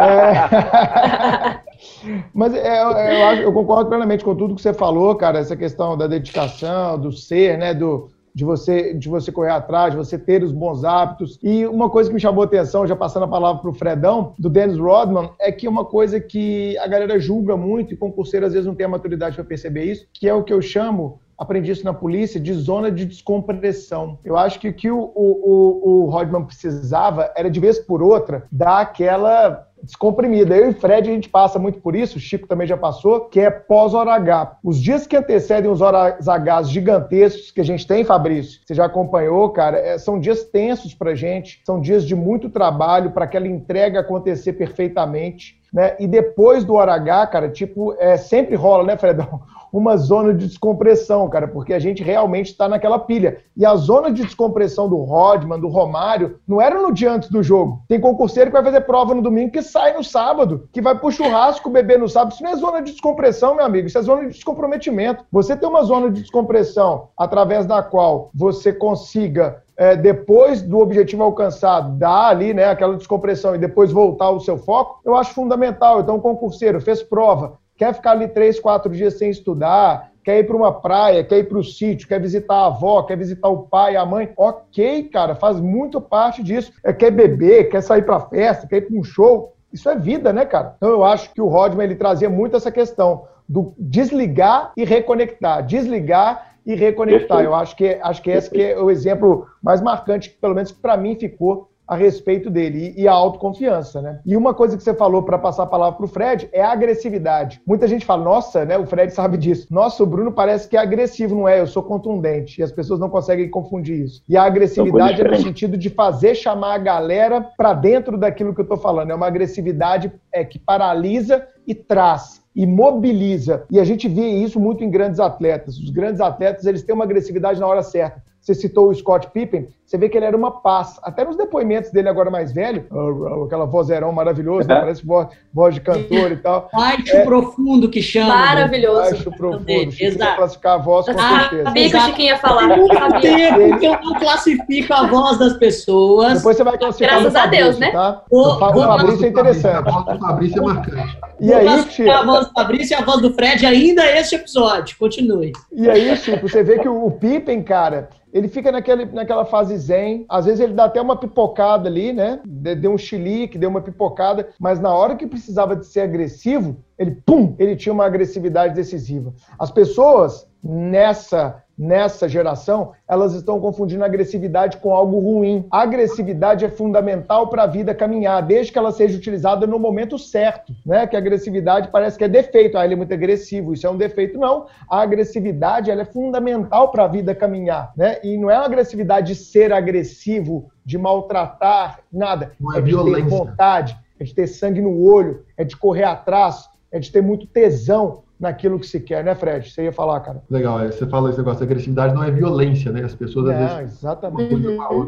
é... Mas é, eu, eu, concordo plenamente com tudo que você falou, cara. Essa questão da dedicação, do ser, né? Do, de você, de você correr atrás, de você ter os bons hábitos. E uma coisa que me chamou a atenção, já passando a palavra para o Fredão, do Dennis Rodman, é que uma coisa que a galera julga muito, e concurseiro às vezes não tem a maturidade para perceber isso, que é o que eu chamo aprendi isso na polícia, de zona de descompressão. Eu acho que o que o, o, o Rodman precisava era, de vez por outra, dar aquela descomprimida. Eu e Fred, a gente passa muito por isso, o Chico também já passou, que é pós-hora H. Os dias que antecedem os horas H gigantescos que a gente tem, Fabrício, você já acompanhou, cara, é, são dias tensos pra gente, são dias de muito trabalho para aquela entrega acontecer perfeitamente. Né? E depois do hora H, cara, tipo, é, sempre rola, né, Fredão? Uma zona de descompressão, cara, porque a gente realmente está naquela pilha. E a zona de descompressão do Rodman, do Romário, não era no dia antes do jogo. Tem concurseiro que vai fazer prova no domingo que sai no sábado, que vai pro churrasco beber no sábado. Isso não é zona de descompressão, meu amigo, isso é zona de descomprometimento. Você tem uma zona de descompressão através da qual você consiga é, depois do objetivo alcançado, dar ali né, aquela descompressão e depois voltar ao seu foco, eu acho fundamental. Então, o concurseiro fez prova, quer ficar ali três, quatro dias sem estudar, quer ir para uma praia, quer ir para o sítio, quer visitar a avó, quer visitar o pai, a mãe. Ok, cara, faz muito parte disso. É, quer beber, quer sair para festa, quer ir para um show. Isso é vida, né, cara? Então eu acho que o Rodman ele trazia muito essa questão do desligar e reconectar, desligar e reconectar. Eu acho que acho que esse que é o exemplo mais marcante, pelo menos para mim ficou a respeito dele e, a autoconfiança, né? E uma coisa que você falou para passar a palavra para o Fred é a agressividade. Muita gente fala, nossa, né? O Fred sabe disso. Nossa, o Bruno parece que é agressivo, não é? Eu sou contundente. E as pessoas não conseguem confundir isso. E a agressividade é no sentido de fazer chamar a galera para dentro daquilo que eu estou falando. É uma agressividade é, que paralisa e traz e mobiliza. E a gente vê isso muito em grandes atletas. Os grandes atletas, eles têm uma agressividade na hora certa. Você citou o Scott Pippen, você vê que ele era uma paz. Até nos depoimentos dele agora mais velho, aquela vozerão maravilhosa, né? parece voz, voz de cantor e tal. Baixo é, profundo que chama. Maravilhoso. Baixo profundo. Exato. classificar a voz com ah, certeza. Sabia que o Chiquinho ia falar. Muito tempo que eu não classifico a voz das pessoas. Depois você vai classificar Graças a Deus, né? Tá? O, o, o Fabrício é interessante. A voz do Fabrício é marcante. E aí, Chico? A voz do Fabrício e a voz do Fred ainda este episódio. Continue. E aí, Chico, você vê que o Pippen, cara, ele fica naquele, naquela fase zen. Às vezes ele dá até uma pipocada ali, né? Deu um chilique, deu uma pipocada, mas na hora que precisava de ser agressivo, ele, pum, ele tinha uma agressividade decisiva. As pessoas nessa nessa geração, elas estão confundindo agressividade com algo ruim. A agressividade é fundamental para a vida caminhar, desde que ela seja utilizada no momento certo, né? Que a agressividade parece que é defeito, ah, ele é muito agressivo, isso é um defeito. Não, a agressividade ela é fundamental para a vida caminhar, né? E não é uma agressividade de ser agressivo, de maltratar, nada. Não é, é de violência. ter vontade, é de ter sangue no olho, é de correr atrás, é de ter muito tesão naquilo que se quer, né, Fred? Você ia falar, cara. Legal, é, você fala esse negócio de agressividade, não é violência, né? As pessoas às é, vezes. Exatamente.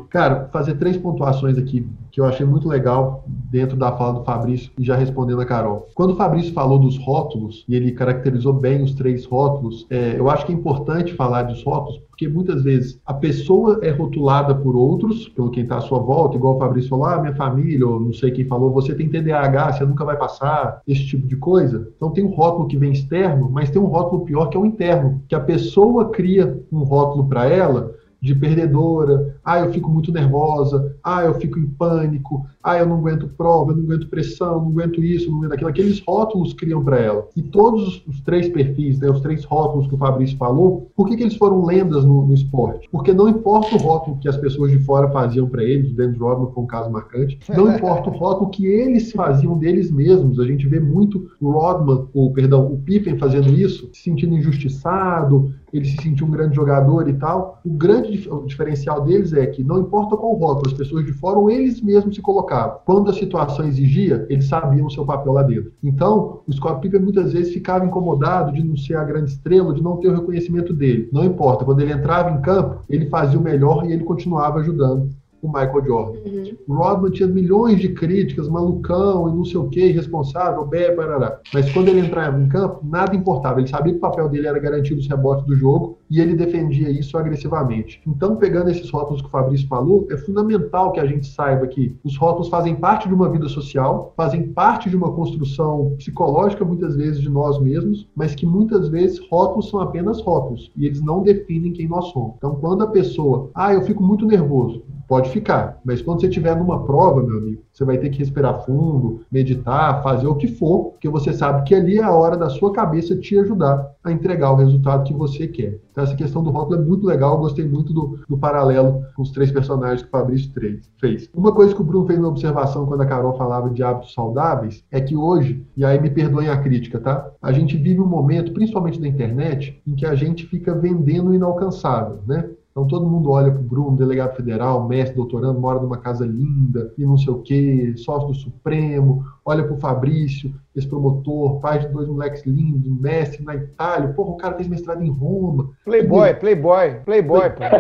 Cara, fazer três pontuações aqui que eu achei muito legal dentro da fala do Fabrício e já respondendo a Carol. Quando o Fabrício falou dos rótulos, e ele caracterizou bem os três rótulos, é, eu acho que é importante falar dos rótulos, porque muitas vezes a pessoa é rotulada por outros, pelo quem está à sua volta, igual o Fabrício falou, ah, minha família, ou não sei quem falou, você tem TDAH, você nunca vai passar, esse tipo de coisa. Então tem um rótulo que vem externo, mas tem um rótulo pior que é o interno, que a pessoa cria um rótulo para ela de perdedora, ah, eu fico muito nervosa, ah, eu fico em pânico, ah, eu não aguento prova, eu não aguento pressão, não aguento isso, não aguento aquilo. Aqueles rótulos criam para ela. E todos os três perfis, né, os três rótulos que o Fabrício falou, por que, que eles foram lendas no, no, esporte? Porque não importa o rótulo que as pessoas de fora faziam para eles, o Dennis Rodman foi um caso marcante, não importa o rótulo que eles faziam deles mesmos. A gente vê muito o Rodman, ou perdão, o Pippen fazendo isso, se sentindo injustiçado, ele se sentiu um grande jogador e tal. O grande diferencial deles é que não importa qual rótulo, as pessoas de fora ou eles mesmos se colocavam. Quando a situação exigia, eles sabiam o seu papel lá dentro. Então, o Scott Pippen muitas vezes ficava incomodado de não ser a grande estrela, de não ter o reconhecimento dele. Não importa, quando ele entrava em campo, ele fazia o melhor e ele continuava ajudando o Michael Jordan. Uhum. O Rodman tinha milhões de críticas, malucão e não sei o que, irresponsável, parará. Mas quando ele entrava em campo, nada importava. Ele sabia que o papel dele era garantir os rebotes do jogo e ele defendia isso agressivamente. Então, pegando esses rótulos que o Fabrício falou, é fundamental que a gente saiba que os rótulos fazem parte de uma vida social, fazem parte de uma construção psicológica, muitas vezes, de nós mesmos, mas que muitas vezes rótulos são apenas rótulos e eles não definem quem nós somos. Então, quando a pessoa, ah, eu fico muito nervoso, pode ficar, mas quando você estiver numa prova, meu amigo, você vai ter que respirar fundo, meditar, fazer o que for, porque você sabe que ali é a hora da sua cabeça te ajudar a entregar o resultado que você quer. Então, essa questão do rótulo é muito legal, eu gostei muito do, do paralelo com os três personagens que o Fabrício fez. Uma coisa que o Bruno fez na observação quando a Carol falava de hábitos saudáveis é que hoje, e aí me perdoem a crítica, tá? A gente vive um momento, principalmente na internet, em que a gente fica vendendo o inalcançável, né? Então todo mundo olha para o Bruno, delegado federal, mestre, doutorando, mora numa casa linda e não sei o quê, sócio do Supremo, olha para o Fabrício, esse promotor, pai de dois moleques lindos, mestre na Itália, porra, o cara fez mestrado em Roma. Playboy, playboy, playboy. playboy.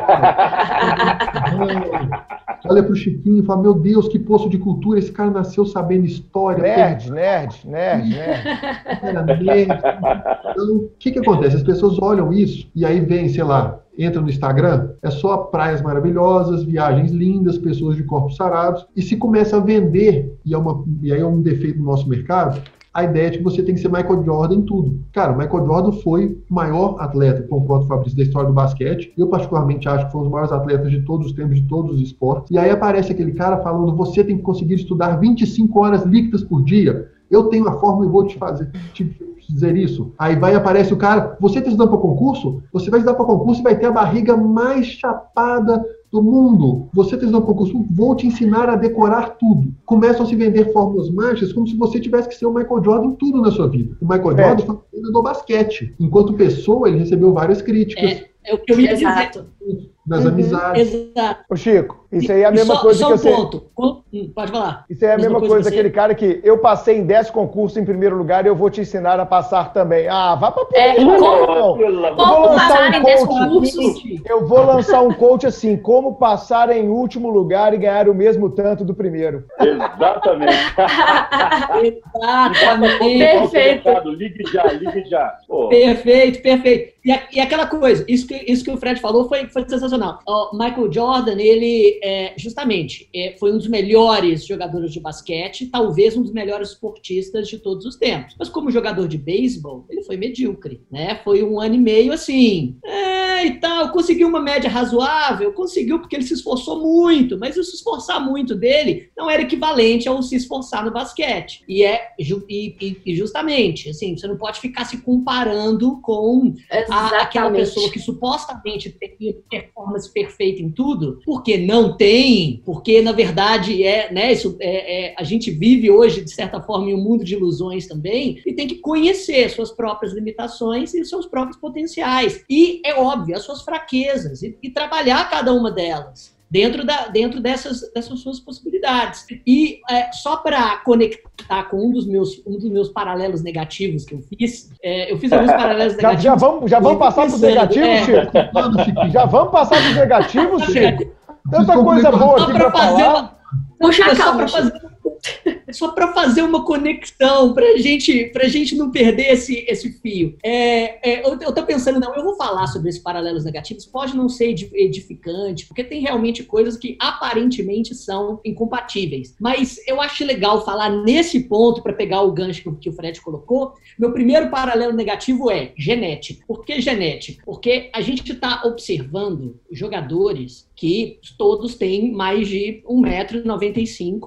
olha para o Chiquinho e fala, meu Deus, que poço de cultura, esse cara nasceu sabendo história. Nerd, nerd, nerd, nerd. Era nerd. Então, o que que acontece? As pessoas olham isso e aí vem, sei lá, entra no Instagram, é só praias maravilhosas, viagens lindas, pessoas de corpos sarados, e se começa a vender, e, é uma, e aí é um defeito do nosso mercado, a ideia de que você tem que ser Michael Jordan em tudo. Cara, o Michael Jordan foi o maior atleta, concordo, Fabrício, da história do basquete. Eu, particularmente, acho que foi um dos maiores atletas de todos os tempos, de todos os esportes. E aí aparece aquele cara falando: você tem que conseguir estudar 25 horas líquidas por dia. Eu tenho a fórmula e vou te fazer. Te dizer isso. Aí vai aparece o cara, você está estudando para concurso? Você vai estudar para concurso e vai ter a barriga mais chapada do mundo. Você estudando para concurso? Vou te ensinar a decorar tudo. Começam a se vender fórmulas mágicas como se você tivesse que ser o Michael Jordan em tudo na sua vida. O Michael é. Jordan foi do basquete. Enquanto pessoa, ele recebeu várias críticas. É, é o que eu ia dizer nas uhum, amizades. Exato. Ô Chico, isso aí é a mesma só, coisa só que um você... ponto. Hum, pode falar. Isso aí é a mesma, mesma coisa, daquele cara que eu passei em 10 concursos em primeiro lugar e eu vou te ensinar a passar também. Ah, vá pra é, como, como, eu vou lançar um coach, Eu vou lançar um coach assim, como passar em último lugar e ganhar o mesmo tanto do primeiro. Exatamente. Exatamente. Perfeito. Ligue já, ligue já. Pô. Perfeito, perfeito. E, e aquela coisa, isso que, isso que o Fred falou foi, foi sensacional sensacional. O Michael Jordan, ele, é, justamente, é, foi um dos melhores jogadores de basquete, talvez um dos melhores esportistas de todos os tempos. Mas como jogador de beisebol, ele foi medíocre, né? Foi um ano e meio assim, é, e tal, conseguiu uma média razoável, conseguiu porque ele se esforçou muito, mas o se esforçar muito dele não era equivalente ao se esforçar no basquete. E é e, e justamente, assim, você não pode ficar se comparando com a, aquela pessoa que supostamente tem performance perfeita em tudo, porque não tem, porque na verdade é, né, isso, é, é, a gente vive hoje, de certa forma, em um mundo de ilusões também, e tem que conhecer suas próprias limitações e seus próprios potenciais. E, é óbvio, as suas fraquezas, e, e trabalhar cada uma delas dentro, da, dentro dessas, dessas suas possibilidades. E é, só para conectar com um dos, meus, um dos meus paralelos negativos que eu fiz, é, eu fiz alguns paralelos negativos. Já, vamos, já vamos passar para os negativos, é. Chico? Já vamos passar para os negativos, Chico? Tanta coisa boa aqui para falar. Uma... Puxa a calma, fazer só para fazer uma conexão, para gente, a gente não perder esse, esse fio. É, é, eu, estou pensando, não, eu vou falar sobre esses paralelos negativos, pode não ser edificante, porque tem realmente coisas que aparentemente são incompatíveis. Mas eu acho legal falar nesse ponto, para pegar o gancho que o Fred colocou. Meu primeiro paralelo negativo é genética. Por que genética? Porque a gente está observando jogadores que todos têm mais de 1,95m,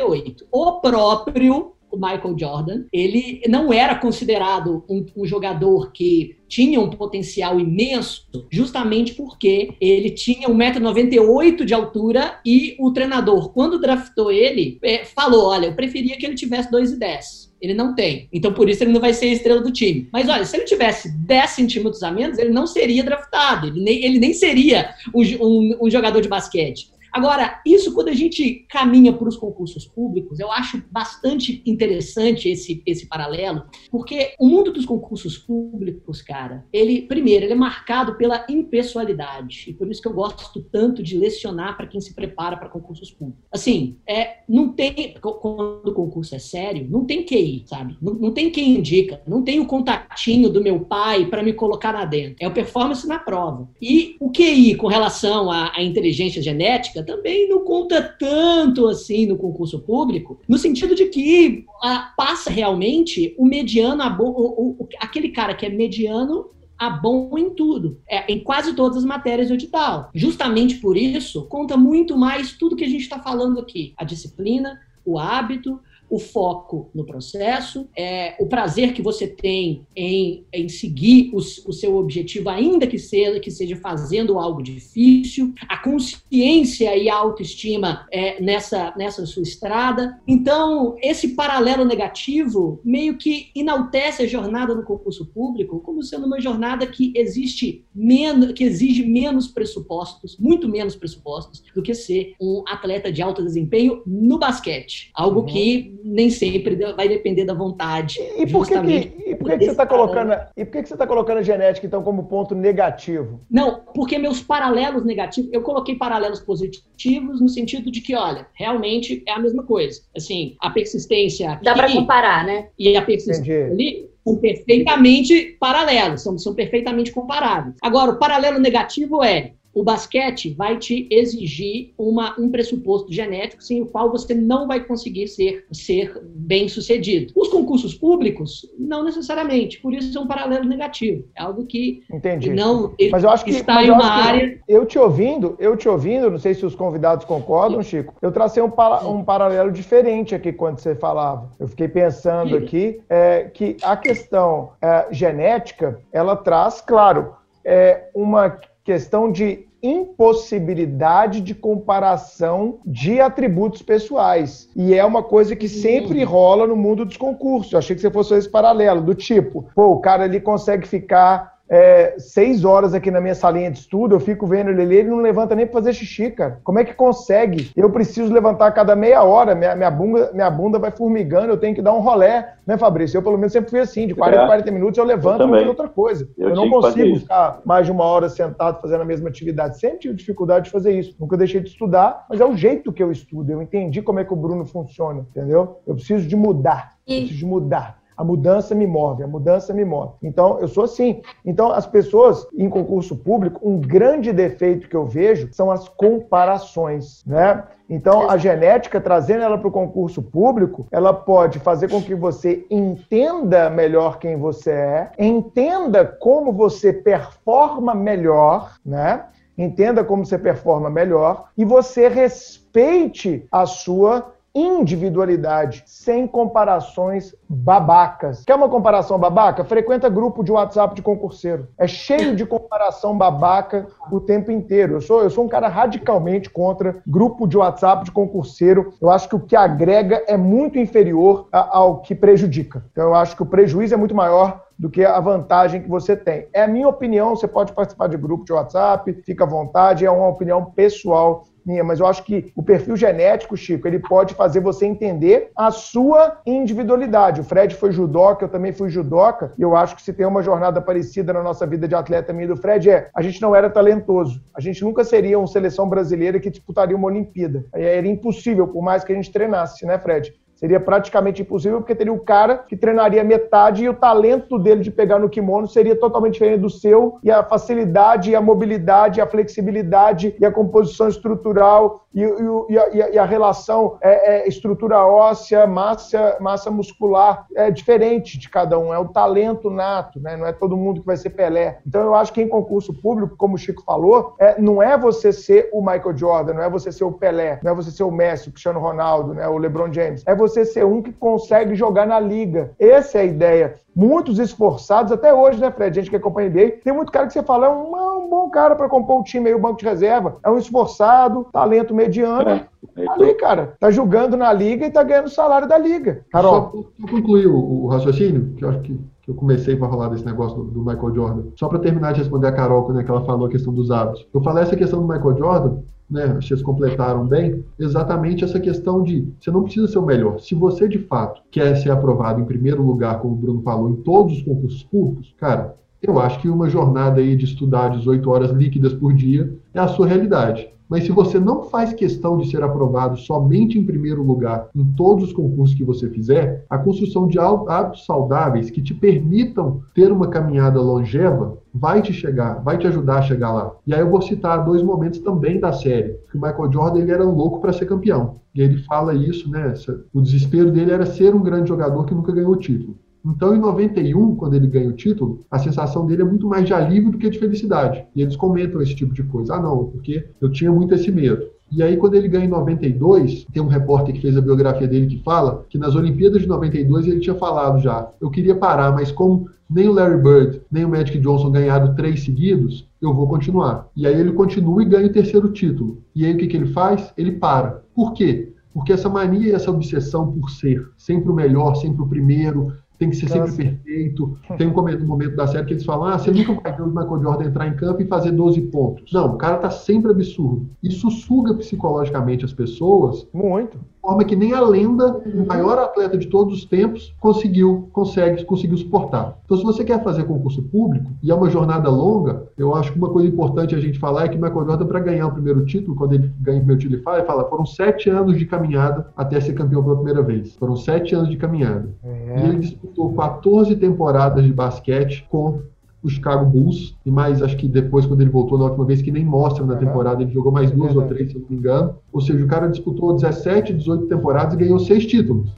1,98m. O próprio o Michael Jordan, ele não era considerado um, um, jogador que tinha um potencial imenso, justamente porque ele tinha 1,98m de altura e o treinador, quando draftou ele, é, falou: olha, eu preferia que ele tivesse 2,10. Ele não tem. Então, por isso, ele não vai ser a estrela do time. Mas, olha, se ele tivesse 10 centímetros a menos, ele não seria draftado. Ele nem, ele nem seria um, um, um jogador de basquete. Agora, isso quando a gente caminha para os concursos públicos, eu acho bastante interessante esse, esse paralelo, porque o mundo dos concursos públicos, cara, ele, primeiro, ele é marcado pela impessoalidade, e por isso que eu gosto tanto de lecionar para quem se prepara para concursos públicos. Assim, é, não tem, quando o concurso é sério, não tem QI, sabe? Não, não tem quem indica, não tem o contatinho do meu pai para me colocar lá dentro. É o performance na prova. E o QI com relação à, à inteligência genética também não conta tanto assim no concurso público, no sentido de que a, passa realmente o mediano, a, o, o, aquele cara que é mediano a bom em tudo, é, em quase todas as matérias do edital. Justamente por isso, conta muito mais tudo que a gente está falando aqui: a disciplina, o hábito, o foco no processo, é, o prazer que você tem em, em seguir o, o seu objetivo, ainda que seja, que seja fazendo algo difícil, a consciência e a autoestima é, nessa, nessa sua estrada. Então, esse paralelo negativo meio que enaltece a jornada no concurso público como sendo uma jornada que existe menos, que exige menos pressupostos, muito menos pressupostos, do que ser um atleta de alto desempenho no basquete. Algo uhum. que nem sempre vai depender da vontade. E por que, que, e por que, que você está colocando e por que, que você está colocando a genética então como ponto negativo? Não, porque meus paralelos negativos, eu coloquei paralelos positivos no sentido de que, olha, realmente é a mesma coisa. Assim, a persistência aqui, dá para comparar, né? E a persistência Entendi. ali são perfeitamente paralelos, são, são perfeitamente comparáveis. Agora, o paralelo negativo é o basquete vai te exigir uma, um pressuposto genético sem o qual você não vai conseguir ser, ser bem sucedido. Os concursos públicos, não necessariamente, por isso é um paralelo negativo. É algo que Entendi. não mas eu acho que, está em uma área. Eu te ouvindo, eu te ouvindo, não sei se os convidados concordam, Sim. Chico, eu tracei um, para, um paralelo diferente aqui quando você falava. Eu fiquei pensando Sim. aqui é, que a questão é, genética, ela traz, claro, é, uma questão de impossibilidade de comparação de atributos pessoais. E é uma coisa que sempre rola no mundo dos concursos. Eu achei que você fosse esse paralelo, do tipo, pô, o cara ali consegue ficar é, seis horas aqui na minha salinha de estudo, eu fico vendo ele ali, ele não levanta nem para fazer xixi, cara. Como é que consegue? Eu preciso levantar a cada meia hora, minha, minha, bunda, minha bunda vai formigando, eu tenho que dar um rolé, né, Fabrício? Eu, pelo menos, sempre fui assim, de 40 a é. 40 minutos eu levanto e fazer outra coisa. Eu, eu não consigo ficar mais de uma hora sentado fazendo a mesma atividade. Sempre tive dificuldade de fazer isso. Nunca deixei de estudar, mas é o jeito que eu estudo. Eu entendi como é que o Bruno funciona, entendeu? Eu preciso de mudar. Eu preciso de mudar. A mudança me move, a mudança me move. Então, eu sou assim. Então, as pessoas em concurso público, um grande defeito que eu vejo são as comparações, né? Então, a genética, trazendo ela para o concurso público, ela pode fazer com que você entenda melhor quem você é, entenda como você performa melhor, né? Entenda como você performa melhor e você respeite a sua individualidade, sem comparações babacas. Quer uma comparação babaca? Frequenta grupo de WhatsApp de concurseiro. É cheio de comparação babaca o tempo inteiro. Eu sou, eu sou um cara radicalmente contra grupo de WhatsApp de concurseiro. Eu acho que o que agrega é muito inferior ao que prejudica. Então eu acho que o prejuízo é muito maior do que a vantagem que você tem. É a minha opinião, você pode participar de grupo de WhatsApp, fica à vontade, é uma opinião pessoal minha, mas eu acho que o perfil genético, Chico, ele pode fazer você entender a sua individualidade. O Fred foi judoca, eu também fui judoca, e eu acho que se tem uma jornada parecida na nossa vida de atleta minha do Fred é, a gente não era talentoso. A gente nunca seria uma seleção brasileira que disputaria uma Olimpíada. Era impossível, por mais que a gente treinasse, né, Fred? Seria praticamente impossível, porque teria o cara que treinaria metade e o talento dele de pegar no kimono seria totalmente diferente do seu, e a facilidade, e a mobilidade, e a flexibilidade, e a composição estrutural, e, e, e, a, e a, relação é, é, estrutura óssea, massa, massa muscular, é diferente de cada um, é o talento nato, né? não é todo mundo que vai ser Pelé. Então eu acho que em concurso público, como o Chico falou, é, não é você ser o Michael Jordan, não é você ser o Pelé, não é você ser o Messi, o Cristiano Ronaldo, né? o LeBron James, é você você ser um que consegue jogar na liga. Essa é a ideia. Muitos esforçados, até hoje, né, Fred? A gente que acompanha NBA, tem muito cara que você fala, é um, é um bom cara para compor o time aí, o banco de reserva. É um esforçado, talento mediano. É, é ali, cara, tá jogando na liga e tá ganhando o salário da liga. Carol. Só concluir o, o, raciocínio, que eu acho que eu comecei para falar desse negócio do, do Michael Jordan. Só para terminar de responder a Carol quando é que ela falou a questão dos hábitos. Eu falei essa questão do Michael Jordan né, vocês completaram bem, exatamente essa questão de você não precisa ser o melhor. Se você de fato quer ser aprovado em primeiro lugar, como o Bruno falou, em todos os concursos públicos, cara, eu acho que uma jornada aí de estudar 18 horas líquidas por dia é a sua realidade. Mas se você não faz questão de ser aprovado somente em primeiro lugar em todos os concursos que você fizer, a construção de hábitos saudáveis que te permitam ter uma caminhada longeva vai te chegar, vai te ajudar a chegar lá. E aí eu vou citar dois momentos também da série, que o Michael Jordan ele era louco para ser campeão. E ele fala isso, né? O desespero dele era ser um grande jogador que nunca ganhou o título. Então, em 91, quando ele ganha o título, a sensação dele é muito mais de alívio do que de felicidade. E eles comentam esse tipo de coisa. Ah, não, porque eu tinha muito esse medo. E aí, quando ele ganha em 92, tem um repórter que fez a biografia dele que fala que nas Olimpíadas de 92 ele tinha falado já: eu queria parar, mas como nem o Larry Bird, nem o Magic Johnson ganharam três seguidos, eu vou continuar. E aí ele continua e ganha o terceiro título. E aí o que, que ele faz? Ele para. Por quê? Porque essa mania e essa obsessão por ser sempre o melhor, sempre o primeiro, tem que ser sempre Nossa. perfeito. Tem um momento da série que eles falam: ah, você nunca vai ver o Michael Jordan entrar em campo e fazer 12 pontos. Não, o cara tá sempre absurdo. Isso suga psicologicamente as pessoas. Muito forma que nem a lenda, o maior atleta de todos os tempos, conseguiu, consegue, conseguiu suportar. Então, se você quer fazer concurso público, e é uma jornada longa, eu acho que uma coisa importante a gente falar é que o Michael Jordan, para ganhar o primeiro título, quando ele ganha o primeiro título, ele fala, ele fala, foram sete anos de caminhada até ser campeão pela primeira vez. Foram sete anos de caminhada. É. E ele disputou 14 temporadas de basquete com o Chicago Bulls, e mais, acho que depois, quando ele voltou na última vez, que nem mostra na temporada, ele jogou mais duas ou três, se eu não me engano. Ou seja, o cara disputou 17, 18 temporadas e ganhou seis títulos.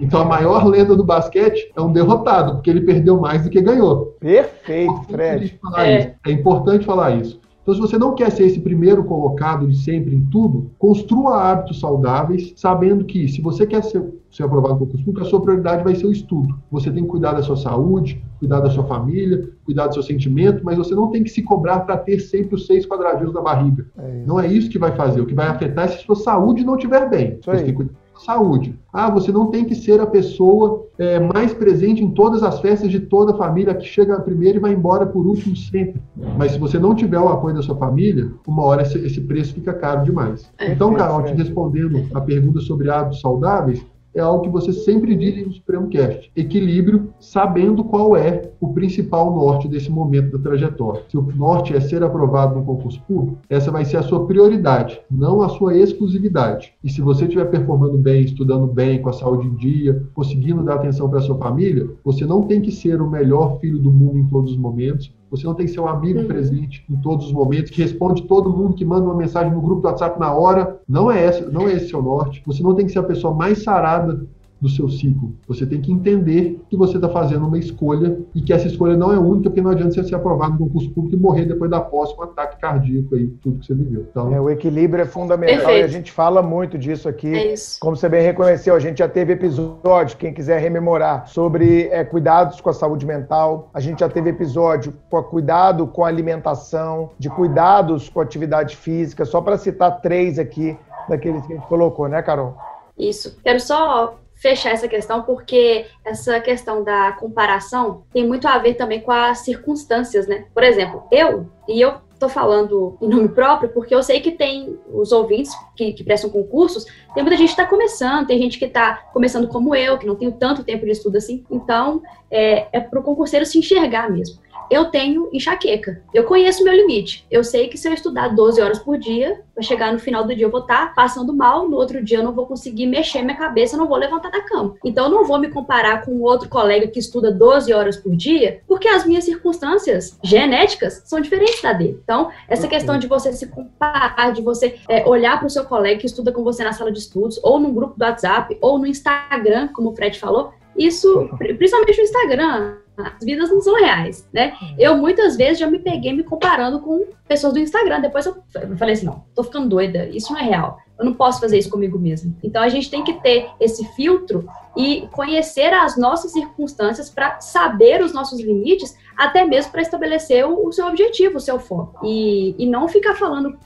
Então a maior lenda do basquete é um derrotado, porque ele perdeu mais do que ganhou. Perfeito, é Fred. É. é importante falar isso. Então, se você não quer ser esse primeiro colocado de sempre em tudo, construa hábitos saudáveis, sabendo que se você quer ser, ser aprovado no concurso público, a sua prioridade vai ser o estudo. Você tem que cuidar da sua saúde, cuidar da sua família, cuidar do seu sentimento, mas você não tem que se cobrar para ter sempre os seis quadradinhos na barriga. É não é isso que vai fazer. O que vai afetar é se a sua saúde não estiver bem. Você tem que cuidar saúde. Ah, você não tem que ser a pessoa é, mais presente em todas as festas de toda a família, que chega primeiro e vai embora por último sempre. Mas se você não tiver o apoio da sua família, uma hora esse, esse preço fica caro demais. É, então, Carol, te respondendo a pergunta sobre hábitos saudáveis, é algo que você sempre diz no Supremo Cast. Equilíbrio, sabendo qual é o principal norte desse momento da trajetória. Se o norte é ser aprovado no concurso público, essa vai ser a sua prioridade, não a sua exclusividade. E se você estiver performando bem, estudando bem, com a saúde em dia, conseguindo dar atenção para sua família, você não tem que ser o melhor filho do mundo em todos os momentos, você não tem que ser um amigo uhum. presente em todos os momentos, que responde todo mundo que manda uma mensagem no grupo do WhatsApp na hora. Não é esse, não é esse seu norte. Você não tem que ser a pessoa mais sarada do seu ciclo. Você tem que entender que você está fazendo uma escolha e que essa escolha não é única, porque não adianta você ser aprovado no concurso público e morrer depois da posse com um ataque cardíaco aí, tudo que você viveu. Então, é, o equilíbrio é fundamental Perfeito. e a gente fala muito disso aqui. É Como você bem reconheceu, a gente já teve episódio, quem quiser rememorar, sobre é, cuidados com a saúde mental. A gente já teve episódio com cuidado com a alimentação, de cuidados com a atividade física, só para citar três aqui daqueles que a gente colocou, né, Carol? Isso. Quero só fechar essa questão, porque essa questão da comparação tem muito a ver também com as circunstâncias, né? Por exemplo, eu, e eu tô falando em nome próprio, porque eu sei que tem os ouvintes que, que prestam concursos, tem muita gente que está começando, tem gente que está começando como eu, que não tenho tanto tempo de estudo assim. Então, é, é para o concurseiro se enxergar mesmo eu tenho enxaqueca. Eu conheço meu limite. Eu sei que se eu estudar 12 horas por dia, vai chegar no final do dia eu vou estar tá passando mal, no outro dia eu não vou conseguir mexer minha cabeça, eu não vou levantar da cama. Então eu não vou me comparar com outro colega que estuda 12 horas por dia, porque as minhas circunstâncias genéticas são diferentes da dele. Então, essa questão de você se comparar, de você é, olhar para o seu colega que estuda com você na sala de estudos, ou no grupo do WhatsApp, ou no Instagram, como o Fred falou, isso, principalmente no Instagram, as vidas não são reais, né? Uhum. Eu muitas vezes já me peguei me comparando com pessoas do Instagram. Depois eu falei assim, não, tô ficando doida, isso não é real. Eu não posso fazer isso comigo mesmo. Então a gente tem que ter esse filtro e conhecer as nossas circunstâncias para saber os nossos limites, até mesmo para estabelecer o, o, seu objetivo, o seu foco. E, e não ficar falando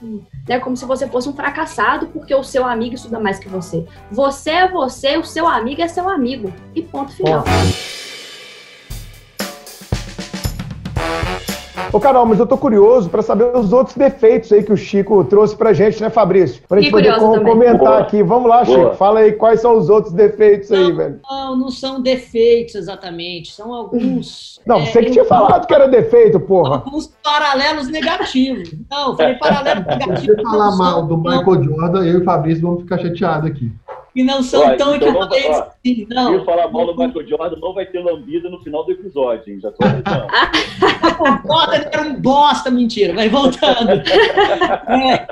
né, como se você fosse um fracassado porque o seu amigo estuda mais que você. Você é você, o seu amigo é seu amigo. E ponto final. Ô, Carol, mas eu tô curioso para saber os outros defeitos aí que o Chico trouxe pra gente, né, Fabrício? Pra gente poder com comentar Boa. aqui. Vamos lá, Boa. Chico, fala aí quais são os outros defeitos não, aí, velho. Não, não são defeitos exatamente, são alguns... Não, é, você que tinha falado que era defeito, porra. Alguns paralelos negativos. Não, falei paralelo negativo. Se você falar mal do Michael Jordan, eu e o Fabrício vamos ficar chateados aqui e não são Olha, tão então equivalentes assim, não. Se falar mal do Michael Jordan, não vai ter lambida no final do episódio, hein? Já tô avisando. Jordan era um bosta, mentira, mas voltando. é.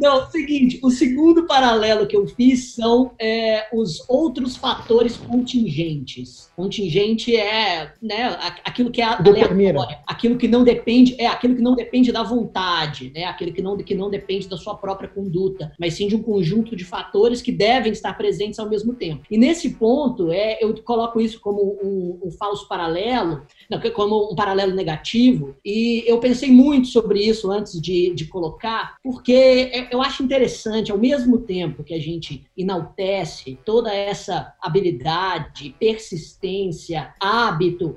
Não, seguinte, o segundo paralelo que eu fiz são é, os outros fatores contingentes. Contingente é né, aquilo que é aleatório, aquilo que não depende, é aquilo que não depende da vontade, né, aquilo que não, que não depende da sua própria conduta, mas sim de um conjunto de fatores que devem estar presentes ao mesmo tempo. E nesse ponto, é, eu coloco isso como um, um falso paralelo, não, como um paralelo negativo, e eu pensei muito sobre isso antes de, de colocar, porque eu acho interessante, ao mesmo tempo que a gente enaltece toda essa habilidade, persistência, hábito,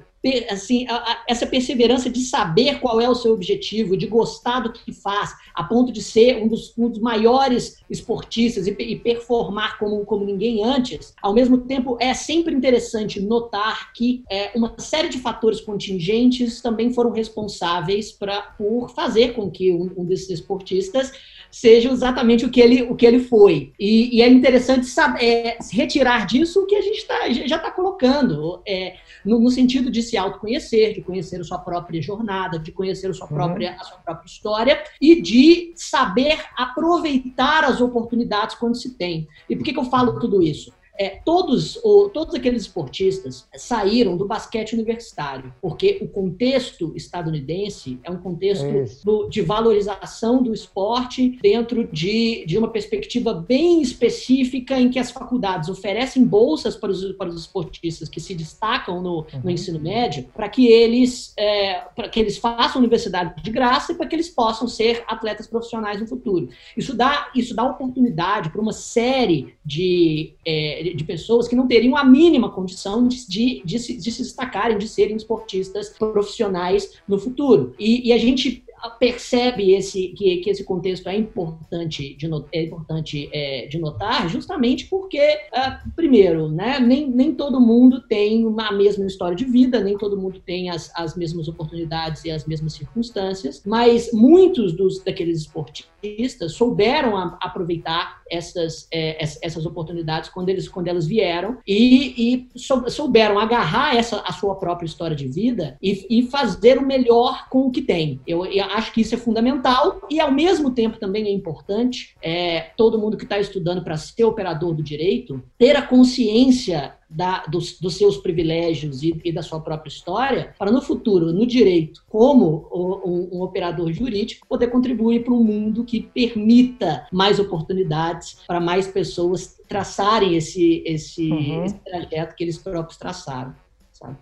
assim, a, a, essa perseverança de saber qual é o seu objetivo, de gostar do que faz, a ponto de ser um dos, um dos maiores esportistas e, e, performar como, como ninguém antes, ao mesmo tempo é sempre interessante notar que é, uma série de fatores contingentes também foram responsáveis pra, por fazer com que um, um desses esportistas seja exatamente o que ele, o que ele foi. E, e é interessante saber, é, retirar disso o que a gente tá, já está colocando, é, no, no, sentido de se autoconhecer, de conhecer a sua própria jornada, de conhecer a sua uhum. própria, a sua própria história e de saber aproveitar as oportunidades quando se tem. E por que, que eu falo tudo isso? É, todos, o, todos aqueles esportistas saíram do basquete universitário, porque o contexto estadunidense é um contexto é do, de valorização do esporte dentro de, de uma perspectiva bem específica em que as faculdades oferecem bolsas para os, para os esportistas que se destacam no, uhum. no ensino médio, para que eles é, para que eles façam universidade de graça e para que eles possam ser atletas profissionais no futuro. Isso dá, isso dá oportunidade para uma série de, é, de pessoas que não teriam a mínima condição de, de, de, se, de se destacarem, de serem esportistas profissionais no futuro. E, e a gente percebe esse, que, que esse contexto é importante de, é importante, é, de notar, justamente porque, é, primeiro, né, nem, nem todo mundo tem uma mesma história de vida, nem todo mundo tem as, as mesmas oportunidades e as mesmas circunstâncias, mas muitos dos daqueles esportistas souberam a, aproveitar essas, é, essas oportunidades quando, eles, quando elas vieram e, e souberam agarrar essa, a sua própria história de vida e, e fazer o melhor com o que tem. Eu, eu acho que isso é fundamental e, ao mesmo tempo, também é importante é, todo mundo que está estudando para ser operador do direito ter a consciência da, dos, dos, seus privilégios e, e, da sua própria história, para no futuro, no direito, como um, um operador jurídico, poder contribuir para um mundo que permita mais oportunidades para mais pessoas traçarem esse, esse, uhum. esse trajeto que eles próprios traçaram. Sabe?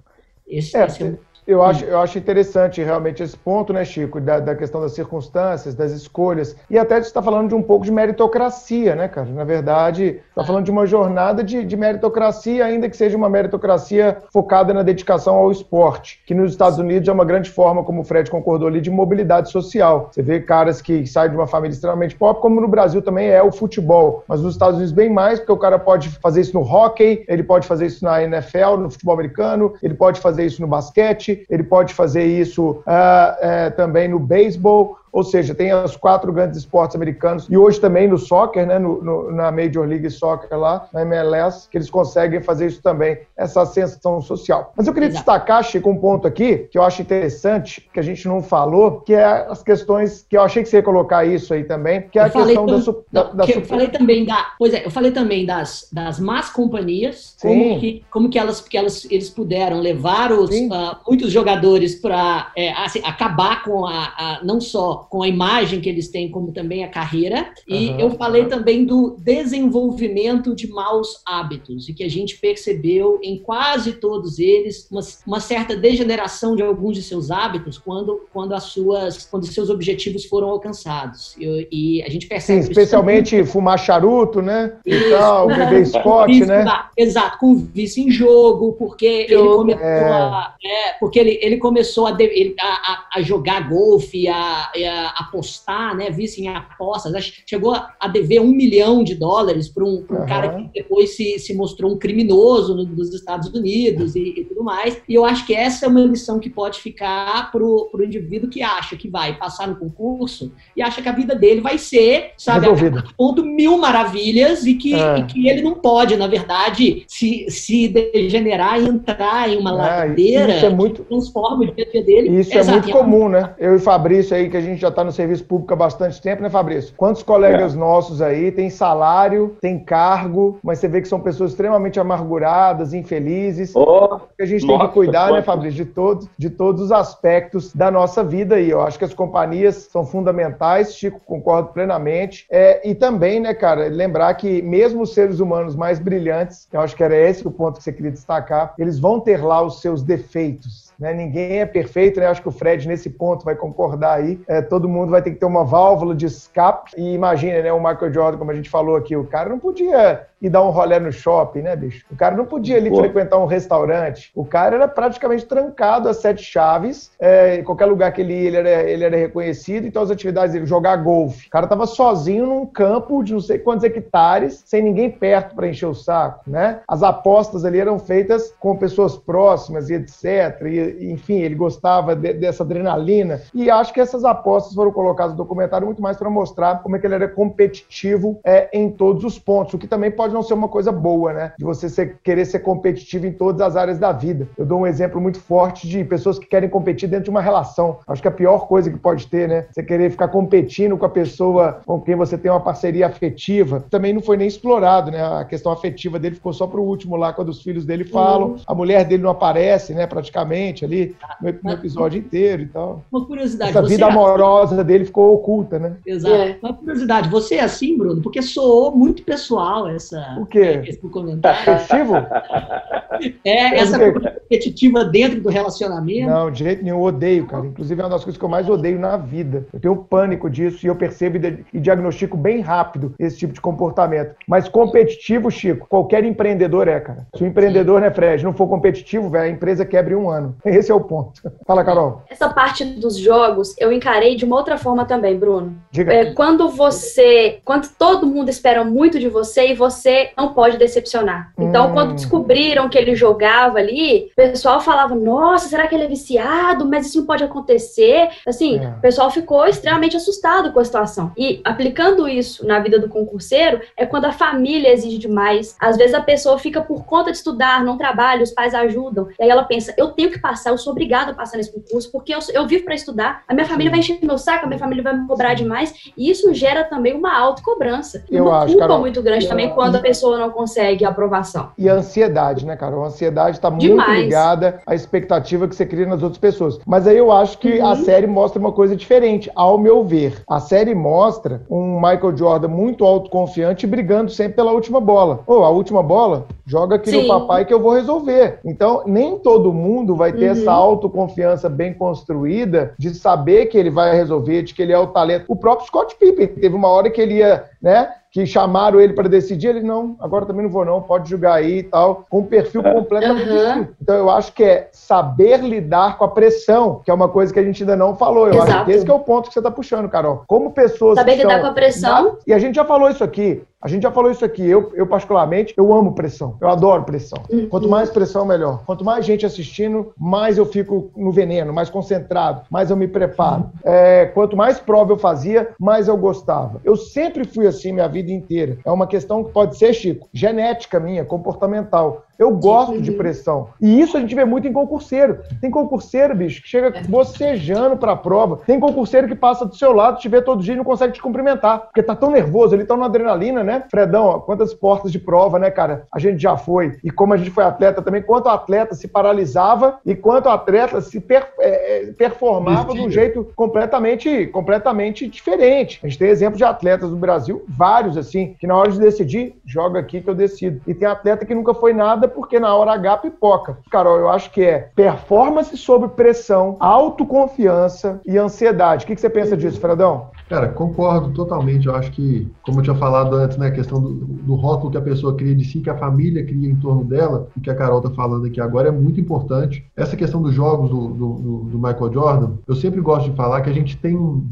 Esse, é, esse é eu acho, eu acho interessante realmente esse ponto, né, Chico, da, da questão das circunstâncias, das escolhas, e até você está falando de um pouco de meritocracia, né, cara? Na verdade, está falando de uma jornada de, de, meritocracia, ainda que seja uma meritocracia focada na dedicação ao esporte, que nos Estados Unidos é uma grande forma, como o Fred concordou ali, de mobilidade social. Você vê caras que saem de uma família extremamente pobre, como no Brasil também é o futebol, mas nos Estados Unidos bem mais, porque o cara pode fazer isso no hockey, ele pode fazer isso na NFL, no futebol americano, ele pode fazer isso no basquete, ele pode fazer isso uh, uh, também no beisebol, ou seja, tem os quatro grandes esportes americanos e hoje também no soccer, né, no, no, na Major League Soccer lá, na MLS, que eles conseguem fazer isso também, essa ascensão social. Mas eu queria Exato. destacar, Chico, um ponto aqui que eu acho interessante, que a gente não falou, que é as questões que eu achei que você ia colocar isso aí também, que é a questão da, da, da Eu falei também da, pois é, eu falei também das, das más companhias, como que, como que elas, que elas eles puderam levar os, uh, muitos jogadores para é, assim, acabar com a, a não só só com a imagem que eles têm, como também a carreira. E uhum. eu falei também do desenvolvimento de maus hábitos, e que a gente percebeu em quase todos eles uma, uma certa degeneração de alguns de seus hábitos quando, quando as suas quando seus objetivos foram alcançados. E, e a gente percebe. Sim, especialmente isso. fumar charuto, né? E tal, beber Scott, né? Exato, com vício em jogo, porque ele começou é. a. É, porque ele, ele começou a, ele, a, a, jogar golfe, a, a, apostar, né? Vício em apostas. Chegou a dever um milhão de dólares para um, um uhum. cara que depois se, se mostrou um criminoso no, nos Estados Unidos e, e, tudo mais. E eu acho que essa é uma lição que pode ficar para o indivíduo que acha que vai passar no concurso e acha que a vida dele vai ser, sabe, a, ponto mil maravilhas e que, é. e que ele não pode, na verdade, se, se degenerar e entrar em uma é, ladeira isso é muito, que transforma o dia a dia dele. Isso é muito comum, né? Eu e Fabrício aí, que a gente já está no serviço público há bastante tempo, né, Fabrício? Quantos colegas é. nossos aí têm salário, têm cargo, mas você vê que são pessoas extremamente amarguradas, infelizes. Oh, a gente nossa, tem que cuidar, né, Fabrício, de todos, de todos os aspectos da nossa vida aí. Eu acho que as companhias são fundamentais, Chico, concordo plenamente. É, e também, né, cara, lembrar que mesmo os seres humanos mais brilhantes, eu acho que era esse o ponto que você queria destacar, eles vão ter lá os seus defeitos. Né? Ninguém é perfeito, né? Acho que o Fred, nesse ponto, vai concordar aí. É, todo mundo vai ter que ter uma válvula de escape. E imagina, né? O Michael Jordan, como a gente falou aqui, o cara não podia ir dar um rolê no shopping, né, bicho? O cara não podia ali Pô. frequentar um restaurante. O cara era praticamente trancado a sete chaves. É, em qualquer lugar que ele ia, ele era, ele era reconhecido. Então, as atividades dele, jogar golfe. O cara tava sozinho num campo de não sei quantos hectares, sem ninguém perto para encher o saco, né? As apostas ali eram feitas com pessoas próximas e etc. E, enfim, ele gostava de, dessa adrenalina. E acho que essas apostas foram colocadas no documentário muito mais para mostrar como é que ele era competitivo é, em todos os pontos, o que também pode não ser uma coisa boa, né? De você ser, querer ser competitivo em todas as áreas da vida. Eu dou um exemplo muito forte de pessoas que querem competir dentro de uma relação. Acho que a pior coisa que pode ter, né? Você querer ficar competindo com a pessoa com quem você tem uma parceria afetiva. Também não foi nem explorado, né? A questão afetiva dele ficou só pro último lá, quando os filhos dele falam. Uhum. A mulher dele não aparece, né? Praticamente ali no, no episódio inteiro e tal. Uma curiosidade. Essa vida é amorosa assim? dele ficou oculta, né? Exato. É. Uma curiosidade, você é assim, Bruno? Porque soou muito pessoal essa, o quê? esse comentário. Competitivo? É, essa competitiva dentro do relacionamento. Não, de jeito nenhum, eu odeio, cara. Inclusive é uma das coisas que eu mais odeio na vida. Eu tenho pânico disso e eu percebo e diagnostico bem rápido esse tipo de comportamento. Mas competitivo, Chico, qualquer empreendedor é, cara. Se o empreendedor, né, Fred, não for competitivo, velho, a empresa quebra em um ano. Esse é o ponto. Fala, Carol. Essa parte dos jogos eu encarei de uma outra forma também, Bruno. Diga. É, quando você, quando todo mundo espera muito de você e você não pode decepcionar. Então, hum. quando descobriram que ele jogava ali, o pessoal falava: Nossa, será que ele é viciado? Mas isso não pode acontecer. Assim, é. o pessoal ficou extremamente assustado com a situação. E aplicando isso na vida do concurseiro, é quando a família exige demais. Às vezes a pessoa fica por conta de estudar, não trabalha, os pais ajudam. E aí ela pensa: Eu tenho que passar eu sou obrigada a passar nesse concurso, porque eu, eu vivo para estudar, a minha família vai encher meu saco, a minha família vai me cobrar demais, e isso gera também uma autocobrança. Eu uma acho, culpa Carol, muito grande eu, também quando a pessoa não consegue aprovação. E a ansiedade, né, Carol? A ansiedade está muito ligada à expectativa que você cria nas outras pessoas. Mas aí eu acho que uhum. a série mostra uma coisa diferente, ao meu ver. A série mostra um Michael Jordan muito autoconfiante brigando sempre pela última bola. Ou oh, a última bola, joga aqui Sim. no papai que eu vou resolver. Então, nem todo mundo vai ter essa uhum. autoconfiança bem construída de saber que ele vai resolver, de que ele é o talento. O próprio Scott Pippen teve uma hora que ele ia, né? Que chamaram ele para decidir, ele não, agora também não vou não, pode jogar aí e tal, com um perfil completamente uhum. distinto. Então eu acho que é saber lidar com a pressão, que é uma coisa que a gente ainda não falou. Eu Exato. acho que esse é o ponto que você está puxando, Carol. Como pessoas saber lidar com a pressão. E a gente já falou isso aqui. A gente já falou isso aqui. Eu, eu particularmente, eu amo pressão. Eu adoro pressão. Uhum. Quanto mais pressão, melhor. Quanto mais gente assistindo, mais eu fico no veneno, mais concentrado, mais eu me preparo. Uhum. É, quanto mais prova eu fazia, mais eu gostava. Eu sempre fui assim minha vida inteira. É uma questão que pode ser, Chico, genética minha, comportamental. Eu gosto de pressão. E isso a gente vê muito em concurseiro. Tem concurseiro, bicho, que chega é. bocejando pra prova. Tem concurseiro que passa do seu lado, te vê todo dia e não consegue te cumprimentar. Porque tá tão nervoso, ele tá na adrenalina, né? Fredão, ó, quantas portas de prova, né, cara? A gente já foi. E como a gente foi atleta também, quanto o atleta se paralisava e quanto o atleta se per, é, é performava de um jeito completamente, completamente diferente. A gente tem exemplos de atletas no Brasil, vários assim, que na hora de decidir, joga aqui que eu decido. E tem atleta que nunca foi nada porque na hora H pipoca. Carol, eu acho que é performance sob pressão, autoconfiança e ansiedade. O que, que você pensa disso, Fredão? Cara, concordo totalmente. Eu acho que, como eu tinha falado antes, né, a questão do, do, rótulo que a pessoa cria de si, que a família cria em torno dela, e que a Carol tá falando aqui agora, é muito importante. Essa questão dos jogos do, do, do Michael Jordan, eu sempre gosto de falar que a gente tem um,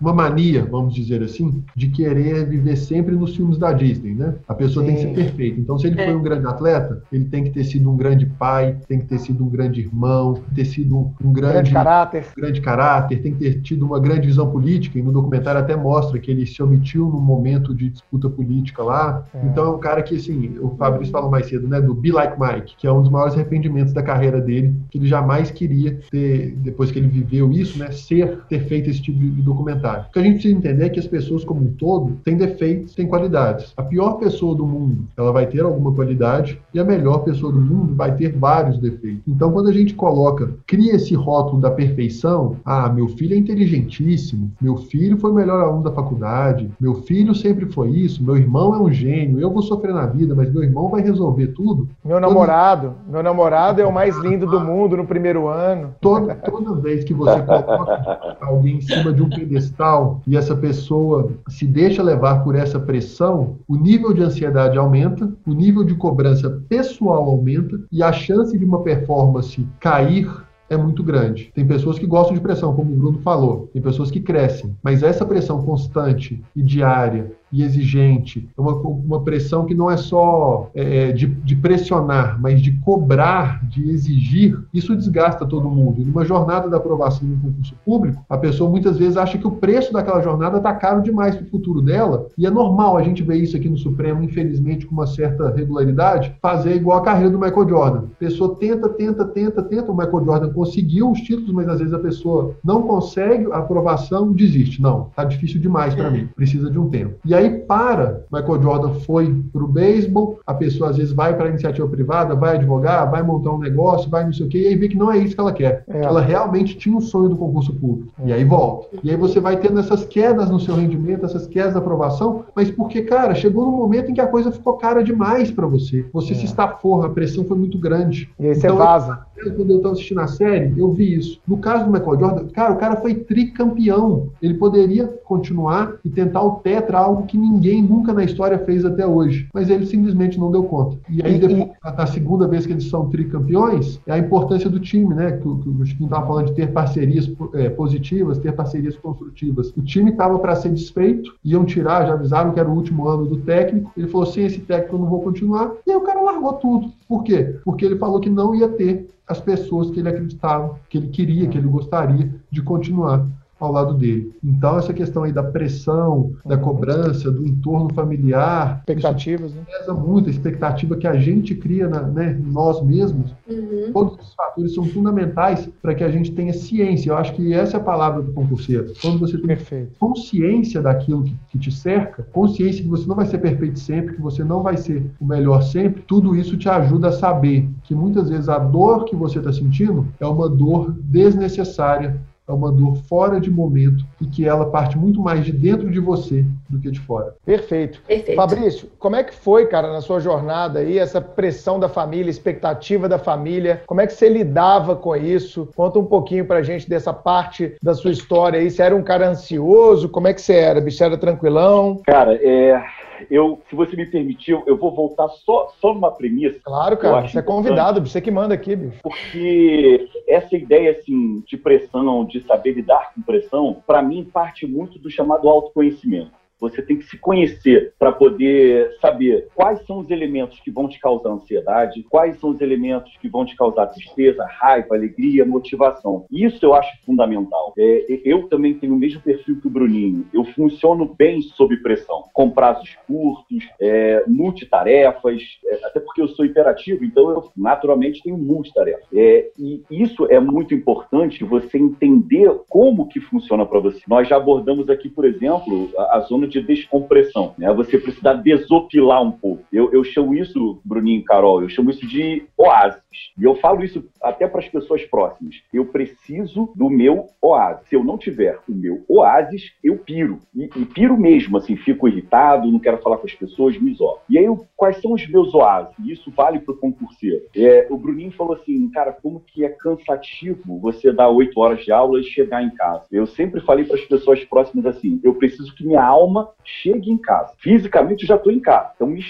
uma mania, vamos dizer assim, de querer viver sempre nos filmes da Disney, né? A pessoa Sim. tem que ser perfeita. Então, se ele é. foi um grande atleta, ele tem que ter sido um grande pai, tem que ter sido um grande irmão, ter sido um, grande, grande caráter, grande caráter, tem que ter tido uma grande visão política. E no documentário até mostra que ele se omitiu no momento de disputa política lá. É. Então é um cara que, assim, o Fabrício falou mais cedo, né, do Be Like Mike, que é um dos maiores arrependimentos da carreira dele, que ele jamais queria ter, depois que ele viveu isso, né, ser, ter feito esse tipo de documentário. O que a gente precisa entender é que as pessoas como um todo têm defeitos, têm qualidades. A pior pessoa do mundo, ela vai ter alguma qualidade e a melhor pessoa do mundo vai ter vários defeitos. Então, quando a gente coloca, cria esse rótulo da perfeição, ah, meu filho é inteligentíssimo, meu filho foi o melhor aluno da faculdade, meu filho sempre foi isso, meu irmão é um gênio, eu vou sofrer na vida, mas meu irmão vai resolver tudo. Meu namorado, meu namorado é o mais lindo do mundo no primeiro ano. Toda, toda vez que você coloca alguém em cima de um pedestal e essa pessoa se deixa levar por essa pressão, o nível de ansiedade aumenta, o nível de cobrança pessoal aumenta e a chance de uma performance cair é muito grande. Tem pessoas que gostam de pressão, como o Bruno falou, tem pessoas que crescem, mas essa pressão constante e diária e exigente, é uma, uma pressão que não é só é, é, de, de, pressionar, mas de cobrar, de exigir, isso desgasta todo mundo. E numa jornada da aprovação de um concurso público, a pessoa muitas vezes acha que o preço daquela jornada está caro demais para o futuro dela, e é normal a gente ver isso aqui no Supremo, infelizmente, com uma certa regularidade, fazer igual a carreira do Michael Jordan. A pessoa tenta, tenta, tenta, tenta, o Michael Jordan conseguiu os títulos, mas às vezes a pessoa não consegue a aprovação, desiste. Não, tá difícil demais para mim, precisa de um tempo. E aí aí para. Michael Jordan foi para o beisebol, a pessoa às vezes vai para a iniciativa privada, vai advogar, vai montar um negócio, vai não sei o quê, e aí vê que não é isso que ela quer. É. Ela realmente tinha um sonho do concurso público. É. E aí volta. E aí você vai tendo essas quedas no seu rendimento, essas quedas da aprovação, mas porque, cara, chegou no momento em que a coisa ficou cara demais para você. Você é. se estafou, a pressão foi muito grande. E aí então, você vaza. Quando eu estava assistindo a série, eu vi isso. No caso do Michael Jordan, cara, o cara foi tricampeão. Ele poderia continuar e tentar o tetra, algo que ninguém nunca na história fez até hoje. Mas ele simplesmente não deu conta. E aí, depois, na segunda vez que eles são tricampeões, é a importância do time, né? Que, que o Chiquinho estava falando de ter parcerias é, positivas, ter parcerias construtivas. O time estava para ser desfeito, iam tirar, já avisaram que era o último ano do técnico. Ele falou: sem esse técnico eu não vou continuar. E aí o cara largou tudo. Por quê? Porque ele falou que não ia ter as pessoas que ele acreditava, que ele queria, que ele gostaria de continuar ao lado dele. Então, essa questão aí da pressão, da uhum. cobrança, do entorno familiar. Expectativas, né? Pesa muito, a expectativa que a gente cria na, né, nós mesmos. Uhum. Todos esses fatores são fundamentais para que a gente tenha ciência. Eu acho que essa é a palavra do concurseiro. Quando você tem perfeito. consciência daquilo que, que te cerca, consciência que você não vai ser perfeito sempre, que você não vai ser o melhor sempre, tudo isso te ajuda a saber que muitas vezes a dor que você está sentindo é uma dor desnecessária é uma dor fora de momento e que ela parte muito mais de dentro de você do que de fora. Perfeito. Perfeito. Fabrício, como é que foi, cara, na sua jornada aí, essa pressão da família, expectativa da família? Como é que você lidava com isso? Conta um pouquinho pra gente dessa parte da sua história aí. Você era um cara ansioso? Como é que você era? Bicho, era tranquilão? Cara, é eu, se você me permitir, eu vou voltar só, só numa premissa. Claro, cara, você é convidado, você que manda aqui, bicho. Porque essa ideia, assim, de pressão, de saber lidar com pressão, para mim parte muito do chamado autoconhecimento. Você tem que se conhecer para poder saber quais são os elementos que vão te causar ansiedade, quais são os elementos que vão te causar tristeza, raiva, alegria, motivação. Isso eu acho fundamental. É, eu também tenho o mesmo perfil que o Bruninho. Eu funciono bem sob pressão, com prazos curtos, é, multitarefas, é, até porque eu sou hiperativo, então eu naturalmente tenho multitarefas. É, e isso é muito importante, você entender como que funciona para você. Nós já abordamos aqui, por exemplo, a, a zona de descompressão. Né? Você precisa desopilar um pouco. Eu, eu chamo isso, Bruninho e Carol, eu chamo isso de oásis. E eu falo isso até para as pessoas próximas. Eu preciso do meu oásis. Se eu não tiver o meu oásis, eu piro. E, e piro mesmo, assim, fico irritado, não quero falar com as pessoas, me isolo. E aí, quais são os meus oásis? E isso vale para o concurseiro. É, o Bruninho falou assim, cara, como que é cansativo você dar oito horas de aula e chegar em casa. Eu sempre falei para as pessoas próximas assim, eu preciso que minha alma chegue em casa. Fisicamente eu já estou em casa. Então me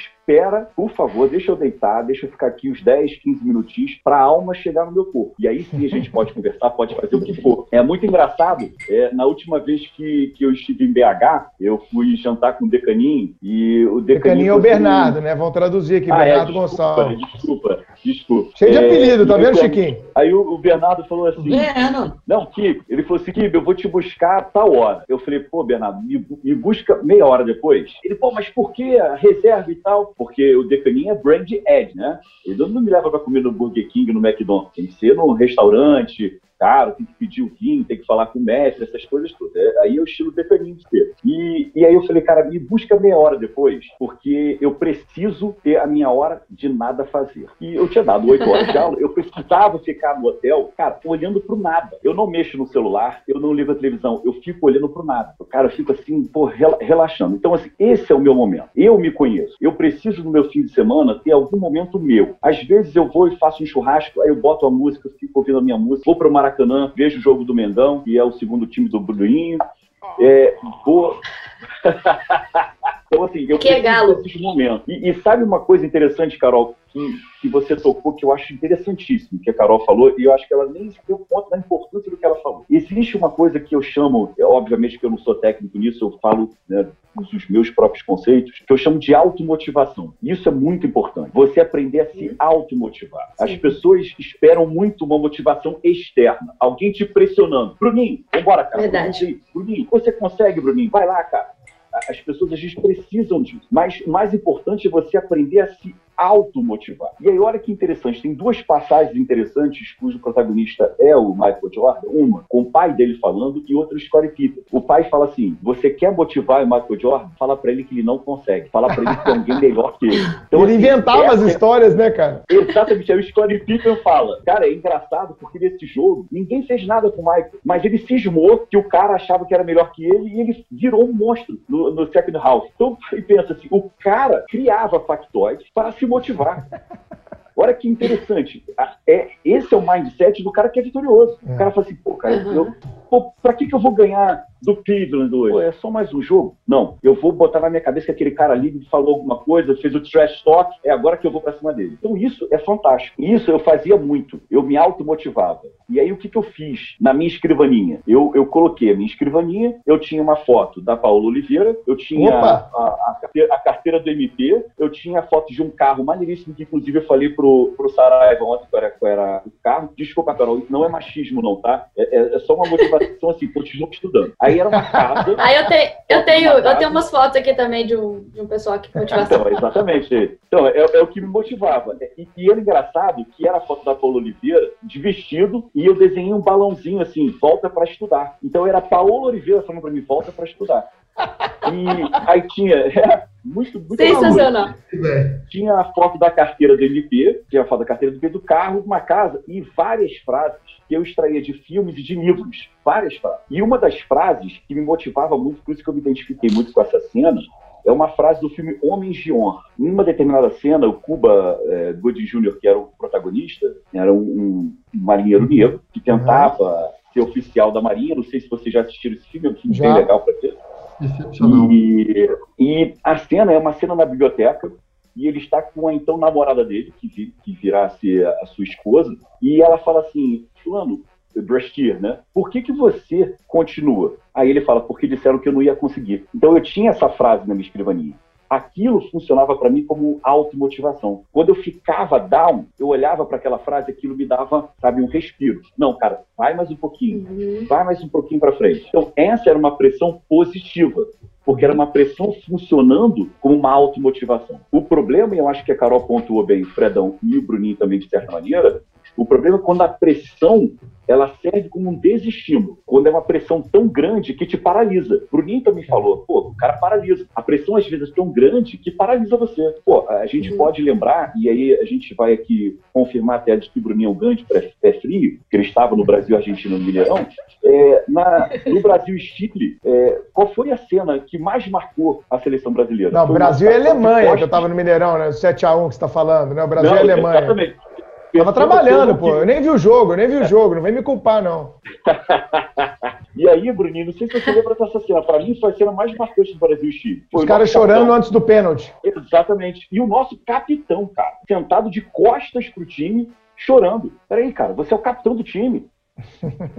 por favor, deixa eu deitar, deixa eu ficar aqui uns 10, 15 minutinhos para a alma chegar no meu corpo. E aí sim a gente pode conversar, pode fazer o que for. É muito engraçado, é, na última vez que, que eu estive em BH, eu fui jantar com o Decaninho e o Decaninho... Decaninho é o Bernardo, né? Vamos traduzir aqui, ah, é, Bernardo é, desculpa, Gonçalves. Desculpa, desculpa. Cheio de é, apelido, tá vendo, Chiquinho? Aí o, o, Bernardo falou assim... É, não. Não, Kiko, ele falou assim, Kiko, eu vou te buscar a tal hora. Eu falei, pô, Bernardo, me, me busca meia hora depois. Ele, pô, mas por que a reserva e tal? Porque o Decaninho é brand ed, né? Ele não me leva para comer no Burger King, no McDonald's. Tem que ser num restaurante caro, tem que pedir o vinho, tem que falar com o mestre, essas coisas todas. É, aí é o estilo decaninho de ter. E, e aí eu falei, cara, me busca meia hora depois, porque eu preciso ter a minha hora de nada fazer. E eu tinha dado oito horas de aula, eu precisava ficar no hotel, cara, olhando pro nada. Eu não mexo no celular, eu não ligo a televisão, eu fico olhando pro nada. Cara, eu fico assim, pô, relaxando. Então, assim, esse é o meu momento. Eu me conheço. Eu preciso no meu fim de semana ter algum momento meu. Às vezes eu vou e faço um churrasco, aí eu boto a música, fico ouvindo a minha música, vou pro Maracanã Maracanã, vejo o jogo do Mendão, que é o segundo time do Bruninho. É, vou... então, assim, eu que é galo. desses momentos. E, e, sabe uma coisa interessante, Carol, que, que você tocou, que eu acho interessantíssimo, que a Carol falou, e eu acho que ela nem se deu conta da importância do que ela falou. Existe uma coisa que eu chamo, é, obviamente que eu não sou técnico nisso, eu falo né, os meus próprios conceitos, que eu chamo de automotivação. Isso é muito importante. Você aprender a se automotivar. As pessoas esperam muito uma motivação externa. Alguém te pressionando. Bruninho, vambora, cara. Verdade. Bruninho, você consegue, Bruninho? Vai lá, cara. As pessoas às vezes precisam disso. Mas o mais importante é você aprender a se automotivar. E aí, olha que interessante, tem duas passagens interessantes cujo protagonista é o Michael Jordan, uma com o pai dele falando e outra o Scottie Pippen. O pai fala assim, você quer motivar o Michael Jordan? Fala para ele que ele não consegue. Fala para ele que tem alguém melhor que ele. Então, ele assim, inventava as histórias, né, cara? Exatamente. Aí o Scottie Pippen fala, cara, é engraçado porque nesse jogo ninguém fez nada com o Michael, mas ele cismou que o cara achava que era melhor que ele e ele virou um monstro no, no second house. Então, ele pensa assim, o cara criava factoides para se motivar. Olha que interessante. É, esse é o mindset do cara que é vitorioso. É. O cara fala assim, pô, cara, uhum. eu, pô, pra que, que eu vou ganhar do Cleveland hoje. Pô, é só mais um jogo? Não. Eu vou botar na minha cabeça que aquele cara ali me falou alguma coisa, fez o trash talk, é agora que eu vou pra cima dele. Então isso é fantástico. Isso eu fazia muito. Eu me automotivava. E aí o que, que eu fiz na minha escrivaninha? Eu, eu coloquei a minha escrivaninha, eu tinha uma foto da Paula Oliveira, eu tinha a, a, a, carteira do MP, eu tinha a foto de um carro maneiríssimo, que inclusive eu falei pro, pro Saraiva ontem qual era, qual era o carro. Desculpa, Carol, não é machismo não, tá? É, é, é só uma motivação assim, continuo estudando. Aí Aí era uma casa. Aí eu, te, eu tenho, eu tenho umas fotos aqui também de um, de um pessoal que motivação. Então, exatamente. Então, é, é, o que me motivava. E, e era engraçado que era a foto da Paula Oliveira de vestido e eu desenhei um balãozinho assim, volta para estudar. Então era a Paola Oliveira falando para mim, volta para estudar. E aí tinha. É, muito, muito Sensacional. Tinha a foto da carteira do MP, tinha a foto da carteira do MP do carro, uma casa e várias frases que eu extraía de filmes e de livros. Várias frases. E uma das frases que me motivava muito, por isso que eu me identifiquei muito com essa cena, é uma frase do filme Homens de Honra. Em uma determinada cena, o Cuba é, Gooding Jr., que era o protagonista, era um, um marinheiro negro que tentava uhum. ser oficial da Marinha. Não sei se vocês já assistiram esse filme, é um filme já. bem legal para ver. E, e, a cena é uma cena na biblioteca e ele está com a então namorada dele, que, que virá a ser a sua esposa, e ela fala assim, fulano, Brashear, né? Por que, que você continua? Aí ele fala, porque disseram que eu não ia conseguir. Então eu tinha essa frase na minha escrivaninha aquilo funcionava para mim como automotivação. Quando eu ficava down, eu olhava para aquela frase, aquilo me dava, sabe, um respiro. Não, cara, vai mais um pouquinho, uhum. vai mais um pouquinho para frente. Então, essa era uma pressão positiva porque era uma pressão funcionando como uma automotivação. O problema, e eu acho que a Carol pontuou bem, o Fredão e o Bruninho também, de certa maneira, o problema é quando a pressão ela serve como um desestímulo, quando é uma pressão tão grande que te paralisa. Bruninho também falou, pô, o cara paralisa. A pressão às vezes é tão grande que paralisa você. Pô, a gente uhum. pode lembrar, e aí a gente vai aqui confirmar até de que o Bruninho é um grande pé frio, que ele estava no Brasil, Argentina, no Mineirão, é, na, no Brasil e Chile, é, qual foi a cena que mais marcou a seleção brasileira? Não, Brasil e Alemanha, que eu estava no Mineirão, né? 7x1 que você está falando, né? O Brasil Não, e Alemanha. Exatamente. Tava trabalhando, pô. Eu nem vi o jogo, eu nem vi o jogo. Não vem me culpar, não. e aí, Bruninho, não sei se você lembra dessa cena. Pra mim, foi a cena mais marcante do Brasil e Chile. Os caras chorando capitão. antes do pênalti. Exatamente. E o nosso capitão, cara, sentado de costas pro time, chorando. Peraí, cara, você é o capitão do time.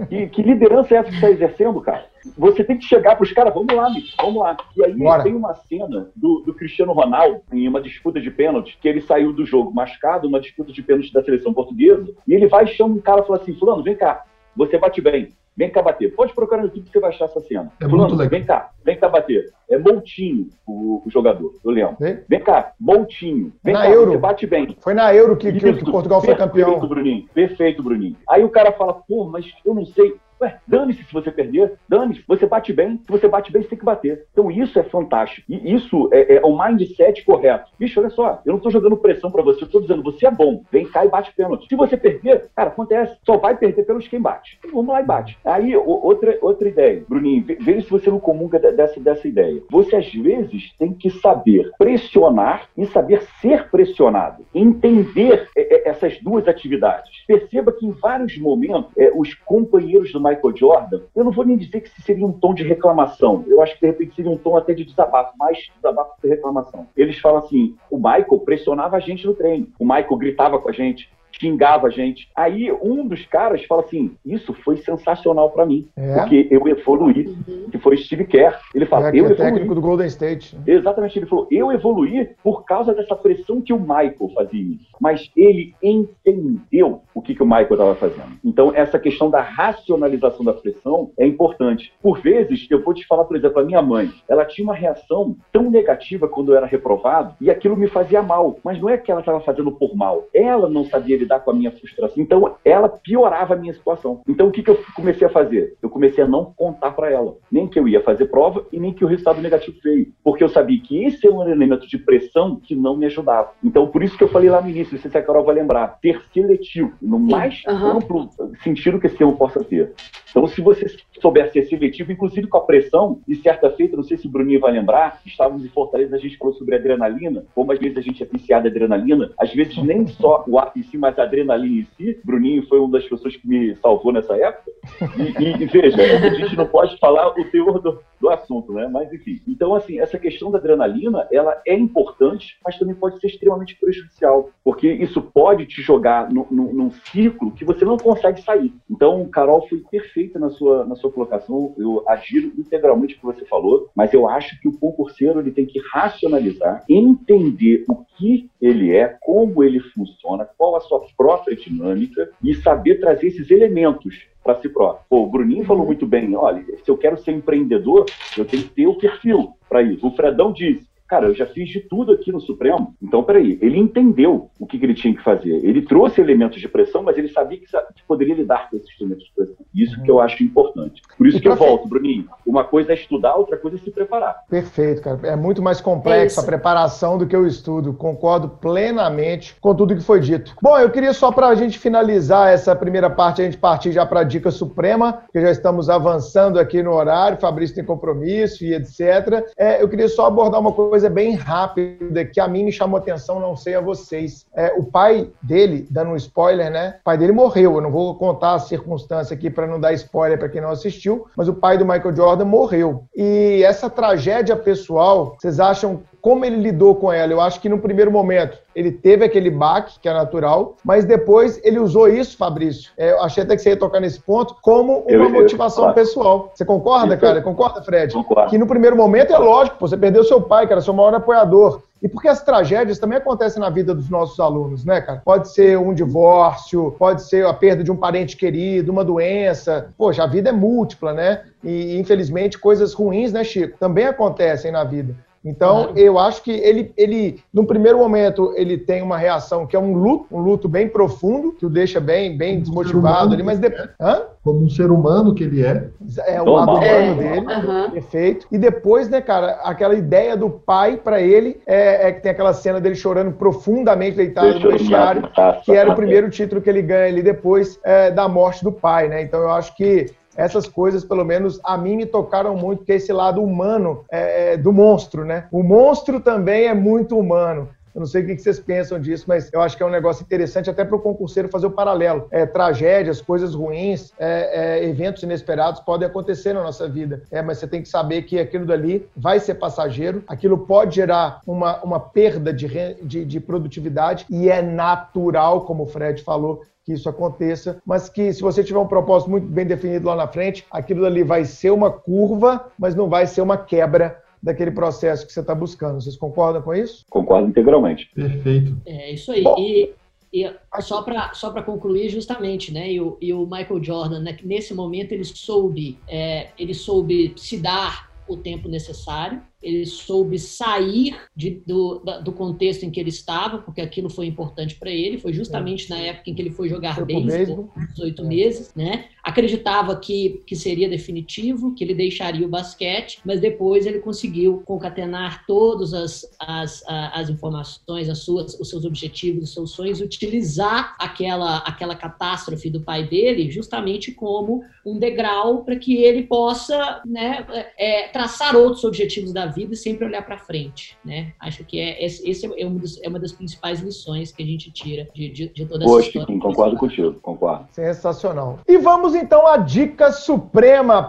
Que, que, liderança é essa que você está exercendo, cara? Você tem que chegar para os caras, vamos lá, vamos lá. E aí Bora. tem uma cena do, do, Cristiano Ronaldo em uma disputa de pênalti, que ele saiu do jogo machucado, uma disputa de pênalti da seleção portuguesa, e ele vai e chama um cara e fala assim: Fulano, vem cá, você bate bem. Vem cá bater. Pode procurar no YouTube que você vai achar essa cena. É Fulano, muito legal. Vem cá, vem cá bater. É Moutinho o, o jogador, eu lembro. Vem, vem cá, Moutinho. Vem na cá, Euro. você bate bem. Foi na Euro que, que, que Portugal foi campeão. Perfeito, Bruninho. Perfeito, Bruninho. Aí o cara fala, pô, mas eu não sei. Ué, dane-se se você perder, dane-se. Você bate bem, se você bate bem, você tem que bater. Então isso é fantástico. E isso é, é o mindset correto. Bicho, olha só, eu não tô jogando pressão para você, eu tô dizendo, você é bom, vem cá e bate pênalti. Se você perder, cara, acontece, só vai perder pelos quem bate. Então, vamos lá e bate. Aí, outra, outra ideia, Bruninho, veja se você não comunga dessa, dessa ideia. Você, às vezes, tem que saber pressionar e saber ser pressionado. Entender é, é, essas duas atividades. Perceba que em vários momentos, é, os companheiros do Michael Jordan, eu não vou nem dizer que seria um tom de reclamação. Eu acho que de repente seria um tom até de desabafo, mais desabafo que reclamação. Eles falam assim: o Michael pressionava a gente no treino, o Michael gritava com a gente, xingava a gente. Aí um dos caras fala assim: Isso foi sensacional para mim, é? porque eu evoluí. Uhum. Que foi Steve Kerr. Ele fala: é, Eu é evoluí. técnico do Golden State. Exatamente. Ele falou: Eu evoluí por causa dessa pressão que o Michael fazia. Mas ele entendeu o que, que o Michael estava fazendo. Então, essa questão da racionalização da pressão é importante. Por vezes, eu vou te falar, por exemplo, a minha mãe, ela tinha uma reação tão negativa quando eu era reprovado e aquilo me fazia mal. Mas não é que ela estava fazendo por mal. Ela não sabia lidar com a minha frustração. Então, ela piorava a minha situação. Então, o que, que eu comecei a fazer? Eu comecei a não contar para ela, nem que eu ia fazer prova e nem que o resultado negativo veio. Porque eu sabia que esse é um elemento de pressão que não me ajudava. Então, por isso que eu falei lá no início, não sei se a Carol vai lembrar, ter seletivo, no mais uhum. amplo sentido que esse termo possa ter. Então, se você souber ser seletivo, inclusive com a pressão, e certa feita, não sei se o Bruninho vai lembrar, estávamos em Fortaleza, a gente falou sobre adrenalina, como às vezes a gente é viciado em adrenalina, às vezes nem só o ato em si, mas a adrenalina em si. Bruninho foi uma das pessoas que me salvou nessa época. E, e, e veja, a gente não pode falar o teor do, do assunto, né? Mas enfim. Então, assim, essa questão da adrenalina, ela é importante, mas também pode ser extremamente prejudicial, porque isso pode te jogar no, no, num ciclo que você não consegue sair. Então, Carol foi perfeita na sua, na sua colocação, eu agiro integralmente o que você falou, mas eu acho que o concurseiro ele tem que racionalizar, entender o que ele é, como ele funciona, qual a sua própria dinâmica e saber trazer esses elementos para si próprio. Pô, o Bruninho falou muito bem, olha, se eu quero ser empreendedor, eu tenho que ter o perfil para isso. O Fredão disse, cara, eu já fiz de tudo aqui no Supremo. Então, peraí, ele entendeu o que, que ele tinha que fazer. Ele trouxe elementos de pressão, mas ele sabia que, que poderia lidar com esses elementos de pressão. Isso que eu acho importante. Por isso que eu volto, Bruninho. Uma coisa é estudar, outra coisa é se preparar. Perfeito, cara. É muito mais complexo é a preparação do que o estudo. Concordo plenamente com tudo que foi dito. Bom, eu queria só para a gente finalizar essa primeira parte, a gente partir já para a dica suprema, que já estamos avançando aqui no horário, Fabrício tem compromisso e etc. É, eu queria só abordar uma coisa coisa bem rápida que a mim me chamou atenção, não sei a vocês. É, o pai dele, dando um spoiler, né? O pai dele morreu. Eu não vou contar a circunstância aqui para não dar spoiler para quem não assistiu, mas o pai do Michael Jordan morreu. E essa tragédia pessoal, vocês acham como ele lidou com ela? Eu acho que no primeiro momento ele teve aquele baque, que é natural, mas depois ele usou isso, Fabrício. É, eu achei até que você ia tocar nesse ponto, como uma eu, motivação eu, pessoal. Você concorda, cara? Concorda, Fred? Concordo. Que no primeiro momento é lógico, você perdeu seu pai, que era seu maior apoiador. E porque as tragédias também acontecem na vida dos nossos alunos, né, cara? Pode ser um divórcio, pode ser a perda de um parente querido, uma doença. Poxa, a vida é múltipla, né? E infelizmente coisas ruins, né, Chico, também acontecem na vida. Então, claro. eu acho que ele, ele, no primeiro momento, ele tem uma reação que é um luto, um luto bem profundo, que o deixa bem, bem desmotivado ali, mas depois. Hã? Como um ser humano que ele é. É, o lado humano é. dele, uhum. perfeito. E depois, né, cara, aquela ideia do pai para ele é, é, que tem aquela cena dele chorando profundamente deitado Deixa no vestiário, que era o primeiro título que ele ganha ali depois é, da morte do pai, né? Então eu acho que essas coisas, pelo menos a mim, me tocaram muito, que é esse lado humano é, é, do monstro, né? O monstro também é muito humano. Eu não sei o que vocês pensam disso, mas eu acho que é um negócio interessante até para o concurseiro fazer o paralelo. É, tragédias, coisas ruins, é, é, eventos inesperados podem acontecer na nossa vida. É, mas você tem que saber que aquilo dali vai ser passageiro, aquilo pode gerar uma, uma perda de, de, de produtividade e é natural, como o Fred falou, que isso aconteça, mas que se você tiver um propósito muito bem definido lá na frente, aquilo ali vai ser uma curva, mas não vai ser uma quebra daquele processo que você está buscando. Vocês concordam com isso? Concordo integralmente. Perfeito. É isso aí. Bom, e, e só para só concluir, justamente, né? E o, e o Michael Jordan, né, nesse momento, ele soube, é, ele soube se dar o tempo necessário ele soube sair de, do, do contexto em que ele estava, porque aquilo foi importante para ele. Foi justamente é. na época em que ele foi jogar beisebol, 18 é. meses, né? Acreditava que, que seria definitivo, que ele deixaria o basquete, mas depois ele conseguiu concatenar todas as, as, as informações, as suas, os seus objetivos, os seus sonhos, utilizar aquela, aquela catástrofe do pai dele justamente como um degrau para que ele possa né, é, traçar outros objetivos da vida e sempre olhar para frente, né? Acho que é esse é, um dos, é uma das principais lições que a gente tira de, de, de toda essa história. Sim, concordo contigo, concordo. Sensacional. E vamos então à dica suprema.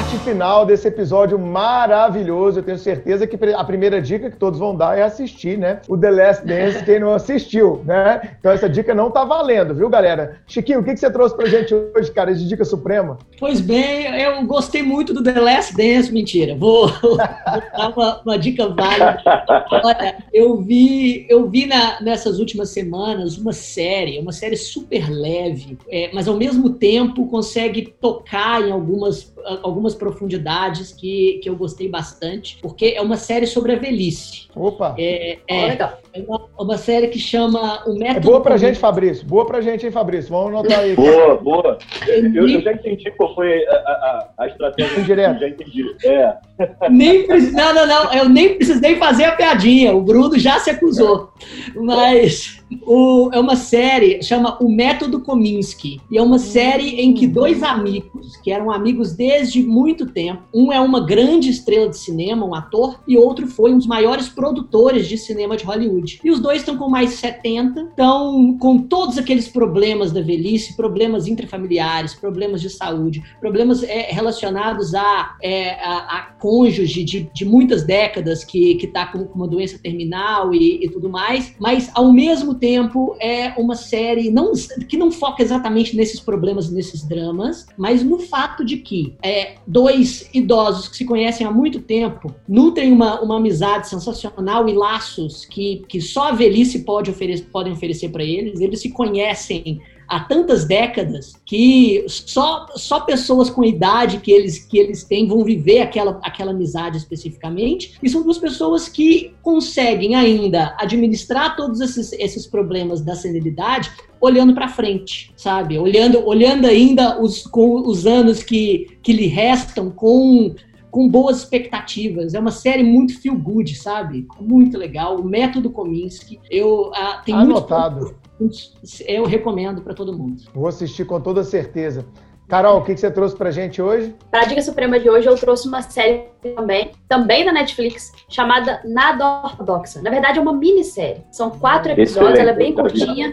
Parte final desse episódio maravilhoso. Eu tenho certeza que a primeira dica que todos vão dar é assistir, né? O The Last Dance, quem não assistiu, né? Então essa dica não tá valendo, viu, galera? Chiquinho, o que, que você trouxe pra gente hoje, cara, de dica suprema? Pois bem, eu gostei muito do The Last Dance, mentira. Vou, vou dar uma, uma, dica válida. Olha, eu vi, eu vi na, nessas últimas semanas uma série, uma série super leve, é, mas ao mesmo tempo consegue tocar em algumas, algumas algumas profundidades que, que eu gostei bastante, porque é uma série sobre a velhice. Opa! É, é, é uma, uma, série que chama O Método... É boa pra gente, Fabrício. Boa pra gente, hein, Fabrício? Vamos anotar aí. boa, boa. Eu, eu, já entendi qual foi a, a, a estratégia. Indireto. Já entendi. É. Nem, não, não, não. Eu nem precisei fazer a piadinha. O Bruno já se acusou. Mas... O, é uma série, chama O Método Kominsky. E é uma série em que dois amigos, que eram amigos desde muito tempo, um é uma grande estrela de cinema, um ator, e outro foi um dos maiores produtores de cinema de Hollywood. E os dois estão com mais de 70, estão com todos aqueles problemas da velhice, problemas intrafamiliares, problemas de saúde, problemas é, relacionados a, é, a, a cônjuge de, de, muitas décadas que está com, uma doença terminal e, e tudo mais, mas ao mesmo tempo é uma série não, que não foca exatamente nesses problemas, nesses dramas, mas no fato de que é, dois idosos que se conhecem há muito tempo nutrem uma, uma amizade sensacional e laços que, que só a velhice pode oferecer, podem oferecer para eles. Eles se conhecem há tantas décadas que só, só pessoas com idade que eles, que eles têm vão viver aquela, aquela amizade especificamente. E são duas pessoas que conseguem ainda administrar todos esses, esses problemas da senilidade olhando para frente, sabe? Olhando, olhando ainda os, com os anos que, que lhe restam com com boas expectativas. É uma série muito feel good, sabe? Muito legal. O método Kominsky. Eu ah, tenho Anotado. Muito, eu recomendo para todo mundo. Vou assistir com toda certeza. Carol, o que, que você trouxe pra gente hoje? Para a Dica Suprema de hoje, eu trouxe uma série também, também da Netflix, chamada Nada Ortodoxa. Na verdade, é uma minissérie. São quatro episódios, ela é bem curtinha.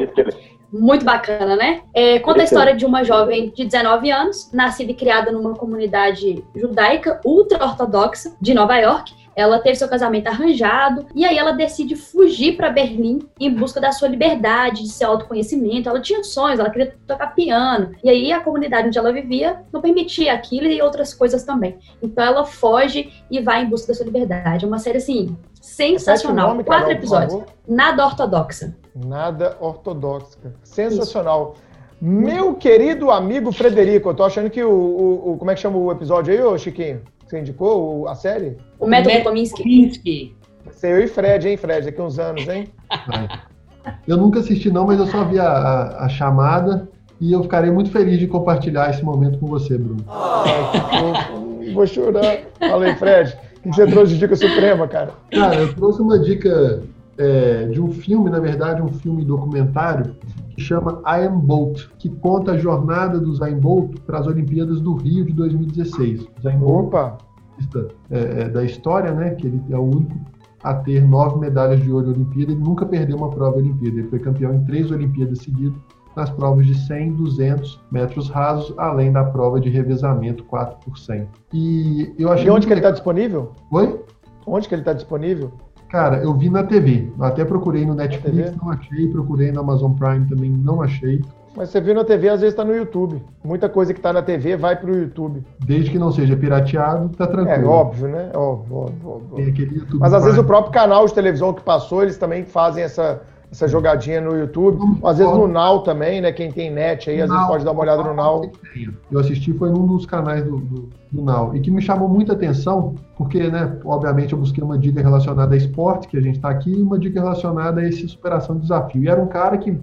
Muito bacana, né? É, conta a história de uma jovem de 19 anos, nascida e criada numa comunidade judaica ultra-ortodoxa de Nova York. Ela teve seu casamento arranjado e aí ela decide fugir para Berlim em busca da sua liberdade, de seu autoconhecimento. Ela tinha sonhos, ela queria tocar piano. E aí a comunidade onde ela vivia não permitia aquilo e outras coisas também. Então ela foge e vai em busca da sua liberdade. É uma série assim sensacional. Nome, Quatro episódios. Nada ortodoxa. Nada ortodoxa. Sensacional. Isso. Meu querido amigo Frederico, eu tô achando que o, o, o, Como é que chama o episódio aí, ô Chiquinho? Você indicou a série? O Método Kominsky. Você eu e Fred, hein, Fred? Daqui uns anos, hein? Eu nunca assisti, não, mas eu só vi a, a, a chamada e eu ficarei muito feliz de compartilhar esse momento com você, Bruno. Oh. Vou chorar. Fala aí, Fred. O que você trouxe de dica suprema, cara? Cara, eu trouxe uma dica é, de um filme, na verdade, um filme documentário que chama I Am Bolt, que conta a jornada do Zayn Bolt para as Olimpíadas do Rio de 2016. Zayn Bolt, Opa! É, é, da história, né? Que ele é o único a ter nove medalhas de ouro em Olimpíada. Ele nunca perdeu uma prova Olimpíada. Ele foi campeão em três Olimpíadas seguidas nas provas de 100, 200 metros rasos, além da prova de revezamento 4 por 100. E eu achei. E onde que ele está disponível? Oi? Onde que ele está disponível? Cara, eu vi na TV. Até procurei no Netflix, não achei. Procurei no Amazon Prime também, não achei. Mas você viu na TV, às vezes está no YouTube. Muita coisa que está na TV vai para o YouTube. Desde que não seja pirateado, tá tranquilo. É óbvio, né? Óbvio, óbvio, óbvio. Mas às vezes o próprio canal de televisão que passou, eles também fazem essa, essa jogadinha no YouTube. Às vezes no Now também, né? Quem tem net aí, às vezes pode dar uma olhada no Now. Eu assisti, foi num dos canais do, do, do Now. E que me chamou muita atenção, porque, né, obviamente eu busquei uma dica relacionada a esporte, que a gente está aqui, e uma dica relacionada a esse superação de desafio. E era um cara que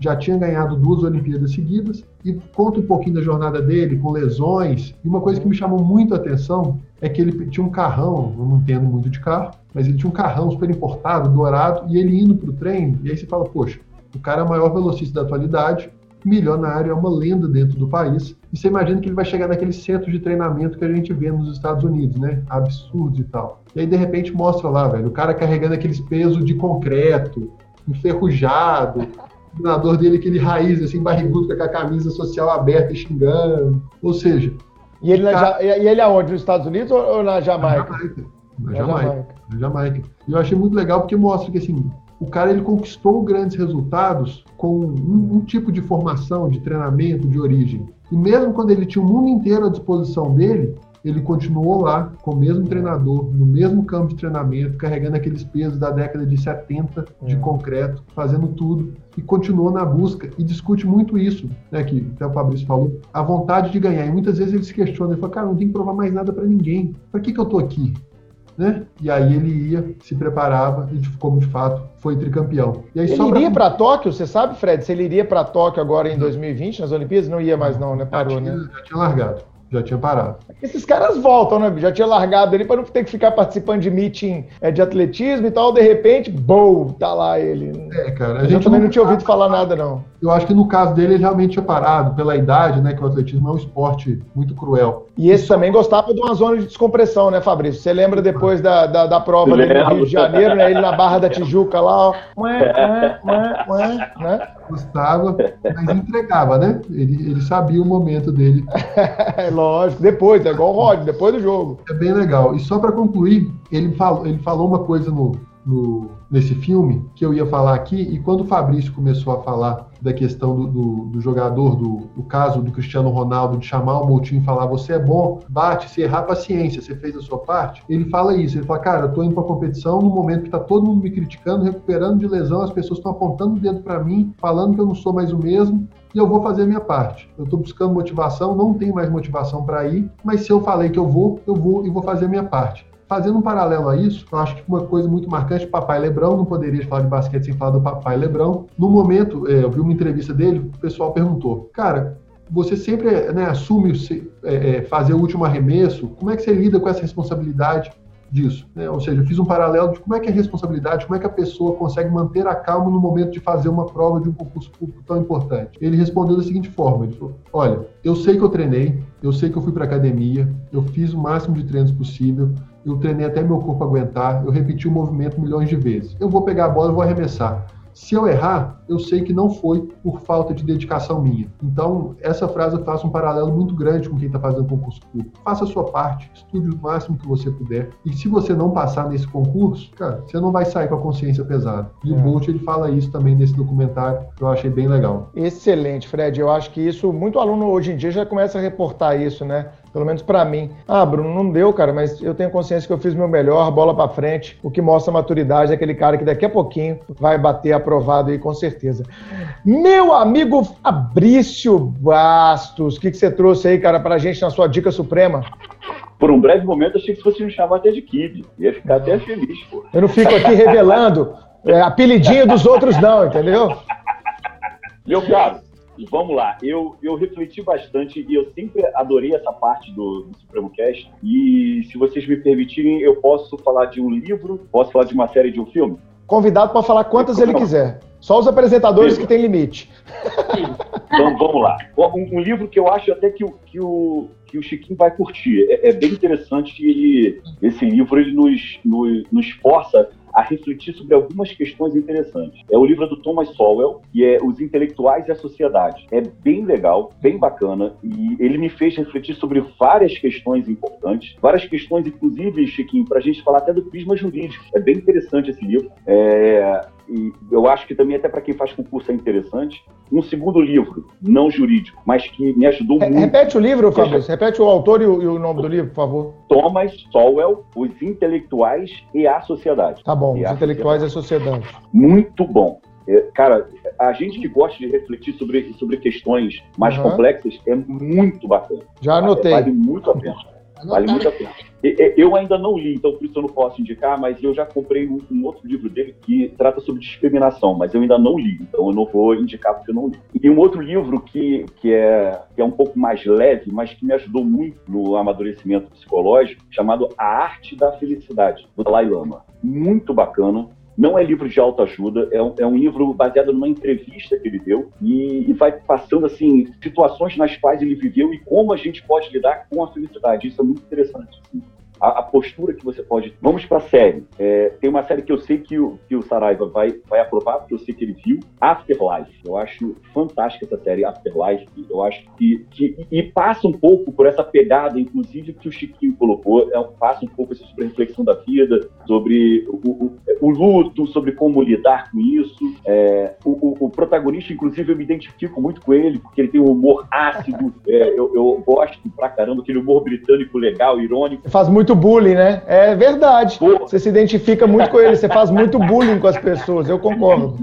já tinha ganhado duas Olimpíadas seguidas e conta um pouquinho da jornada dele com lesões. E uma coisa que me chamou muito a atenção é que ele tinha um carrão, eu não entendo muito de carro, mas ele tinha um carrão super importado, dourado, e ele indo para o treino, e aí você fala, poxa, o cara é o maior velocista da atualidade, milionário, é uma lenda dentro do país, e você imagina que ele vai chegar naquele centro de treinamento que a gente vê nos Estados Unidos, né? Absurdo e tal. E aí, de repente, mostra lá, velho, o cara carregando aqueles pesos de concreto, enferrujado, o treinador dele, aquele raiz, assim, barrigudo, com a camisa social aberta e xingando. Ou seja. E ele, cara... na, e ele aonde? Nos Estados Unidos ou, na Jamaica? Na Jamaica. Na, na Jamaica. Jamaica. Na Jamaica. E eu achei muito legal porque mostra que, assim, o cara ele conquistou grandes resultados com um, um, tipo de formação, de treinamento, de origem. E mesmo quando ele tinha o mundo inteiro à disposição dele, ele continuou lá com o mesmo treinador, no mesmo campo de treinamento, carregando aqueles pesos da década de 70 de é. concreto, fazendo tudo e continuou na busca e discute muito isso, né, que até o Fabrício falou, a vontade de ganhar. E muitas vezes ele se questiona, ele fala, cara, não tem que provar mais nada para ninguém. Para que que eu tô aqui? Né? E aí ele ia, se preparava e como de fato foi tricampeão. E aí, ele iria para Tóquio, você sabe, Fred? Se ele iria para Tóquio agora em 2020 nas Olimpíadas, não ia mais não, né? Parou, já tinha, né? Já tinha largado já tinha parado. Esses caras voltam, né? Já tinha largado ele para não ter que ficar participando de meeting é, de atletismo e tal. De repente, boom, tá lá ele. É, cara. A gente também não, não tinha ouvido falar nada, não. Eu acho que no caso dele, ele realmente tinha parado, pela idade, né? Que o atletismo é um esporte muito cruel. E esse também gostava de uma zona de descompressão, né, Fabrício? Você lembra depois da, da, da prova no Rio de Janeiro, né? Ele na Barra da Tijuca lá, ó. Ué, ué, ué, né? Gostava, mas entregava, né? Ele, ele sabia o momento dele. É lógico, depois, é igual o Rod, depois do jogo. É bem legal. E só para concluir, ele falou, ele falou uma coisa no, no, nesse filme que eu ia falar aqui, e quando o Fabrício começou a falar da questão do, do, do jogador, do, do, caso do Cristiano Ronaldo, de chamar o Moutinho e falar: você é bom, bate, se errar, paciência, você fez a sua parte. Ele fala isso, ele fala: cara, eu tô indo pra competição no momento que tá todo mundo me criticando, recuperando de lesão, as pessoas estão apontando o dedo para mim, falando que eu não sou mais o mesmo, e eu vou fazer a minha parte. Eu estou buscando motivação, não tenho mais motivação para ir, mas se eu falei que eu vou, eu vou e vou fazer a minha parte. Fazendo um paralelo a isso, eu acho que uma coisa muito marcante, Papai Lebrão, não poderia falar de basquete sem falar do Papai Lebrão. No momento, é, eu vi uma entrevista dele, o pessoal perguntou, cara, você sempre né, assume é, é, fazer o último arremesso, como é que você lida com essa responsabilidade disso. Né? Ou seja, eu fiz um paralelo de como é que é a responsabilidade, como é que a pessoa consegue manter a calma no momento de fazer uma prova de um concurso público tão importante. Ele respondeu da seguinte forma: ele falou, olha, eu sei que eu treinei, eu sei que eu fui para academia, eu fiz o máximo de treinos possível, eu treinei até meu corpo aguentar, eu repeti o movimento milhões de vezes. Eu vou pegar a bola e vou arremessar. Se eu errar, eu sei que não foi por falta de dedicação minha. Então, essa frase faz um paralelo muito grande com quem está fazendo concurso público. Faça a sua parte, estude o máximo que você puder. E se você não passar nesse concurso, cara, você não vai sair com a consciência pesada. E é. o Bolt ele fala isso também nesse documentário, que eu achei bem legal. Excelente, Fred. Eu acho que isso, muito aluno hoje em dia já começa a reportar isso, né? Pelo menos para mim. Ah, Bruno, não deu, cara, mas eu tenho consciência que eu fiz meu melhor, bola para frente. O que mostra maturidade é aquele cara que daqui a pouquinho vai bater aprovado aí, com certeza. Meu amigo Fabrício Bastos, o que, que você trouxe aí, cara, pra gente na sua dica suprema? Por um breve momento, achei que fosse me chamar até de Kid. Ia ficar até feliz, pô. Eu não fico aqui revelando é, apelidinho dos outros, não, entendeu? Meu caro, e vamos lá, eu, eu refleti bastante e eu sempre adorei essa parte do, do Supremo Cast. E se vocês me permitirem, eu posso falar de um livro, posso falar de uma série de um filme? Convidado para falar quantas ele quiser. Só os apresentadores que têm limite. Então vamos lá. Um, um, livro que eu acho até que que o, que o Chiquinho vai curtir. É, é bem interessante ele, esse livro ele nos, nos, nos força a refletir sobre algumas questões interessantes. É o livro do Thomas Sowell, que é Os Intelectuais e a Sociedade. É bem legal, bem bacana, e ele me fez refletir sobre várias questões importantes, várias questões, inclusive, Chiquinho, para a gente falar até do prisma jurídico. É bem interessante esse livro. É, e eu acho que também até para quem faz concurso é interessante. Um segundo livro, não jurídico, mas que me ajudou muito. Repete o livro, Fabrício. Repete o autor e o, e o, nome do livro, por favor. Thomas Sowell, Os Intelectuais e a Sociedade. Tá bom, e Os Intelectuais e a Sociedade. Muito bom. É, cara, a gente que gosta de refletir sobre, sobre questões mais uhum. complexas é muito bacana. Já anotei. Vale muito a pena. Vale muito a pena. Eu ainda não li, então por isso eu não posso indicar, mas eu já comprei um, um, outro livro dele que trata sobre discriminação, mas eu ainda não li, então eu não vou indicar porque eu não li. E um outro livro que, que, é, que é um pouco mais leve, mas que me ajudou muito no amadurecimento psicológico, chamado A Arte da Felicidade, do Dalai Lama. Muito bacana, não é livro de autoajuda, é um, é um livro baseado numa entrevista que ele deu e, e, vai passando assim situações nas quais ele viveu e como a gente pode lidar com a felicidade. Isso é muito interessante. Assim a, a, postura que você pode. Vamos para a série. É, tem uma série que eu sei que o, que o Saraiva vai, vai aprovar, porque eu sei que ele viu, Afterlife. Eu acho fantástica essa série, Afterlife. Eu acho que. que e, passa um pouco por essa pegada, inclusive, que o Chiquinho colocou, é, passa um pouco sobre a reflexão da vida, sobre o, o, o luto, sobre como lidar com isso. É, o, o, protagonista, inclusive, eu me identifico muito com ele, porque ele tem um humor ácido. É, eu, eu gosto pra caramba, aquele humor britânico legal, irônico. Faz muito muito bullying, né? É verdade. Você se identifica muito com ele, você faz muito bullying com as pessoas, eu concordo.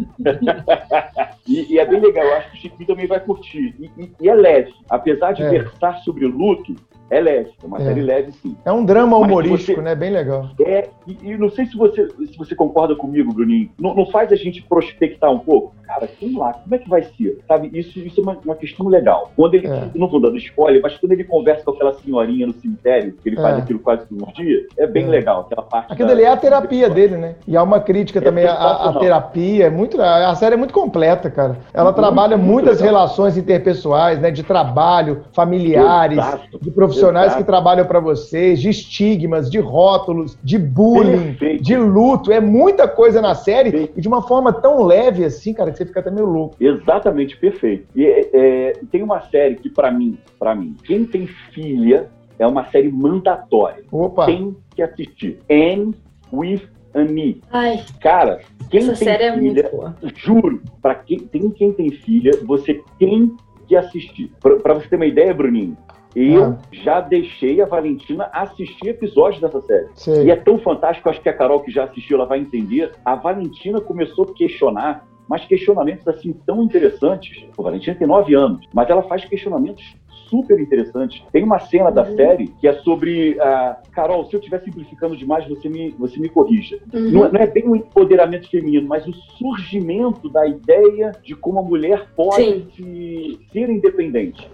e, e, é bem legal, eu acho que o Chiquinho também vai curtir. E, e, e é leve, apesar de é. versar sobre luto, é leve, é uma é. série leve, sim. É um drama humorístico, você, né? Bem legal. É, e, e, não sei se você, se você concorda comigo, Bruninho. Não, não, faz a gente prospectar um pouco? Cara, vamos lá, como é que vai ser? Sabe, isso, isso é uma, uma questão legal. Quando ele, é. não vou dando spoiler, mas quando ele conversa com aquela senhorinha no cemitério, que ele faz é. aquilo quase todos os dias, é bem é. legal. Aquela parte. Aquilo ali é a terapia dele, né? E há uma crítica é também à, à terapia. É muito, a série é muito completa, cara. Ela muito, trabalha muito muitas legal. relações interpessoais, né? De trabalho, familiares, Exato. de profissionais Exato. que trabalham para vocês, de estigmas, de rótulos, de bullying, Perfeito. de luto. É muita coisa na série perfeito. e de uma forma tão leve assim, cara, que você fica até meio louco. Exatamente, perfeito. E é, é, tem uma série que, para mim, para mim, quem tem filha é uma série mandatória. Opa. Tem que assistir. Anne with Annie. Ai, Cara, quem essa tem série filha, é muito boa. juro, para quem tem, quem tem filha, você tem que assistir. Para você ter uma ideia, Bruninho, eu ah. já deixei a Valentina assistir episódios dessa série. Sim. E é tão fantástico, acho que a Carol que já assistiu, ela vai entender. A Valentina começou a questionar mas questionamentos assim tão interessantes. O Valentina tem nove anos, mas ela faz questionamentos super interessantes. Tem uma cena uhum. da série que é sobre. Uh, Carol, se eu estiver simplificando demais, você me, você me corrija. Uhum. Não, não, é bem o empoderamento feminino, mas o surgimento da ideia de como a mulher pode se, ser independente.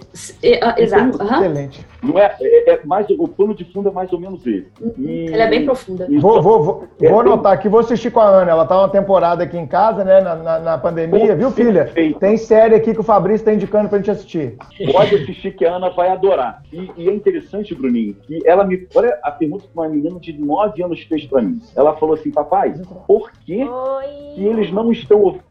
Ah, exato. Uhum. Excelente. Não é, é, é, mais, o plano de fundo é mais ou menos esse. Uhum. E, Ela é bem profunda. Vou, vou, vou, é, vou anotar aqui, vou assistir com a Ana. Ela tá uma temporada aqui em casa, né, na, na, na pandemia, viu, filha? Perfeito. Tem série aqui que o Fabrício está indicando pra gente assistir. Pode assistir que Ana vai adorar. E, e, é interessante, Bruninho, que ela me. Olha a pergunta que uma menina de 9 anos fez para mim. Ela falou assim: papai, por que, que eles não estão ouvindo?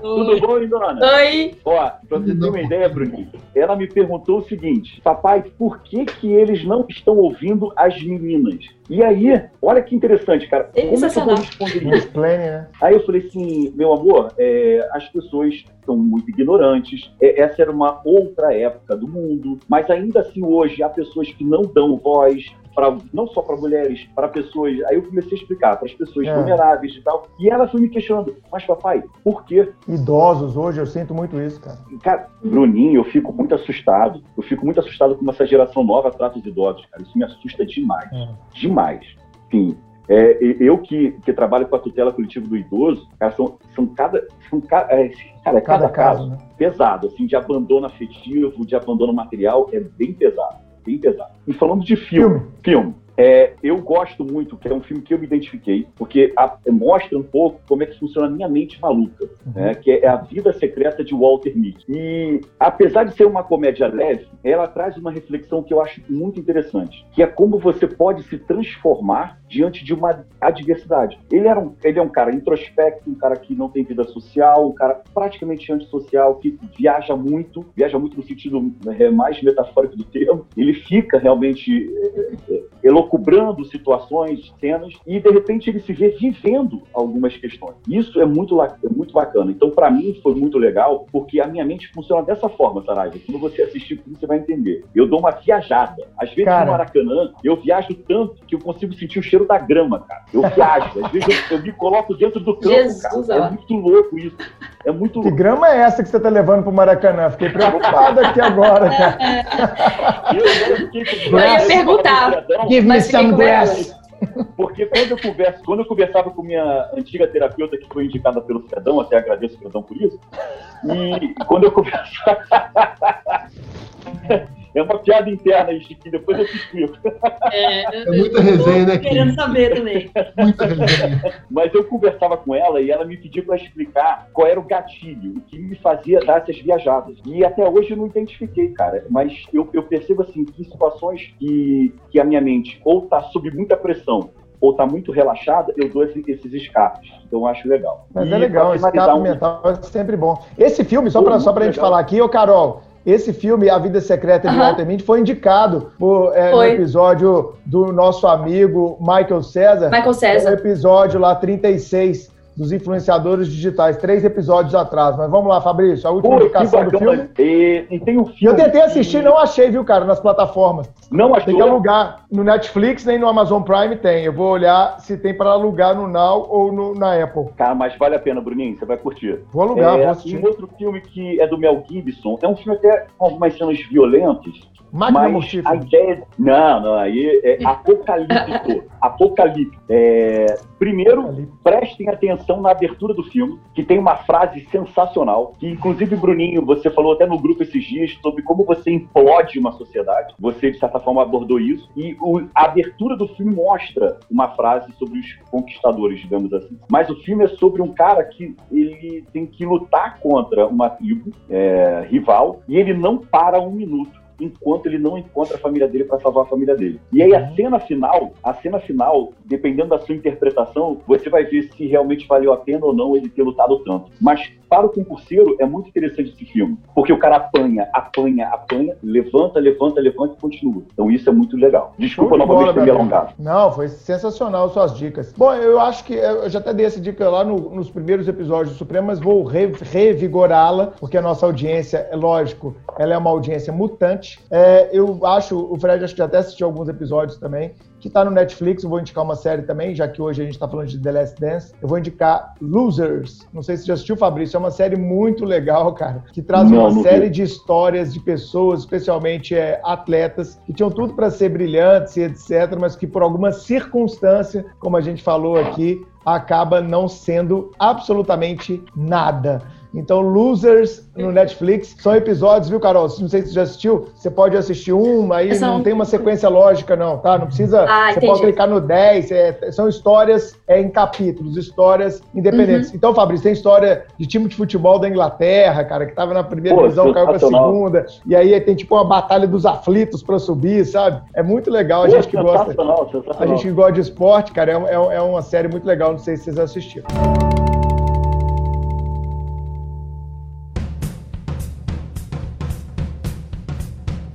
Tudo bom, Dona? Oi. Ó, pra você ter uma ideia, Bruninho, ela me perguntou o seguinte: papai, por que, que eles não estão ouvindo as meninas? E aí, olha que interessante, cara. Como é que eu vou responder isso? Né? Aí eu falei assim, meu amor, é, as pessoas são muito ignorantes. É, essa era uma outra época do mundo, mas ainda assim hoje há pessoas que não dão voz, Pra, não só para mulheres, para pessoas. Aí eu comecei a explicar para as pessoas é. vulneráveis e tal. E ela foi me questionando, mas papai, por quê? Idosos hoje, eu sinto muito isso, cara. Cara, Bruninho, eu fico muito assustado. Eu fico muito assustado como essa geração nova trata os idosos, cara. Isso me assusta demais. É. Demais. Enfim, é, eu que, que trabalho com a tutela coletiva do idoso, cara, são, são cada. São, é, cara, é cada, cada caso, caso né? pesado, assim, de abandono afetivo, de abandono material, é bem pesado bem pesado. E falando de filme, filme, é, eu gosto muito, que é um filme que eu me identifiquei, porque a, mostra um pouco como é que funciona a minha mente maluca, uhum. né, que é a vida secreta de Walter Mitty. E apesar de ser uma comédia leve, ela traz uma reflexão que eu acho muito interessante, que é como você pode se transformar diante de uma adversidade. Ele, era um, ele é um cara introspecto, um cara que não tem vida social, um cara praticamente antissocial, que viaja muito, viaja muito no sentido é, mais metafórico do termo. Ele fica realmente é, é, elocubrando situações, cenas, e de repente ele se vê vivendo algumas questões. Isso é muito, é muito bacana. Então, para mim, foi muito legal, porque a minha mente funciona dessa forma, Saraiva. Quando você assistir, você vai entender. Eu dou uma viajada. Às vezes, cara... no Maracanã, eu viajo tanto que eu consigo sentir o cheiro cheiro da grama, cara. Eu viajo. Às vezes eu, eu me coloco dentro do campo, Jesus, cara. É muito louco isso. É muito louco. Que grama é essa que você tá levando pro Maracanã? Fiquei preocupado aqui agora, cara. eu, eu, ia perguntar. Give me some grass. Porque quando eu, converso, quando eu conversava com minha antiga terapeuta, que foi indicada pelo Fredão, até agradeço o Fredão por isso, e quando eu conversava. É uma piada interna aí, Chiquinho, depois eu te explico. É, é muita resenha, né? Querendo saber também. muita resenha. Mas eu conversava com ela e ela me pediu para explicar qual era o gatilho, o que me fazia dar essas viajadas. E até hoje eu não identifiquei, cara. Mas eu, eu percebo assim que situações que, que a minha mente ou tá sob muita pressão ou está muito relaxada, eu dou esse, esses escapes. Então eu acho legal. Mas e é legal, esse escape um... mental é sempre bom. Esse filme, só para só a gente falar aqui, ô Carol, esse filme, A Vida Secreta de uhum. Walter Mitty, foi indicado por, é, foi. no episódio do nosso amigo Michael César. Michael César. No episódio lá 36 dos influenciadores digitais, três episódios atrás. Mas vamos lá, Fabrício, a última Pô, indicação do filme. E, e tem um filme. Eu tentei assistir, não achei, viu, cara, nas plataformas. Não achei. Tem que alugar. No Netflix nem no Amazon Prime tem. Eu vou olhar se tem para alugar no Now ou no, na Apple. Cara, mas vale a pena, Bruninho, você vai curtir. Vou alugar, é, vou assistir. Um outro filme que é do Mel Gibson, é um filme até com algumas cenas violentas, Máquina Mas mortífera. a ideia. Não, não, aí é apocalíptico. apocalíptico. É, primeiro, prestem atenção na abertura do filme, que tem uma frase sensacional, que inclusive, Bruninho, você falou até no grupo esses dias sobre como você implode uma sociedade. Você, de certa forma, abordou isso. E o, a abertura do filme mostra uma frase sobre os conquistadores, digamos assim. Mas o filme é sobre um cara que ele tem que lutar contra uma tribo é, rival e ele não para um minuto enquanto ele não encontra a família dele para salvar a família dele. E aí a uhum. cena final, a cena final, dependendo da sua interpretação, você vai ver se realmente valeu a pena ou não ele ter lutado tanto. Mas para o concurseiro é muito interessante esse filme, porque o cara apanha, apanha, apanha, levanta, levanta, levanta e continua. Então isso é muito legal. Desculpa novamente ter me alongado. Não, foi sensacional suas dicas. Bom, eu acho que eu já até dei essa dica lá no, nos primeiros episódios do Supremo, mas vou re, revigorá-la, porque a nossa audiência, é lógico, ela é uma audiência mutante. É, eu acho, o Fred acho que já até assistiu alguns episódios também, que está no Netflix. Eu vou indicar uma série também, já que hoje a gente está falando de The Last Dance. Eu vou indicar Losers. Não sei se você já assistiu, Fabrício. É uma série muito legal, cara, que traz não, uma não série vi. de histórias de pessoas, especialmente é, atletas, que tinham tudo para ser brilhantes e etc., mas que por alguma circunstância, como a gente falou aqui, acaba não sendo absolutamente nada. Então, Losers no Netflix são episódios, viu, Carol? Não sei se você já assistiu. Você pode assistir um, aí são... não tem uma sequência lógica, não, tá? Não precisa. Ah, você entendi. pode clicar no 10. É, são histórias é, em capítulos, histórias independentes. Uhum. Então, Fabrício, tem história de time de futebol da Inglaterra, cara, que tava na primeira Pô, divisão, caiu pra segunda. E aí tem tipo uma batalha dos aflitos para subir, sabe? É muito legal. A Pô, gente que gosta. A gente que gosta de esporte, cara, é, é, é uma série muito legal. Não sei se vocês assistiram.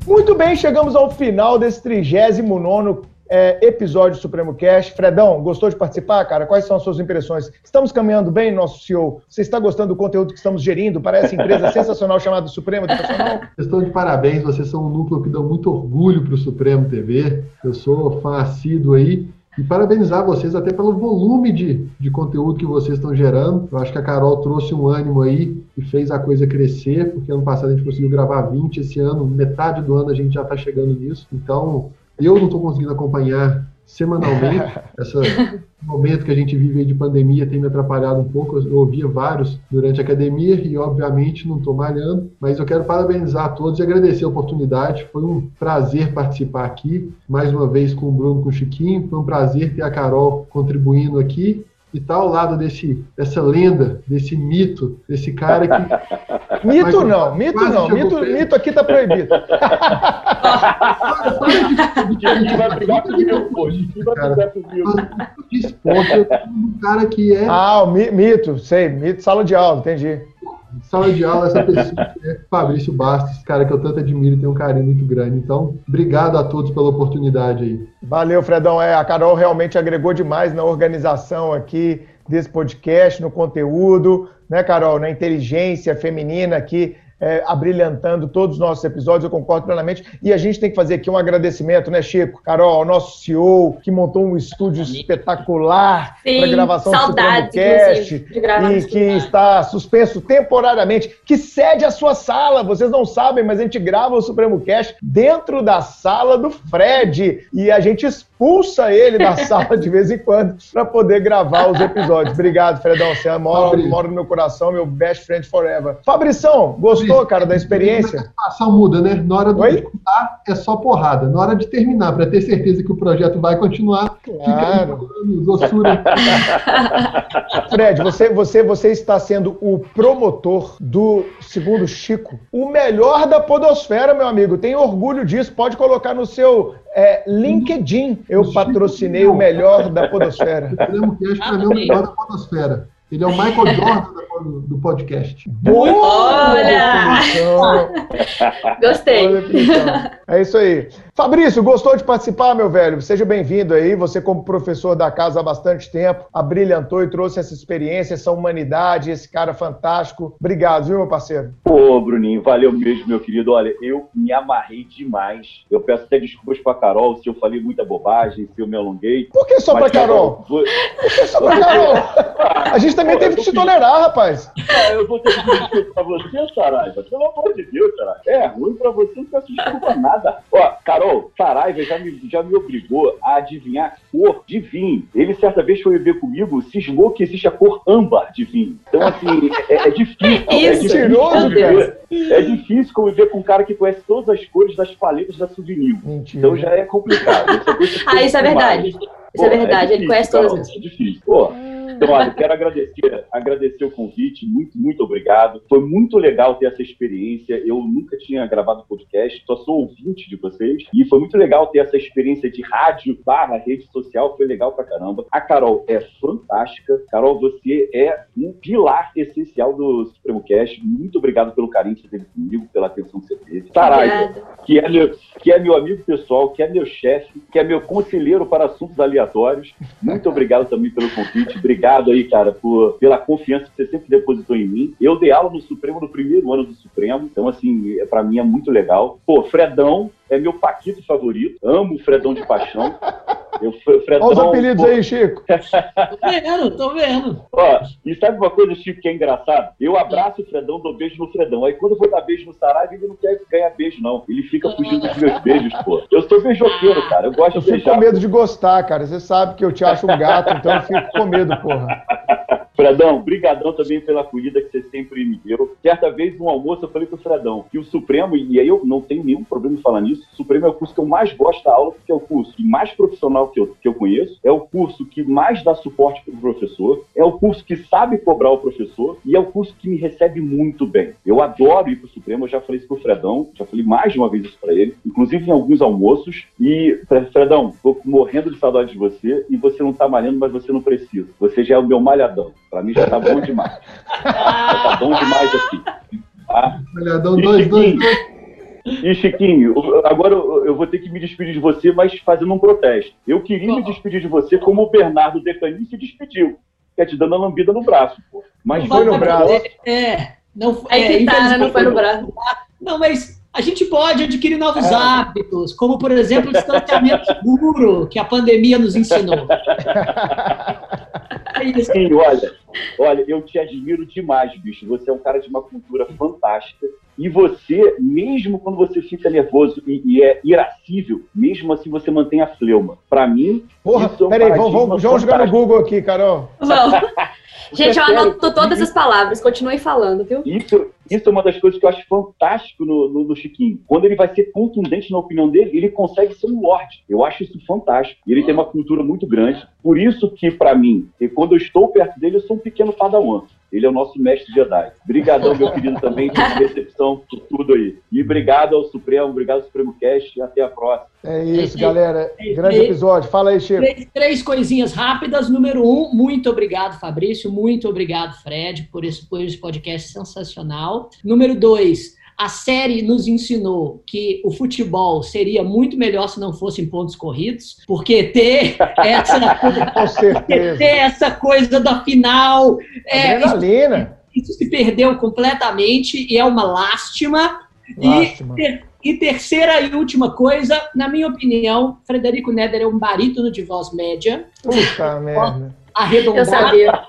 Muito bem, chegamos ao final desse 39 é, episódio do Supremo Cast. Fredão, gostou de participar, cara? Quais são as suas impressões? Estamos caminhando bem, nosso CEO? Você está gostando do conteúdo que estamos gerindo para essa empresa sensacional chamada Supremo Educacional? Estou de parabéns, vocês são um núcleo que dá muito orgulho para o Supremo TV. Eu sou fã assíduo aí e parabenizar vocês até pelo volume de, de conteúdo que vocês estão gerando. Eu acho que a Carol trouxe um ânimo aí e fez a coisa crescer, porque ano passado a gente conseguiu gravar 20, esse ano, metade do ano a gente já está chegando nisso. Então, eu não estou conseguindo acompanhar semanalmente. Esse momento que a gente vive de pandemia tem me atrapalhado um pouco. Eu ouvia vários durante a academia e, obviamente, não estou malhando. Mas eu quero parabenizar a todos e agradecer a oportunidade. Foi um prazer participar aqui, mais uma vez com o Bruno, com o Chiquinho. Foi um prazer ter a Carol contribuindo aqui e tá ao lado desse, dessa lenda, desse mito, desse cara que. mito não, mito não, mito, mito aqui tá proibido. a gente vai brigar com um cara que é. Ah, o mito, sei, mito, sala de aula, entendi sala de aula, essa pessoa é Fabrício Bastos, cara que eu tanto admiro e tenho um carinho muito grande. Então, obrigado a todos pela oportunidade aí. Valeu, Fredão. É, a Carol realmente agregou demais na organização aqui desse podcast, no conteúdo, né, Carol? Na inteligência feminina aqui é, abrilhantando todos os nossos episódios, eu concordo plenamente. E a gente tem que fazer aqui um agradecimento, né, Chico? Carol, ao nosso CEO, que montou um estúdio espetacular para gravação saudades, do Cast e que está suspenso temporariamente, que cede a sua sala. Vocês não sabem, mas a gente grava o Supremo Cast dentro da sala do Fred e a gente expulsa ele da sala de vez em quando para poder gravar os episódios. Obrigado, Fredão. Você mora, mora no meu coração, meu best friend forever. Fabrição, gostou? cara, da experiência? A ação muda, né? Na hora de escutar, é só porrada. Na hora de terminar, para ter certeza que o projeto vai continuar, claro. fica Fred, você, você, você está sendo o promotor do segundo Chico. O melhor da podosfera, meu amigo. Tem orgulho disso. Pode colocar no seu é, LinkedIn. Eu patrocinei o melhor da podosfera. O que é o melhor da podosfera. Ele é o Michael Jordan do podcast. Olha! Gostei. É isso aí. Fabrício, gostou de participar, meu velho? Seja bem-vindo aí. Você, como professor da casa há bastante tempo, abrilhantou e trouxe essa experiência, essa humanidade, esse cara fantástico. Obrigado, viu, meu parceiro? Pô, Bruninho, valeu mesmo, meu querido. Olha, eu me amarrei demais. Eu peço até desculpas pra Carol se eu falei muita bobagem, se eu me alonguei. Por que só pra Carol? Carol? Por que só pra Carol? A gente também teve que se tolerar, rapaz. Ah, eu vou ter que pedir desculpa pra você, Saraiva. Pelo amor de Deus, Saraiva. É ruim pra você, não peço desculpa nada. Ó, Carol, Saraiva já me, já me obrigou a adivinhar a cor de vinho. Ele, certa vez, foi beber comigo, cismou que existe a cor âmbar de vinho. Então, assim, é, é difícil. É Isso, difícil é difícil conviver com um cara que conhece todas as cores das paletas da Souvenir. Então já é complicado. ah, isso é verdade. Isso é Pô, é verdade, é difícil, ele conhece todas. as. É difícil. Pô, então, olha, quero agradecer, agradecer o convite, muito, muito obrigado. Foi muito legal ter essa experiência. Eu nunca tinha gravado podcast, só sou ouvinte de vocês. E foi muito legal ter essa experiência de rádio barra rede social, foi legal pra caramba. A Carol é fantástica. Carol, você é um pilar essencial do Supremo Cast. Muito obrigado pelo carinho que você teve comigo, pela atenção que você teve. Saraiva, que é, meu, que é meu amigo pessoal, que é meu chefe, que é meu conselheiro para assuntos aleatórios. Muito obrigado também pelo convite. Obrigado obrigado aí, cara, por, pela confiança que você sempre depositou em mim. Eu dei aula no Supremo no primeiro ano do Supremo, então, assim, é, para mim é muito legal. Pô, Fredão é meu Paquito favorito, amo o Fredão de paixão. Eu, Fredão, Olha os apelidos pô... aí, Chico. tô vendo, tô vendo. Ó, e sabe uma coisa, Chico, que é engraçado? Eu abraço o Fredão, dou beijo no Fredão. Aí quando eu vou dar beijo no Saraiva, ele não quer ganhar beijo, não. Ele fica fugindo dos meus beijos, pô. Eu sou beijoqueiro, cara. Eu gosto eu de beijar. Eu fico com medo de gostar, cara. Você sabe que eu te acho um gato, então eu fico com medo, porra. Fredão, brigadão também pela acolhida que você sempre me deu. Certa vez, no almoço, eu falei pro Fredão que o Supremo, e aí eu não tenho nenhum problema em falar nisso, o Supremo é o curso que eu mais gosto da aula, porque é o curso mais profissional que eu, que eu conheço, é o curso que mais dá suporte pro professor, é o curso que sabe cobrar o professor e é o curso que me recebe muito bem. Eu adoro ir pro Supremo, eu já falei isso pro Fredão, já falei mais de uma vez isso para ele, inclusive em alguns almoços. E, Fredão, tô morrendo de saudade de você e você não tá malhando, mas você não precisa. Você já é o meu malhadão. Para mim já tá bom demais. já tá bom demais aqui. Tá? Malhadão 2, 2, 2. E Chiquinho, agora eu vou ter que me despedir de você, mas fazendo um protesto. Eu queria me despedir de você como o Bernardo Decani se despediu, que é te dando a lambida no braço, pô. Mas foi no braço. É, não, é, é que tá, né? não foi no braço. Não, mas a gente pode adquirir novos é. hábitos, como, por exemplo, o distanciamento seguro que a pandemia nos ensinou. Sim, olha, olha, eu te admiro demais, bicho. Você é um cara de uma cultura fantástica. E você, mesmo quando você fica nervoso e, e é irascível, mesmo assim você mantém a fleuma. Para mim, Porra, isso é um peraí, vamos, vamos, vamos jogar no Google aqui, Carol. Vamos. Gente, eu anoto todas essas palavras, continuem falando, viu? Isso, isso é uma das coisas que eu acho fantástico no, no, no, Chiquinho. Quando ele vai ser contundente na opinião dele, ele consegue ser um lorde. Eu acho isso fantástico. Ele tem uma cultura muito grande. Por isso que, para mim, quando eu estou perto dele, eu sou um pequeno padawan. Ele é o nosso mestre Jedi. Obrigadão, meu querido, também pela recepção, por tudo aí. E obrigado ao Supremo, obrigado ao Supremo Cast e até a próxima. É isso, galera. Grande episódio. Fala aí, Chico. Três, três, coisinhas rápidas. Número um, muito obrigado, Fabrício. Muito obrigado, Fred, por esse, por esse podcast sensacional. Número dois, a série nos ensinou que o futebol seria muito melhor se não fossem pontos corridos, porque ter essa, ter essa coisa da final. É, isso, isso, se perdeu completamente e é uma lástima. lástima. E, e terceira e última coisa, na minha opinião, Frederico Neder é um barítono de voz média. Puta merda. Arredondada. Eu sabia.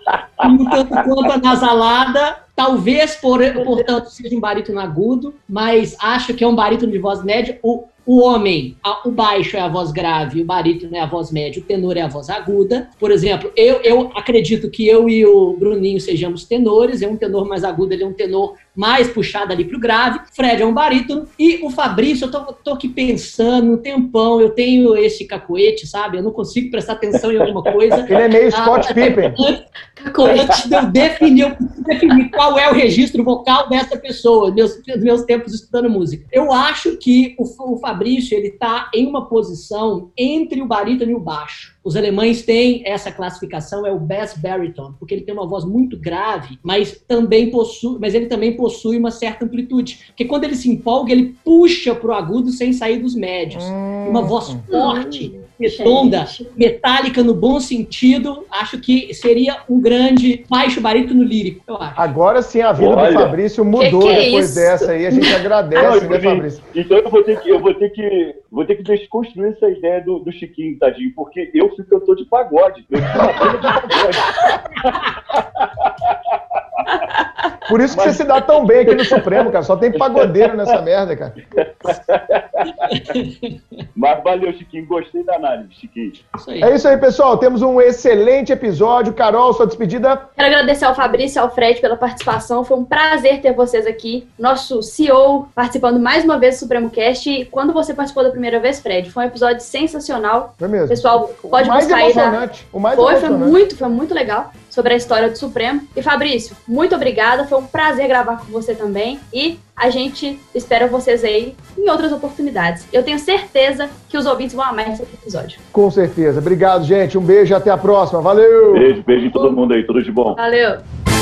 Um tanto quanto anasalada Talvez, por, portanto, seja um barítono agudo, mas acho que é um barítono de voz média. O, o homem, o baixo é a voz grave, o barítono é a voz média, o tenor é a voz aguda. Por exemplo, eu, eu acredito que eu e o Bruninho sejamos tenores, é um tenor mais agudo, ele é um tenor mais puxado ali pro grave. Fred é um barítono. E o Fabrício, eu tô, tô aqui pensando um tempão, eu tenho esse cacoete, sabe? Eu não consigo prestar atenção em alguma coisa. Ele é meio Scott ah, Pippen. Antes de eu definir, eu definir qual é o registro vocal dessa pessoa, meus, meus tempos estudando música. Eu acho que o, o Fabrício, ele tá em uma posição entre o barítono e o baixo. Os alemães têm essa classificação, é o bass baritone, porque ele tem uma voz muito grave, mas também possui, mas ele também possui uma certa amplitude. Porque quando ele se empolga, ele puxa para o agudo sem sair dos médios. Hum, uma voz forte, redonda, metálica no bom sentido, acho que seria um grande baixo barítono lírico, eu acho. Agora sim a vida Olha, do Fabrício mudou que que é depois isso? dessa aí, a gente agradece, Não, né, Fabrício? Então eu vou ter que eu vou ter que vou ter que desconstruir essa ideia do, do Chiquinho, tadinho, porque eu fui cantor de pagode. Eu banda de pagode. Por isso que Mas... você se dá tão bem aqui no Supremo, cara. Só tem pagodeiro nessa merda, cara. Mas valeu, Chiquinho. Gostei da análise, Chiquinho. Isso é isso aí, pessoal. Temos um excelente episódio. Carol, sua despedida. Quero agradecer ao Fabrício e ao Fred pela participação. Foi um prazer ter vocês aqui. Nosso CEO participando mais uma vez do Supremo Cast. E quando você participou da primeira vez, Fred, foi um episódio sensacional. Foi mesmo. Pessoal, pode o mais buscar emocionante. aí. Na... O mais foi, foi muito, foi muito legal sobre a história do Supremo. E Fabrício, muito obrigada, foi um prazer gravar com você também. E a gente espera vocês aí em outras oportunidades. Eu tenho certeza que os ouvintes vão amar esse episódio. Com certeza. Obrigado, gente. Um beijo e até a próxima. Valeu! Beijo, beijo em todo mundo aí. Tudo de bom. Valeu!